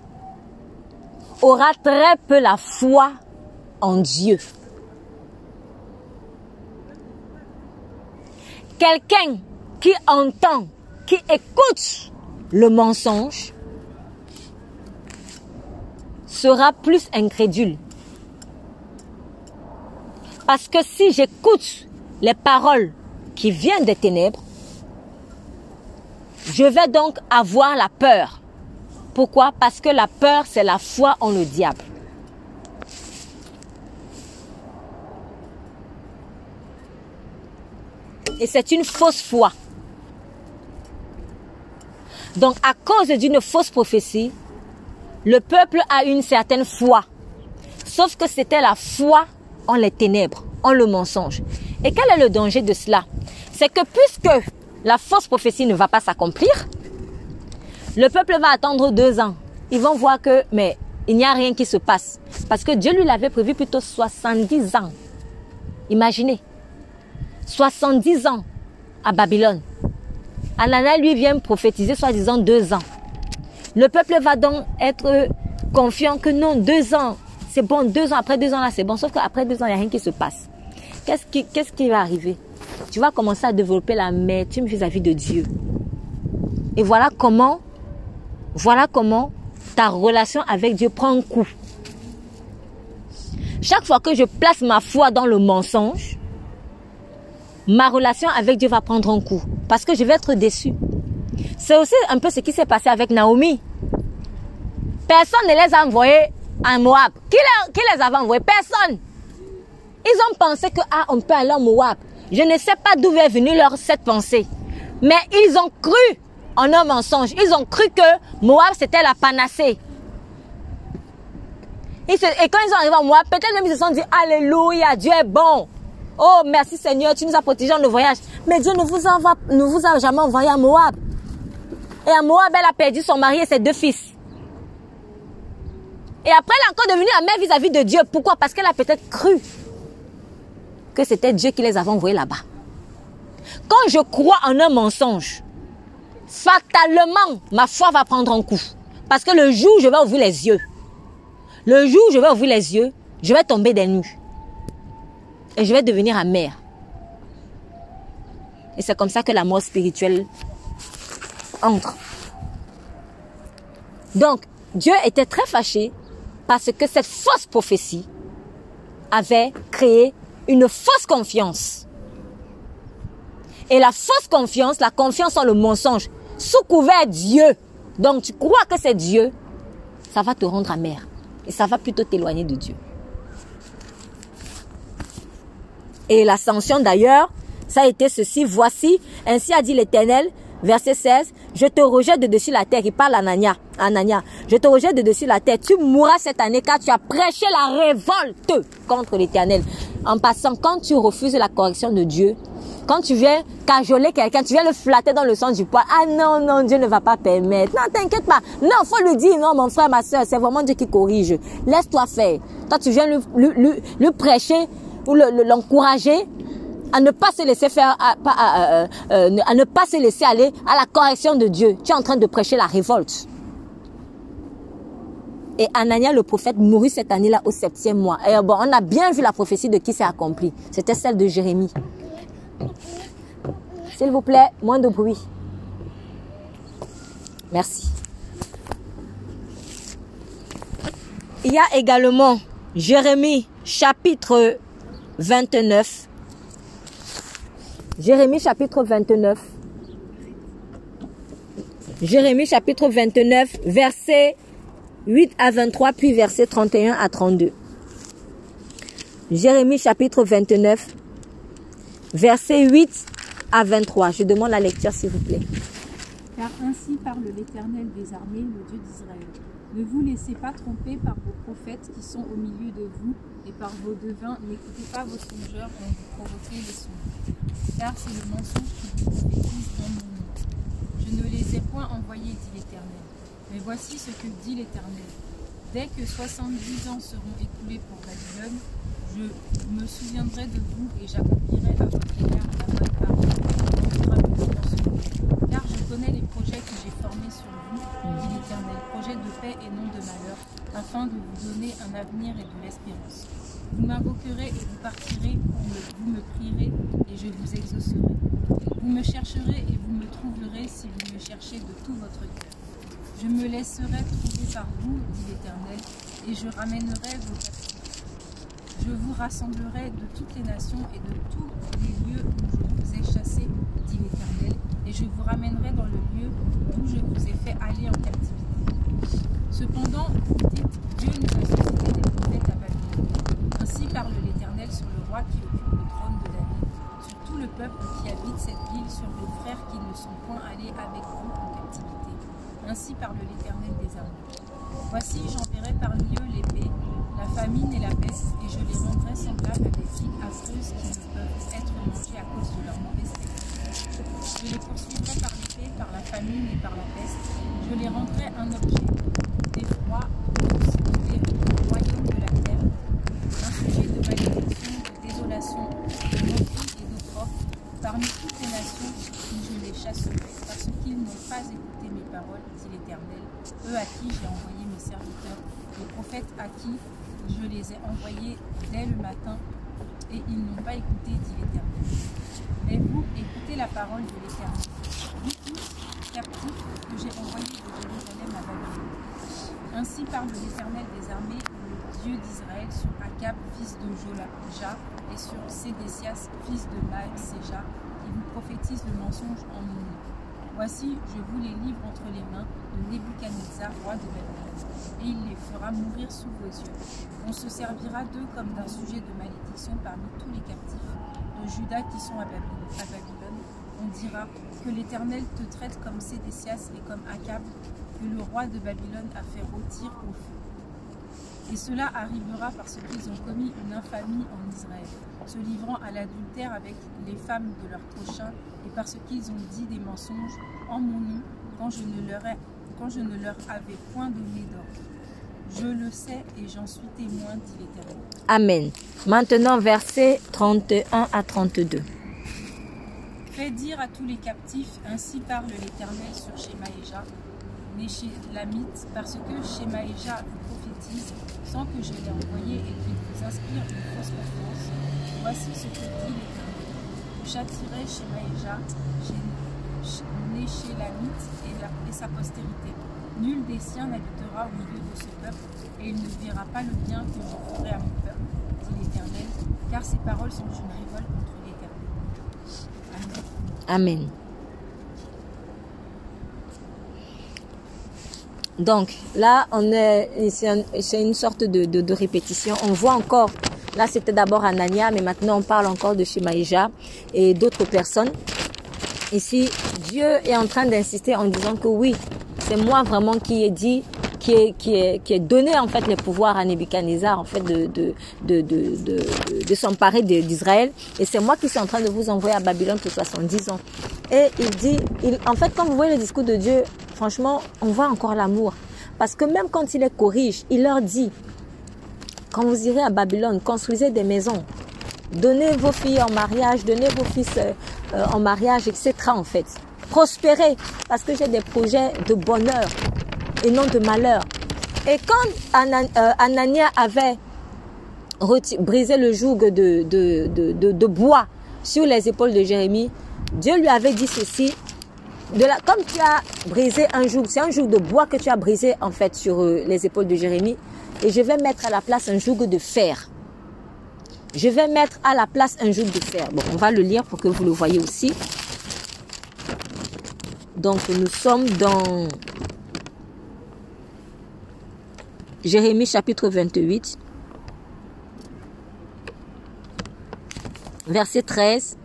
aura très peu la foi en Dieu. Quelqu'un qui entend, qui écoute le mensonge, sera plus incrédule. Parce que si j'écoute les paroles qui viennent des ténèbres, je vais donc avoir la peur. Pourquoi? Parce que la peur, c'est la foi en le diable. Et c'est une fausse foi. Donc à cause d'une fausse prophétie, le peuple a une certaine foi. Sauf que c'était la foi en les ténèbres, en le mensonge. Et quel est le danger de cela? C'est que puisque la fausse prophétie ne va pas s'accomplir, le peuple va attendre deux ans. Ils vont voir que, mais il n'y a rien qui se passe. Parce que Dieu lui l'avait prévu plutôt 70 ans. Imaginez. 70 ans à Babylone. Anana lui vient prophétiser soi-disant deux ans. Le peuple va donc être confiant que non, deux ans, c'est bon, deux ans, après deux ans là, c'est bon. Sauf qu'après deux ans, il n'y a rien qui se passe. Qu'est-ce qui, qu'est-ce qui va arriver? Tu vas commencer à développer la l'amertume vis-à-vis de Dieu. Et voilà comment, voilà comment ta relation avec Dieu prend un coup. Chaque fois que je place ma foi dans le mensonge, ma relation avec Dieu va prendre un coup. Parce que je vais être déçu. C'est aussi un peu ce qui s'est passé avec Naomi. Personne ne les a envoyés en Moab. Qui les, qui avait envoyés? Personne. Ils ont pensé que, ah, on peut aller en Moab. Je ne sais pas d'où est venue leur cette pensée. Mais ils ont cru en un mensonge. Ils ont cru que Moab, c'était la panacée. Et, quand ils sont arrivés en Moab, peut-être même ils se sont dit, Alléluia, Dieu est bon. Oh, merci Seigneur, tu nous as protégés dans le voyage. Mais Dieu ne vous, envoie, ne vous a jamais envoyé à Moab. Et à Moab, elle a perdu son mari et ses deux fils. Et après, elle est encore devenue amère vis-à-vis de Dieu. Pourquoi? Parce qu'elle a peut-être cru que c'était Dieu qui les avait envoyés là-bas. Quand je crois en un mensonge, fatalement, ma foi va prendre un coup. Parce que le jour où je vais ouvrir les yeux, le jour où je vais ouvrir les yeux, je vais tomber des nues. Et je vais devenir amère. Et c'est comme ça que la mort spirituelle entre. Donc, Dieu était très fâché parce que cette fausse prophétie avait créé une fausse confiance. Et la fausse confiance, la confiance en le mensonge, sous couvert Dieu. Donc tu crois que c'est Dieu, ça va te rendre amer. Et ça va plutôt t'éloigner de Dieu. Et l'ascension d'ailleurs, ça a été ceci. Voici, ainsi a dit l'Éternel, verset 16, je te rejette de dessus la terre. Il parle à Anania. Anania, je te rejette de dessus la terre. Tu mourras cette année car tu as prêché la révolte contre l'éternel. En passant, quand tu refuses la correction de Dieu, quand tu viens cajoler quelqu'un, tu viens le flatter dans le sens du poids. Ah non, non, Dieu ne va pas permettre. Non, t'inquiète pas. Non, faut lui dire, non, mon frère, ma soeur, c'est vraiment Dieu qui corrige. Laisse-toi faire. Toi, tu viens lui, lui, lui, lui prêcher ou l'encourager à ne pas se laisser faire, à, à, ne pas se laisser aller à la correction de Dieu. Tu es en train de prêcher la révolte. Et Anania, le prophète, mourut cette année-là au septième mois. Et bon, on a bien vu la prophétie de qui s'est accomplie. C'était celle de Jérémie. S'il vous plaît, moins de bruit. Merci. Il y a également Jérémie chapitre 29. Jérémie chapitre 29. Jérémie chapitre 29, verset 8 à 23, puis verset 31 à 32. Jérémie chapitre 29, verset 8 à 23. Je demande la lecture s'il vous plaît. Car ainsi parle l'Éternel des armées, le Dieu d'Israël. Ne vous laissez pas tromper par vos prophètes qui sont au milieu de vous et par vos devins. N'écoutez pas vos songeurs dont vous provoquez les songes. Car c'est le mensonge qui vous prophétise dans mon nom. Je ne les ai point envoyés, dit l'Éternel. Mais voici ce que dit l'Éternel. Dès que 70 ans seront écoulés pour Babylone, je me souviendrai de vous et j'accomplirai à votre égard la bonne. Car je connais les projets que j'ai formés sur vous, projets de paix et non de malheur, afin de vous donner un avenir et de l'espérance. Vous m'invoquerez et vous partirez, vous me prierez et je vous exaucerai. Vous me chercherez et vous me trouverez si vous me cherchez de tout votre cœur. Je me laisserai trouver par vous, dit l'Éternel, et je ramènerai vos captifs. Je vous rassemblerai de toutes les nations et de tous les lieux où je vous ai chassés, dit l'Éternel, et je vous ramènerai dans le lieu où je vous ai fait aller en captivité. Cependant, vous dites, Dieu nous a suscité des prophètes à Babylone. Ainsi parle l'Éternel sur le roi qui occupe le trône de David, sur tout le peuple qui habite cette ville, sur vos frères qui ne sont point allés avec vous en captivité. Ainsi parle l'Éternel des armées. Voici, j'enverrai parmi eux l'épée, la famine et la peste, et je les rendrai semblables à des filles affreuses qui ne peuvent être mangées à cause de leur mauvaise technique. Je les poursuivrai par l'épée, par la famine et par la peste. Je les rendrai un objet d'effroi des royaumes de la terre, un sujet de malédiction, de désolation, de moquerie et d'opprobre parmi toutes les nations où je les chasserai, parce qu'ils n'ont pas écouté mes paroles, dit l'Éternel, eux à qui j'ai envoyé mes serviteurs, les prophètes à qui je les ai envoyés dès le matin, et ils n'ont pas écouté, dit l'Éternel. Mais vous, écoutez la parole de l'Éternel. Vous tous, captifs, que j'ai envoyés de Jérusalem à Babylone. Ainsi parle l'Éternel des armées, le Dieu d'Israël, sur Akab, fils de Jola, et sur Sédécias, fils de Maëséja, qui vous prophétise le mensonge en mon nom. Voici, je vous les livre entre les mains de Nebuchadnezzar, roi de Babylone, et il les fera mourir sous vos yeux. On se servira d'eux comme d'un sujet de malédiction parmi tous les captifs de Juda qui sont à Babylone. On dira que l'Éternel te traite comme Sédécias et comme Akab, que le roi de Babylone a fait rôtir au feu. Et cela arrivera parce qu'ils ont commis une infamie en Israël, se livrant à l'adultère avec les femmes de leur prochain, et parce qu'ils ont dit des mensonges en mon nom quand je ne leur, ai, quand je ne leur avais point donné d'ordre. Je le sais et j'en suis témoin, dit l'Éternel. Amen. Maintenant, versets 31 à 32. Fais dire à tous les captifs, ainsi parle l'Éternel sur Shemaéja, Lamite, parce que Shemaéja vous prophétise sans que je l'ai envoyé et qu'il vous inspire une fausse confiance. Voici ce que dit l'Éternel. Je châtirai Shemaéja, Néchélamite et, la, et sa postérité. Nul des siens n'habitera au milieu de ce peuple, et il ne verra pas le bien que je ferai à mon peuple, dit l'Éternel, car ces paroles sont une révolte contre l'Éternel. Amen. Donc là, on est, c'est une sorte de, de, de, répétition. On voit encore, là c'était d'abord Anania, mais maintenant on parle encore de Shemaïja et d'autres personnes. Ici, Dieu est en train d'insister en disant que oui, c'est moi vraiment qui ai dit, qui est, qui qui donné en fait les pouvoirs à Nebuchadnezzar en fait de, de, de, de, de, s'emparer d'Israël. Et c'est moi qui suis en train de vous envoyer à Babylone pour 70 ans. Et il dit, en fait, quand vous voyez le discours de Dieu, franchement, on voit encore l'amour. Parce que même quand il les corrige, il leur dit, quand vous irez à Babylone, construisez des maisons. donnez vos filles en mariage, donnez vos fils euh, euh, en mariage, etc. en fait. Prospérez parce que j'ai des projets de bonheur et non de malheur. Et quand euh, Anania avait brisé le joug de, bois sur les épaules de Jérémie, Dieu lui avait dit ceci. De comme tu as brisé un joug, c'est un joug de bois que tu as brisé en fait sur les épaules de Jérémie, et je vais mettre à la place un joug de fer. Je vais mettre à la place un joug de fer. Bon, on va le lire pour que vous le voyez aussi. Donc, nous sommes dans Jérémie chapitre 28, verset 13.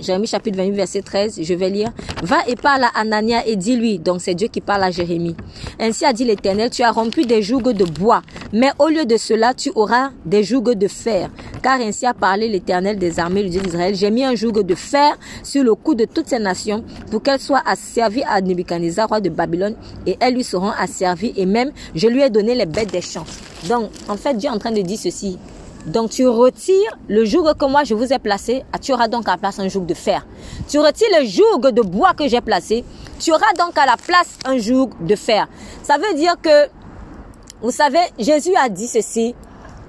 Jérémie chapitre 28, verset 13, je vais lire. Va et parle à Anania et dis-lui, donc c'est Dieu qui parle à Jérémie. Ainsi a dit l'Éternel, tu as rompu des jougs de bois, mais au lieu de cela, tu auras des jougs de fer. Car ainsi a parlé l'Éternel des armées, le Dieu d'Israël. J'ai mis un joug de fer sur le cou de toutes ces nations pour qu'elles soient asservies à Nebuchadnezzar, roi de Babylone, et elles lui seront asservies, et même je lui ai donné les bêtes des champs. Donc, en fait, Dieu est en train de dire ceci. Donc tu retires le joug que moi je vous ai placé, ah, tu auras donc à la place un joug de fer. Tu retires le joug de bois que j'ai placé, tu auras donc à la place un joug de fer. Ça veut dire que, vous savez, Jésus a dit ceci,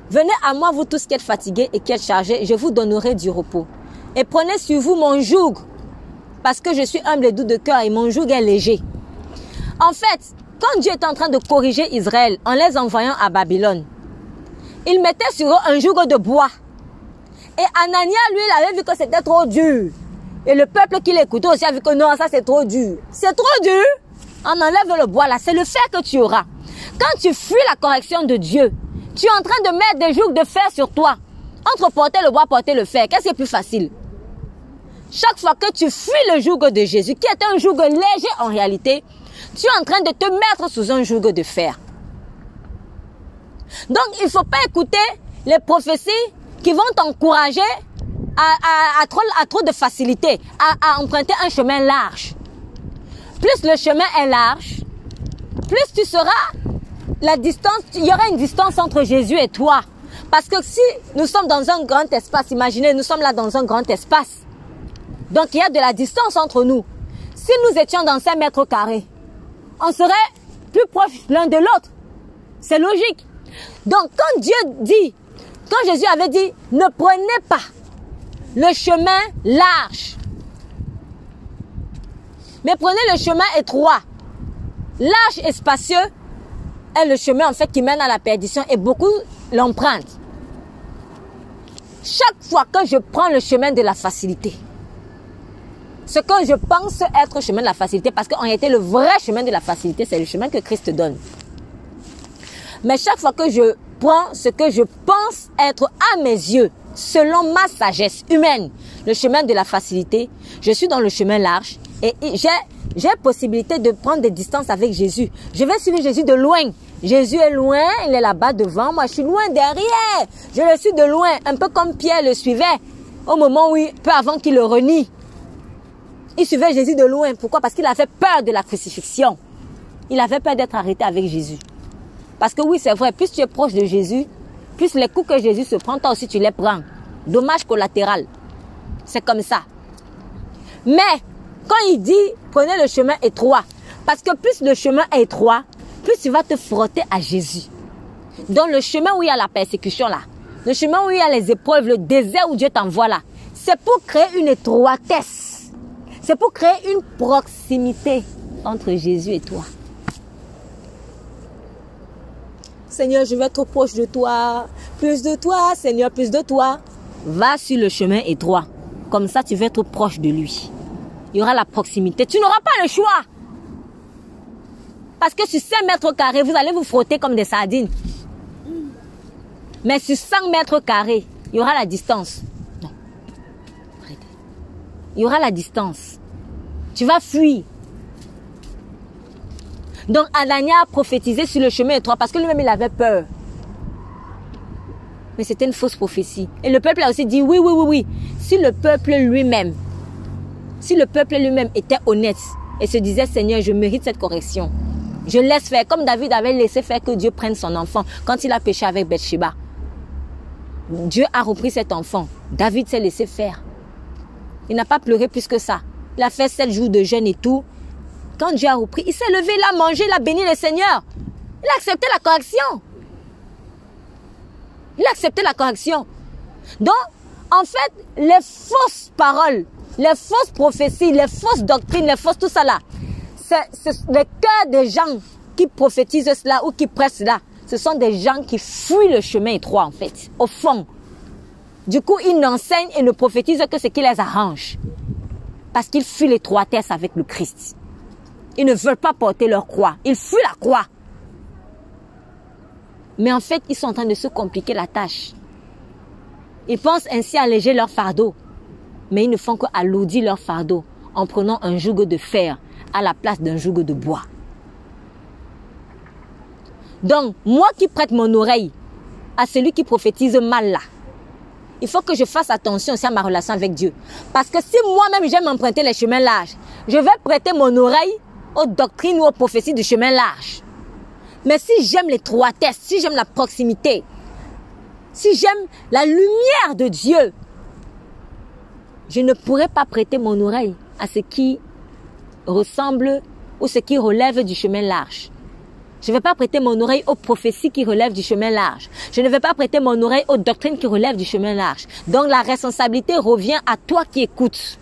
venez à moi vous tous qui êtes fatigués et qui êtes chargés, je vous donnerai du repos. Et prenez sur vous mon joug, parce que je suis humble et doux de cœur et mon joug est léger. En fait, quand Dieu est en train de corriger Israël en les envoyant à Babylone, il mettait sur eux un joug de bois. Et Anania, lui, il avait vu que c'était trop dur. Et le peuple qui l'écoutait aussi a vu que non, ça c'est trop dur. C'est trop dur. On enlève le bois là. C'est le fer que tu auras. Quand tu fuis la correction de Dieu, tu es en train de mettre des jougs de fer sur toi. Entre porter le bois, porter le fer, qu'est-ce qui est plus facile? Chaque fois que tu fuis le joug de Jésus, qui est un joug léger en réalité, tu es en train de te mettre sous un joug de fer. Donc, il ne faut pas écouter les prophéties qui vont t'encourager à, trop, à, trop, de facilité, à, à emprunter un chemin large. Plus le chemin est large, plus tu seras la distance, il y aura une distance entre Jésus et toi. Parce que si nous sommes dans un grand espace, imaginez, nous sommes là dans un grand espace. Donc il y a de la distance entre nous. Si nous étions dans 5 mètres carrés, on serait plus proches l'un de l'autre. C'est logique. Donc quand Dieu dit, quand Jésus avait dit, ne prenez pas le chemin large, mais prenez le chemin étroit, large et spacieux est le chemin en fait qui mène à la perdition et beaucoup l'empruntent. Chaque fois que je prends le chemin de la facilité, ce que je pense être le chemin de la facilité, parce qu'en réalité, le vrai chemin de la facilité, c'est le chemin que Christ donne. Mais chaque fois que je prends ce que je pense être à mes yeux, selon ma sagesse humaine, le chemin de la facilité, je suis dans le chemin large et j'ai j'ai possibilité de prendre des distances avec Jésus. Je vais suivre Jésus de loin. Jésus est loin, il est là-bas devant moi, je suis loin derrière. Je le suis de loin, un peu comme Pierre le suivait au moment où, peu avant qu'il le renie. Il suivait Jésus de loin. Pourquoi? Parce qu'il avait peur de la crucifixion. Il avait peur d'être arrêté avec Jésus. Parce que oui, c'est vrai, plus tu es proche de Jésus, plus les coups que Jésus se prend, toi aussi tu les prends. Dommage collatéral. C'est comme ça. Mais quand il dit prenez le chemin étroit, parce que plus le chemin est étroit, plus tu vas te frotter à Jésus. Dans le chemin où il y a la persécution là, le chemin où il y a les épreuves, le désert où Dieu t'envoie là, c'est pour créer une étroitesse. C'est pour créer une proximité entre Jésus et toi. Seigneur, je vais être proche de toi. Plus de toi, Seigneur, plus de toi. Va sur le chemin étroit. Comme ça, tu vas être proche de lui. Il y aura la proximité. Tu n'auras pas le choix. Parce que sur 5 mètres carrés, vous allez vous frotter comme des sardines. Mais sur 100 mètres carrés, il y aura la distance. Non. Il y aura la distance. Tu vas fuir. Donc Anania a prophétisé sur le chemin étroit parce que lui-même il avait peur. Mais c'était une fausse prophétie. Et le peuple a aussi dit oui, oui, oui, oui. Si le peuple lui-même, si le peuple lui-même était honnête et se disait Seigneur, je mérite cette correction. Je laisse faire comme David avait laissé faire que Dieu prenne son enfant quand il a péché avec Bathsheba. Dieu a repris cet enfant. David s'est laissé faire. Il n'a pas pleuré plus que ça. Il a fait sept jours de jeûne et tout. Quand Dieu a repris, il s'est levé, il a mangé, il a béni le Seigneur. Il a accepté la correction. Il a accepté la correction. Donc, en fait, les fausses paroles, les fausses prophéties, les fausses doctrines, les fausses tout ça là, c'est le cœur des gens qui prophétisent cela ou qui pressent cela. Ce sont des gens qui fuient le chemin étroit en fait, au fond. Du coup, ils n'enseignent et ne prophétisent que ce qui les arrange. Parce qu'ils fuient l'étroitesse avec le Christ. Ils ne veulent pas porter leur croix. Ils fuient la croix. Mais en fait, ils sont en train de se compliquer la tâche. Ils pensent ainsi alléger leur fardeau. Mais ils ne font qu'alourdir leur fardeau en prenant un joug de fer à la place d'un joug de bois. Donc, moi qui prête mon oreille à celui qui prophétise mal là, il faut que je fasse attention aussi à ma relation avec Dieu. Parce que si moi-même j'aime emprunter les chemins larges, je vais prêter mon oreille aux doctrines ou aux prophéties du chemin large. Mais si j'aime l'étroitesse, si j'aime la proximité, si j'aime la lumière de Dieu, je ne pourrai pas prêter mon oreille à ce qui ressemble ou ce qui relève du chemin large. Je ne vais pas prêter mon oreille aux prophéties qui relèvent du chemin large. Je ne vais pas prêter mon oreille aux doctrines qui relèvent du chemin large. Donc la responsabilité revient à toi qui écoutes.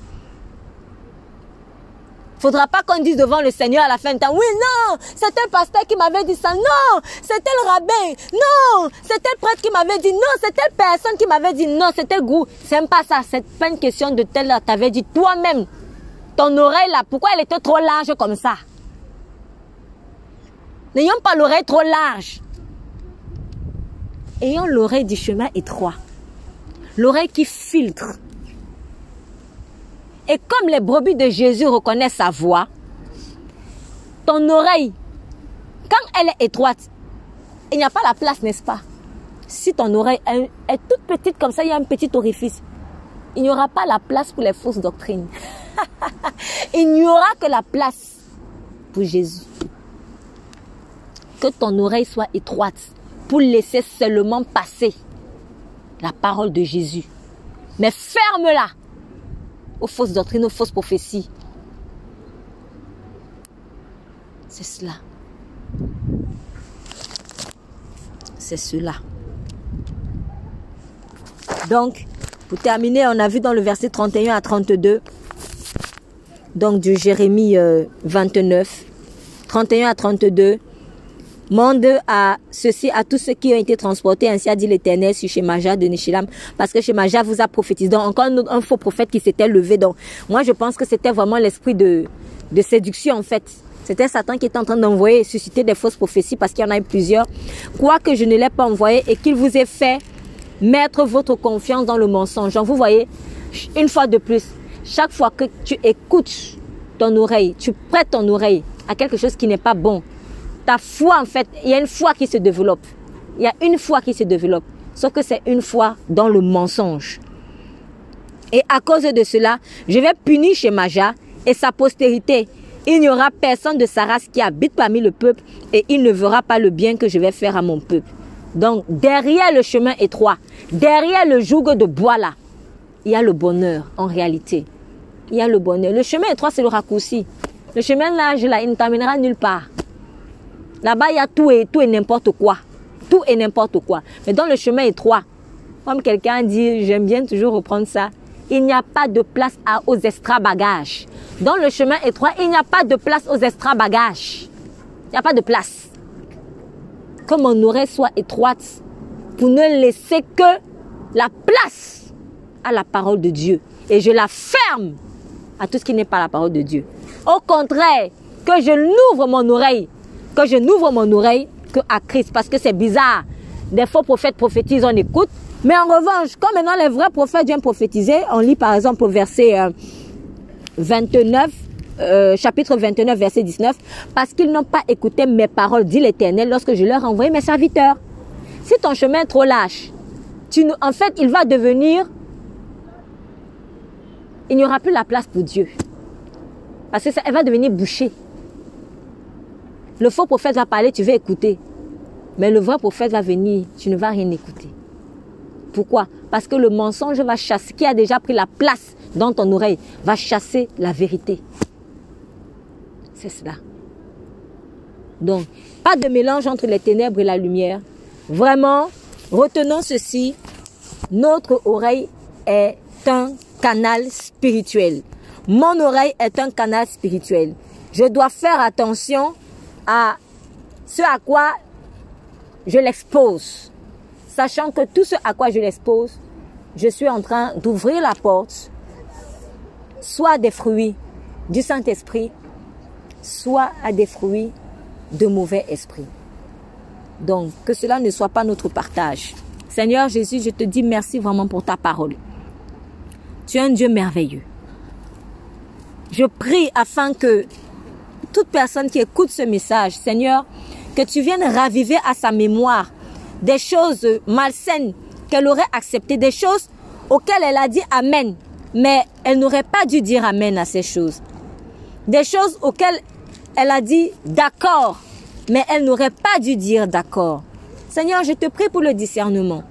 Faudra pas qu'on dise devant le Seigneur à la fin du temps, oui, non, c'était le pasteur qui m'avait dit ça, non, c'était le rabbin, non, c'était le prêtre qui m'avait dit, non, c'était telle personne qui m'avait dit, non, c'était goût. C'est même pas ça, c'est pas une question de tel, t'avais dit toi-même, ton oreille là, pourquoi elle était trop large comme ça? N'ayons pas l'oreille trop large. Ayons l'oreille du chemin étroit. L'oreille qui filtre. Et comme les brebis de Jésus reconnaissent sa voix, ton oreille, quand elle est étroite, il n'y a pas la place, n'est-ce pas? Si ton oreille est, toute petite comme ça, il y a un petit orifice, il n'y aura pas la place pour les fausses doctrines. il n'y aura que la place pour Jésus que ton oreille soit étroite pour laisser seulement passer la parole de Jésus. Mais ferme-la aux fausses doctrines, aux fausses prophéties. C'est cela. C'est cela. Donc, pour terminer, on a vu dans le verset 31 à 32, donc du Jérémie 29, euh, 31 à 32, Monde à ceci à tous ceux qui ont été transportés, ainsi a dit l'Éternel sur Shemaja de Nishilam, parce que Shemaja vous a prophétisé. Donc encore un, faux prophète qui s'était levé. Donc moi je pense que c'était vraiment l'esprit de, séduction en fait. C'était Satan qui était en train d'envoyer, susciter des fausses prophéties parce qu'il y en a eu plusieurs. Quoique je ne l'ai pas envoyé et qu'il vous ait fait mettre votre confiance dans le mensonge. Donc vous voyez, une fois de plus, chaque fois que tu écoutes ton oreille, tu prêtes ton oreille à quelque chose qui n'est pas bon, ta foi, en fait, il y a une foi qui se développe. Il y a une foi qui se développe. Sauf que c'est une foi dans le mensonge. Et à cause de cela, je vais punir chez Maja et sa postérité. Il n'y aura personne de sa race qui habite parmi le peuple et il ne verra pas le bien que je vais faire à mon peuple. Donc, derrière le chemin étroit, derrière le joug de bois là, il y a le bonheur en réalité. Il y a le bonheur. Le chemin étroit, c'est le raccourci. Le chemin large là, il ne t'amènera nulle part. Là-bas, il y a tout et, tout et n'importe quoi. Tout et n'importe quoi. Mais dans le chemin étroit, comme quelqu'un dit, j'aime bien toujours reprendre ça, il n'y a pas de place à, aux extra-bagages. Dans le chemin étroit, il n'y a pas de place aux extra-bagages. Il n'y a pas de place. Que mon oreille soit étroite pour ne laisser que la place à la parole de Dieu. Et je la ferme à tout ce qui n'est pas la parole de Dieu. Au contraire, que je l'ouvre mon oreille que je n'ouvre mon oreille que à Christ parce que c'est bizarre. Des faux prophètes prophétisent, on écoute. Mais en revanche, comme maintenant les vrais prophètes viennent prophétiser, on lit par exemple au verset 29, euh, euh, chapitre 29, verset 19, parce qu'ils n'ont pas écouté mes paroles, dit l'Éternel, lorsque je leur ai envoyé mes serviteurs. Si ton chemin est trop lâche, tu, en fait, il va devenir, il n'y aura plus la place pour Dieu. Parce que ça, elle va devenir bouchée. Le faux prophète va parler, tu vas écouter. Mais le vrai prophète va venir, tu ne vas rien écouter. Pourquoi? Parce que le mensonge va chasser, qui a déjà pris la place dans ton oreille, va chasser la vérité. C'est cela. Donc, pas de mélange entre les ténèbres et la lumière. Vraiment, retenons ceci. Notre oreille est un canal spirituel. Mon oreille est un canal spirituel. Je dois faire attention à ce à quoi je l'expose. Sachant que tout ce à quoi je l'expose, je suis en train d'ouvrir la porte, soit des fruits du Saint-Esprit, soit à des fruits de mauvais esprits. Donc, que cela ne soit pas notre partage. Seigneur Jésus, je te dis merci vraiment pour ta parole. Tu es un Dieu merveilleux. Je prie afin que toute personne qui écoute ce message, Seigneur, que tu viennes raviver à sa mémoire des choses malsaines qu'elle aurait acceptées, des choses auxquelles elle a dit Amen, mais elle n'aurait pas dû dire Amen à ces choses. Des choses auxquelles elle a dit d'accord, mais elle n'aurait pas dû dire d'accord. Seigneur, je te prie pour le discernement,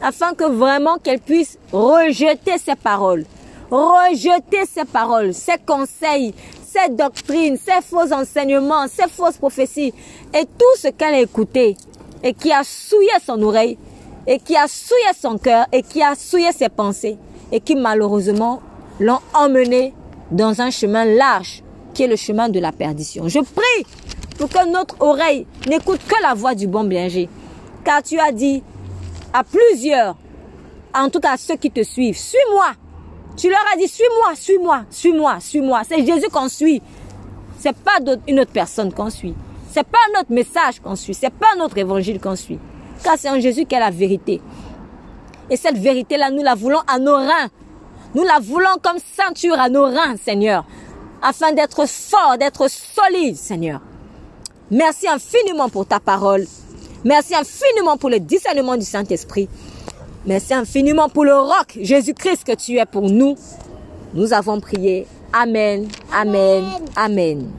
afin que vraiment qu'elle puisse rejeter ces paroles, rejeter ces paroles, ces conseils, ces doctrines, ces faux enseignements, ces fausses prophéties et tout ce qu'elle a écouté et qui a souillé son oreille et qui a souillé son cœur et qui a souillé ses pensées et qui malheureusement l'ont emmené dans un chemin large qui est le chemin de la perdition. Je prie pour que notre oreille n'écoute que la voix du bon berger. Car tu as dit à plusieurs, en tout cas à ceux qui te suivent, suis-moi. Tu leur as dit, suis-moi, suis-moi, suis-moi, suis-moi. C'est Jésus qu'on suit. C'est pas une autre personne qu'on suit. C'est pas notre message qu'on suit. C'est pas notre évangile qu'on suit. Car c'est en Jésus qu'est la vérité. Et cette vérité-là, nous la voulons à nos reins. Nous la voulons comme ceinture à nos reins, Seigneur. Afin d'être fort, d'être solide, Seigneur. Merci infiniment pour ta parole. Merci infiniment pour le discernement du Saint-Esprit. Merci infiniment pour le roc, Jésus-Christ, que tu es pour nous. Nous avons prié. Amen, amen, amen.